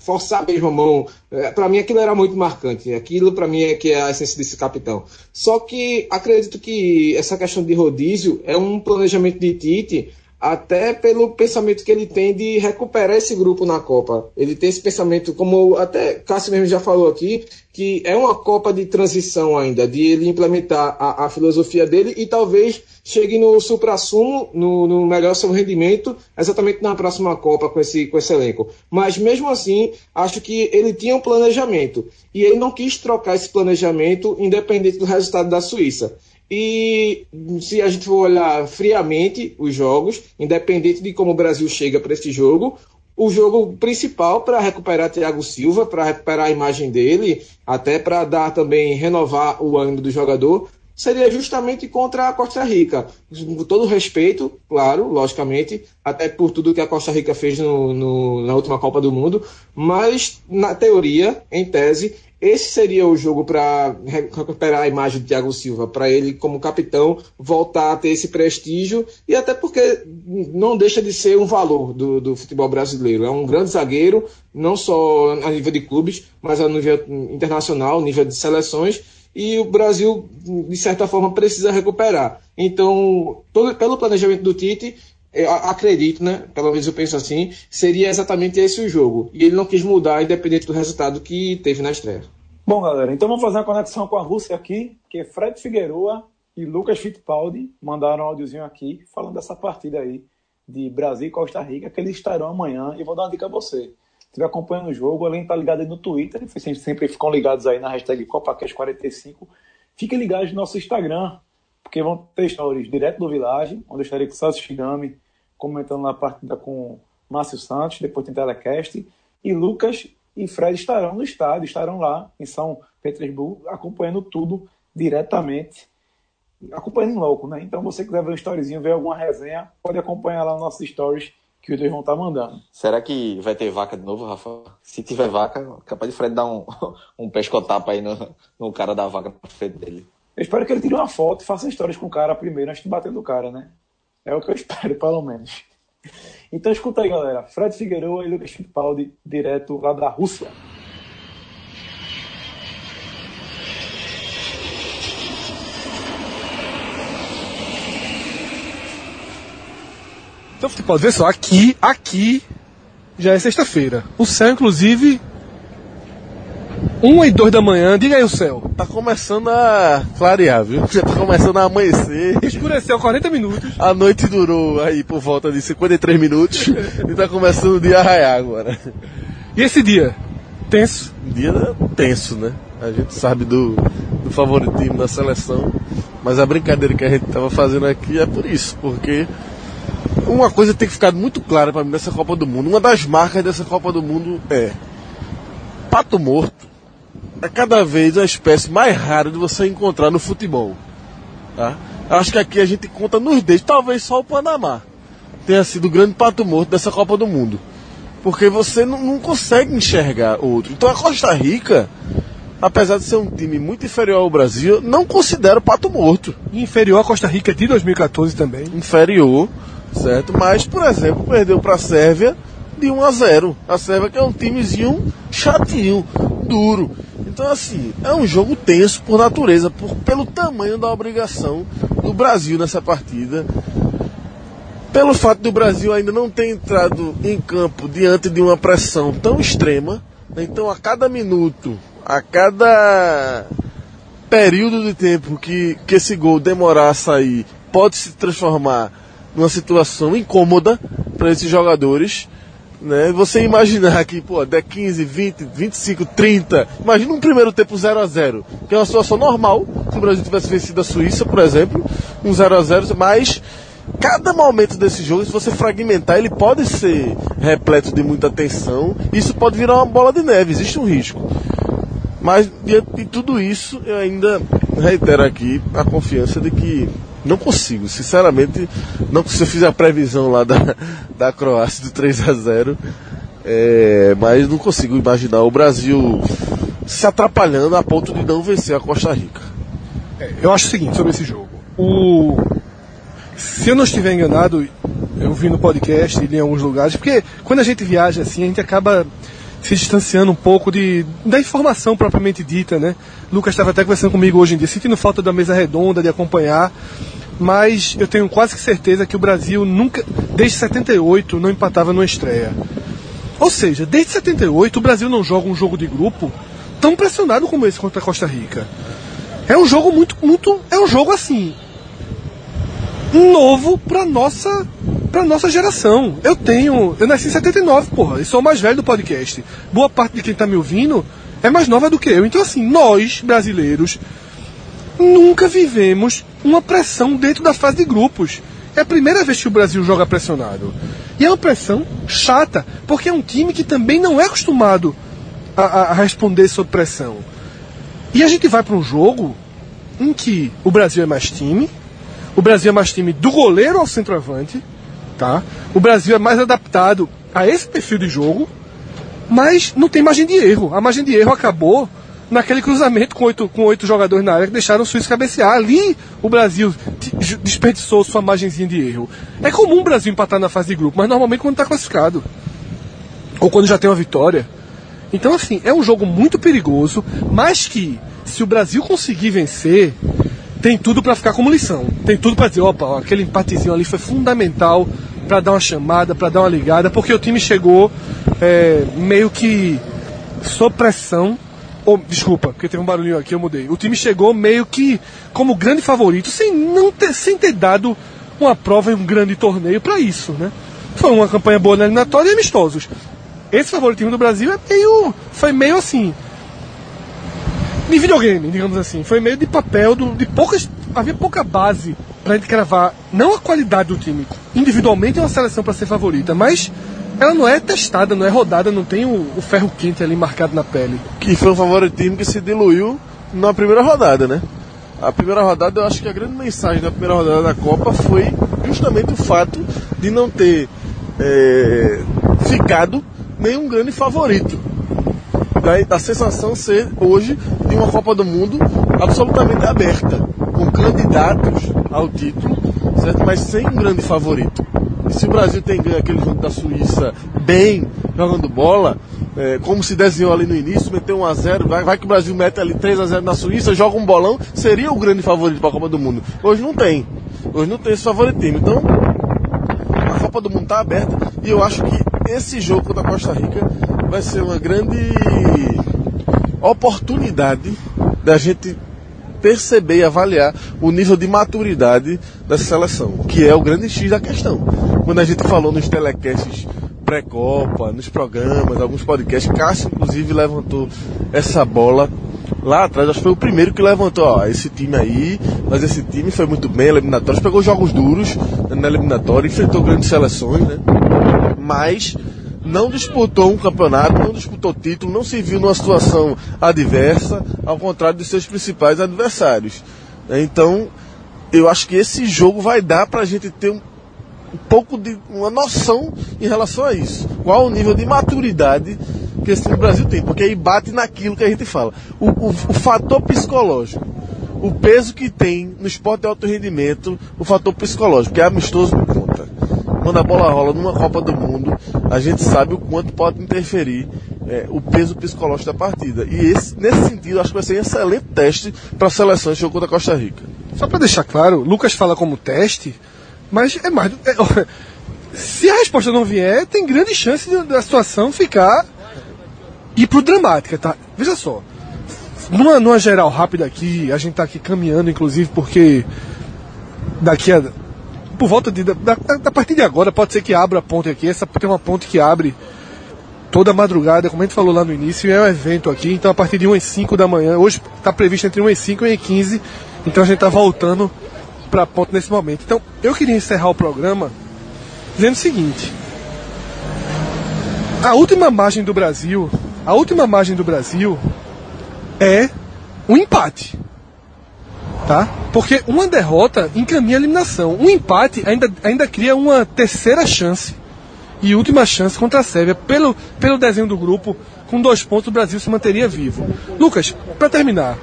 forçar mesmo a mão, é, para mim aquilo era muito marcante. Aquilo para mim é que é a essência desse capitão. Só que acredito que essa questão de rodízio é um planejamento de Tite até pelo pensamento que ele tem de recuperar esse grupo na Copa. Ele tem esse pensamento, como até Cássio mesmo já falou aqui, que é uma Copa de transição ainda, de ele implementar a, a filosofia dele e talvez chegue no supra-sumo, no, no, melhor seu rendimento, exatamente na próxima Copa com esse, com esse elenco. Mas mesmo assim, acho que ele tinha um planejamento e ele não quis trocar esse planejamento independente do resultado da Suíça. E se a gente for olhar friamente os jogos, independente de como o Brasil chega para esse jogo, o jogo principal para recuperar Thiago Silva, para recuperar a imagem dele, até para dar também renovar o ânimo do jogador, seria justamente contra a Costa Rica. Com todo respeito, claro, logicamente, até por tudo que a Costa Rica fez no, no, na última Copa do Mundo, mas na teoria, em tese, esse seria o jogo para recuperar a imagem de Thiago Silva, para ele, como capitão, voltar a ter esse prestígio e até porque não deixa de ser um valor do, do futebol brasileiro. É um grande zagueiro, não só a nível de clubes, mas a nível internacional, nível de seleções, e o Brasil, de certa forma, precisa recuperar. Então, todo, pelo planejamento do Tite, eu acredito, né? Pelo menos eu penso assim, seria exatamente esse o jogo. E ele não quis mudar, independente do resultado que teve na estreia. Bom, galera, então vamos fazer uma conexão com a Rússia aqui, que Fred Figueroa e Lucas Fittipaldi mandaram um áudiozinho aqui falando dessa partida aí de Brasil e Costa Rica, que eles estarão amanhã. E vou dar uma dica a você. Se estiver acompanhando o jogo, além de estar ligado aí no Twitter, sempre ficam ligados aí na hashtag CopaCast45, fiquem ligados no nosso Instagram, porque vão ter stories direto do Village, onde eu estarei com o Celso Shigami comentando na partida com Márcio Santos, depois tem telecast, e Lucas e Fred estarão no estádio, estarão lá em São Petersburgo, acompanhando tudo diretamente, acompanhando louco, né? Então, você quiser ver um storyzinho, ver alguma resenha, pode acompanhar lá nos nossos stories que os dois vão estar mandando. Será que vai ter vaca de novo, Rafa? Se tiver vaca, capaz de Fred dar um, [LAUGHS] um pescotapa aí no, no cara da vaca na frente dele. Eu espero que ele tire uma foto e faça stories com o cara primeiro, antes de bater no cara, né? É o que eu espero, pelo menos. Então escuta aí, galera. Fred Figueiredo e Lucas Fittipaldi, direto lá da Rússia. Então, Fittipaldi, vê só, aqui, aqui já é sexta-feira. O céu, inclusive, 1 e 2 da manhã, diga aí o céu. Tá começando a clarear, viu? [LAUGHS] Já tá começando a amanhecer. Escureceu 40 minutos. A noite durou aí por volta de 53 minutos e tá começando o dia a raiar agora. E esse dia? Tenso? Dia tenso, né? A gente sabe do, do favoritismo da seleção, mas a brincadeira que a gente tava fazendo aqui é por isso, porque uma coisa tem que ficar muito clara para mim nessa Copa do Mundo. Uma das marcas dessa Copa do Mundo é pato morto é cada vez a espécie mais rara de você encontrar no futebol. Tá? Acho que aqui a gente conta nos dedos, talvez só o Panamá tenha sido o grande pato morto dessa Copa do Mundo. Porque você não, não consegue enxergar outro. Então a Costa Rica, apesar de ser um time muito inferior ao Brasil, não considera o pato morto. Inferior à Costa Rica de 2014 também. Inferior, certo? Mas, por exemplo, perdeu para a Sérvia de 1 a 0. A Sérvia que é um timezinho chatinho, duro. Então, assim, é um jogo tenso por natureza, por, pelo tamanho da obrigação do Brasil nessa partida. Pelo fato do Brasil ainda não ter entrado em campo diante de uma pressão tão extrema. Então, a cada minuto, a cada período de tempo que, que esse gol demorar a sair, pode se transformar numa situação incômoda para esses jogadores. Né? Você imaginar que, pô, der 15, 20, 25, 30. Imagina um primeiro tempo 0 a 0 que é uma situação normal. Se o Brasil tivesse vencido a Suíça, por exemplo, um 0 a 0 mas cada momento desse jogo, se você fragmentar, ele pode ser repleto de muita tensão. Isso pode virar uma bola de neve, existe um risco. Mas diante de tudo isso, eu ainda reitero aqui a confiança de que não consigo, sinceramente, não se eu fizer a previsão lá da, da Croácia do 3 a 0 é, mas não consigo imaginar o Brasil se atrapalhando a ponto de não vencer a Costa Rica. É, eu acho o seguinte sobre esse jogo. O... Se eu não estiver enganado, eu vi no podcast e em alguns lugares, porque quando a gente viaja assim, a gente acaba se distanciando um pouco de, da informação propriamente dita, né? Lucas estava até conversando comigo hoje em dia, sentindo falta da mesa redonda, de acompanhar, mas eu tenho quase que certeza que o Brasil nunca, desde 78, não empatava numa estreia. Ou seja, desde 78 o Brasil não joga um jogo de grupo tão pressionado como esse contra a Costa Rica. É um jogo muito, muito, é um jogo assim novo para nossa pra nossa geração. Eu tenho. Eu nasci em 79, porra, e sou o mais velho do podcast. Boa parte de quem tá me ouvindo é mais nova do que eu. Então, assim, nós, brasileiros, nunca vivemos uma pressão dentro da fase de grupos. É a primeira vez que o Brasil joga pressionado. E é uma pressão chata, porque é um time que também não é acostumado a, a responder sob pressão. E a gente vai para um jogo em que o Brasil é mais time, o Brasil é mais time do goleiro ao centroavante, tá? O Brasil é mais adaptado a esse perfil de jogo, mas não tem margem de erro. A margem de erro acabou naquele cruzamento com oito, com oito jogadores na área que deixaram o Suíço cabecear. Ali o Brasil desperdiçou sua margenzinha de erro. É comum o Brasil empatar na fase de grupo, mas normalmente quando está classificado. Ou quando já tem uma vitória. Então, assim, é um jogo muito perigoso, mas que, se o Brasil conseguir vencer, tem tudo para ficar como lição. Tem tudo para dizer, opa, aquele empatezinho ali foi fundamental para dar uma chamada, para dar uma ligada, porque o time chegou é, meio que sob pressão. Ou, desculpa, porque teve um barulhinho aqui, eu mudei. O time chegou meio que como grande favorito, sem, não ter, sem ter dado uma prova em um grande torneio para isso, né? Foi uma campanha boa na eliminatória e amistosos. Esse favoritismo do Brasil é meio, foi meio assim, de videogame, digamos assim. Foi meio de papel, do, de poucas havia pouca base pra gente cravar, não a qualidade do time. Individualmente é uma seleção para ser favorita, mas ela não é testada, não é rodada, não tem o, o ferro quente ali marcado na pele. Que foi um favoritismo que se diluiu na primeira rodada, né? A primeira rodada, eu acho que a grande mensagem da primeira rodada da Copa foi justamente o fato de não ter é, ficado nenhum grande favorito. Da, da sensação ser hoje de uma Copa do Mundo absolutamente aberta, com candidatos ao título, certo? mas sem um grande favorito. E se o Brasil tem ganho aquele jogo da Suíça bem, jogando bola, é, como se desenhou ali no início, meteu 1x0, vai, vai, que o Brasil mete ali 3x0 na Suíça, joga um bolão, seria o grande favorito para a Copa do Mundo. Hoje não tem. Hoje não tem esse favoritismo. Então, a Copa do Mundo está aberta e eu acho que esse jogo contra a Costa Rica vai ser uma grande oportunidade da gente perceber e avaliar o nível de maturidade dessa seleção, que é o grande X da questão. Quando a gente falou nos telecasts pré-copa, nos programas, alguns podcasts, Cássio inclusive levantou essa bola lá atrás, acho que foi o primeiro que levantou, ó, esse time aí, mas esse time foi muito bem, eliminatórios, pegou jogos duros na eliminatória, enfrentou grandes seleções, né? Mas não disputou um campeonato, não disputou título, não se viu numa situação adversa, ao contrário de seus principais adversários. Então, eu acho que esse jogo vai dar para a gente ter um, um, pouco de uma noção em relação a isso. Qual o nível de maturidade que esse time do Brasil tem? Porque aí bate naquilo que a gente fala. O, o, o fator psicológico, o peso que tem no esporte de alto rendimento, o fator psicológico, que é amistoso não conta quando a bola rola numa Copa do Mundo, a gente sabe o quanto pode interferir é, o peso psicológico da partida. E esse, nesse sentido, acho que vai ser um excelente teste para a seleção de jogo contra a Costa Rica. Só para deixar claro, Lucas fala como teste, mas é mais. É, se a resposta não vier, tem grande chance da situação ficar. ir pro dramática, tá? Veja só. Numa, numa geral rápida aqui, a gente tá aqui caminhando, inclusive, porque daqui a por volta de. Da, da, partir de agora, pode ser que abra a ponte aqui. Essa tem uma ponte que abre toda madrugada, como a gente falou lá no início, é um evento aqui. Então, a partir de 1 e 5 da manhã, hoje está previsto entre 1 e 5 e 1 e 15. Então, a gente está voltando para a ponte nesse momento. Então, eu queria encerrar o programa dizendo o seguinte: a última margem do Brasil, a última margem do Brasil é um empate tá? Porque uma derrota encaminha a eliminação. Um empate ainda, ainda cria uma terceira chance e última chance contra a Sérvia. Pelo, pelo desenho do grupo, com dois pontos o Brasil se manteria vivo. Lucas, para terminar,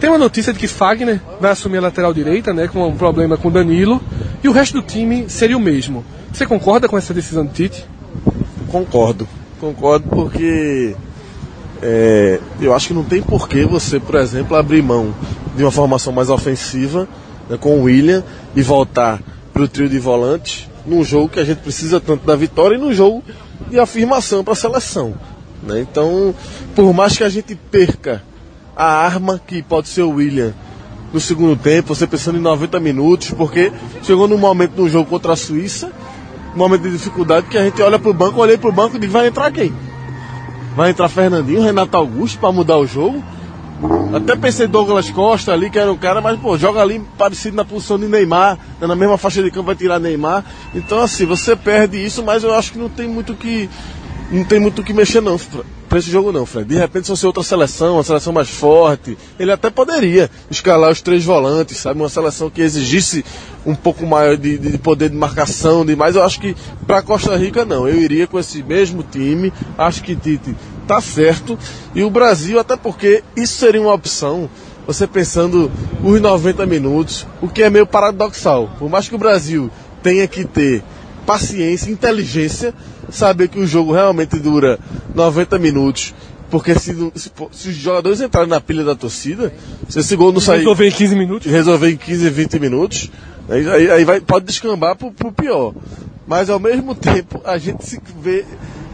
tem uma notícia de que Fagner vai assumir a lateral direita, né, com um problema com Danilo, e o resto do time seria o mesmo. Você concorda com essa decisão do Tite? Concordo. Concordo porque é, eu acho que não tem porquê você, por exemplo, abrir mão de uma formação mais ofensiva né, com o William e voltar para o trio de volantes num jogo que a gente precisa tanto da vitória e num jogo de afirmação para a seleção. Né? Então, por mais que a gente perca a arma que pode ser o William no segundo tempo, você pensando em 90 minutos, porque chegou num momento no jogo contra a Suíça, um momento de dificuldade, que a gente olha para o banco, olhei para o banco e vai entrar quem? Vai entrar Fernandinho, Renato Augusto para mudar o jogo. Até pensei Douglas Costa ali, que era o cara, mas pô, joga ali parecido na posição de Neymar, tá na mesma faixa de campo vai tirar Neymar. Então assim, você perde isso, mas eu acho que não tem muito que não tem muito o que mexer não para esse jogo não, Fred. De repente se fosse outra seleção, uma seleção mais forte, ele até poderia escalar os três volantes, sabe, uma seleção que exigisse um pouco maior de, de poder de marcação, de mais. Eu acho que para Costa Rica não. Eu iria com esse mesmo time. Acho que Tite tá certo e o Brasil até porque isso seria uma opção. Você pensando os 90 minutos, o que é meio paradoxal. Por mais que o Brasil tenha que ter paciência, inteligência, saber que o jogo realmente dura 90 minutos. Porque se, se, se os jogadores entrarem na pilha da torcida, se esse gol não sair. Resolver em 15 minutos. Resolver em 15, 20 minutos, aí, aí, aí vai, pode descambar pro, pro pior. Mas ao mesmo tempo, a gente se vê.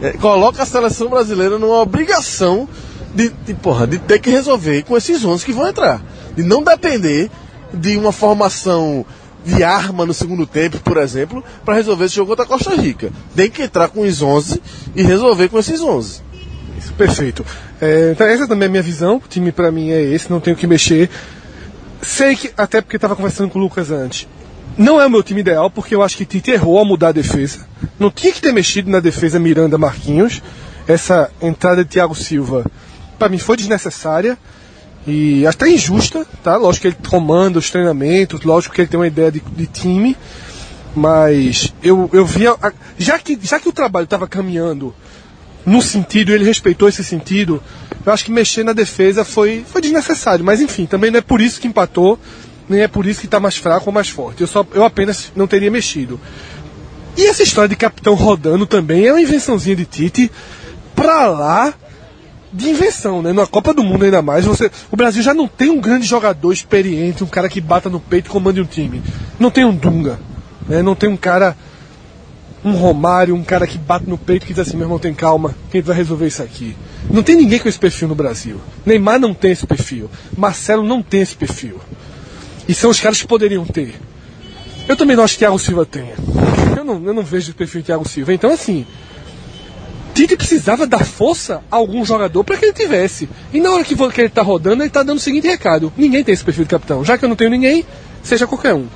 É, coloca a seleção brasileira numa obrigação de, de, porra, de ter que resolver com esses 11 que vão entrar. De não depender de uma formação de arma no segundo tempo, por exemplo, para resolver esse jogo contra a Costa Rica. Tem que entrar com os 11 e resolver com esses 11. Isso, perfeito. É, então essa também é a minha visão. O time para mim é esse, não tenho que mexer. sei que, até porque estava conversando com o Lucas antes, não é o meu time ideal, porque eu acho que Tite errou ao mudar a defesa. Não tinha que ter mexido na defesa Miranda Marquinhos. Essa entrada de Thiago Silva, para mim, foi desnecessária e até injusta, tá? Lógico que ele comanda os treinamentos, lógico que ele tem uma ideia de, de time, mas eu, eu via. Já que, já que o trabalho estava caminhando no sentido, ele respeitou esse sentido, eu acho que mexer na defesa foi, foi desnecessário. Mas enfim, também não é por isso que empatou nem é por isso que está mais fraco ou mais forte. Eu, só, eu apenas não teria mexido. E essa história de capitão rodando também é uma invençãozinha de Tite pra lá de invenção, né? Na Copa do Mundo ainda mais, você, o Brasil já não tem um grande jogador experiente, um cara que bata no peito e comande um time. Não tem um Dunga, né? Não tem um cara um Romário, um cara que bate no peito e diz assim, meu irmão, tem calma, quem vai resolver isso aqui? Não tem ninguém com esse perfil no Brasil. Neymar não tem esse perfil. Marcelo não tem esse perfil. E são os caras que poderiam ter. Eu também não acho que Thiago Silva tenha. Eu não, eu não vejo o perfil de Thiago Silva. Então, assim, Tite precisava dar força a algum jogador para que ele tivesse. E na hora que, ele está rodando, ele está dando o seguinte recado: ninguém tem esse perfil de capitão. Já que eu não tenho ninguém, seja qualquer um.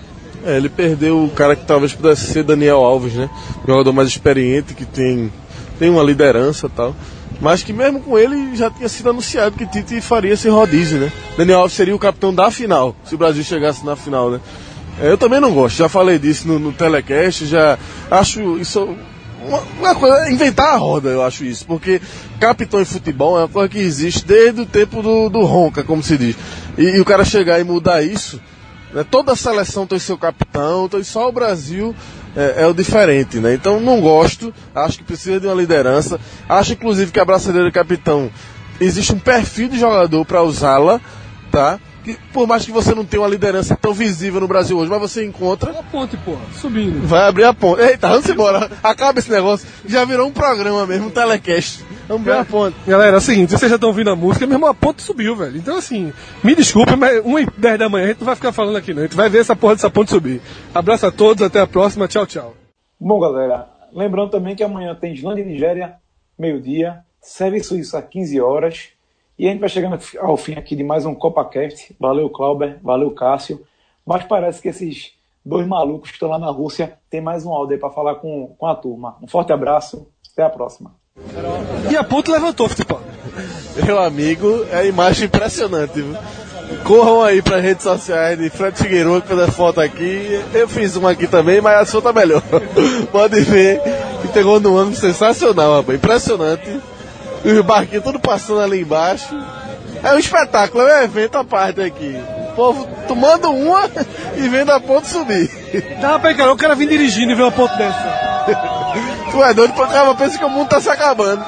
É, ele perdeu o cara que talvez pudesse ser Daniel Alves, né? Um jogador mais experiente, que tem, tem uma liderança e tal. Mas que mesmo com ele já tinha sido anunciado que Tite faria esse rodízio, né? Daniel Alves seria o capitão da final, se o Brasil chegasse na final, né? É, eu também não gosto, já falei disso no, no telecast, já acho isso uma, uma, coisa, inventar a roda, eu acho isso, porque capitão em futebol é uma coisa que existe desde o tempo do, do Ronca, como se diz. E, e o cara chegar e mudar isso, né? toda seleção tem seu capitão, então só o Brasil é, é, o diferente, né? Então não gosto, acho que precisa de uma liderança. Acho inclusive que a braçadeira de capitão existe um perfil de jogador para usá-la, tá? Que, por mais que você não tenha uma liderança tão visível no Brasil hoje, mas você encontra. A ponte, pô, subindo. Vai abrir a ponte. Eita, vamos embora. Acaba esse negócio. Já virou um programa mesmo, um telecast. Vamos ver a ponte. Galera, é o seguinte, vocês já estão ouvindo a música, mesmo a ponte subiu, velho. Então, assim, me desculpe, mas 1 e 10 da manhã a gente não vai ficar falando aqui, não. A gente vai ver essa porra dessa ponte subir. Abraço a todos, até a próxima. Tchau, tchau. Bom, galera, lembrando também que amanhã tem Islândia e Nigéria, meio-dia, Sérvia e Suíça, 15 horas. E a gente vai chegando ao fim aqui de mais um CopaCast. Valeu, Clauber, valeu, Cássio. Mas parece que esses dois malucos que estão lá na Rússia têm mais um áudio aí para falar com, com a turma. Um forte abraço, até a próxima. E a ponte levantou, futebol. Meu amigo, é a imagem impressionante. Viu? Corram aí para redes sociais de Fred Figueiredo que fez a foto aqui. Eu fiz uma aqui também, mas a sua tá melhor. [LAUGHS] Pode ver que pegou no ângulo sensacional, rapaz. Impressionante. E os barquinhos tudo passando ali embaixo. É um espetáculo, é um evento à parte aqui. O povo tomando uma [LAUGHS] e vendo a ponte subir. Dá pra encarar o cara vir dirigindo e ver uma ponte dessa. [LAUGHS] tu é doido, o cara pensa que o mundo tá se acabando.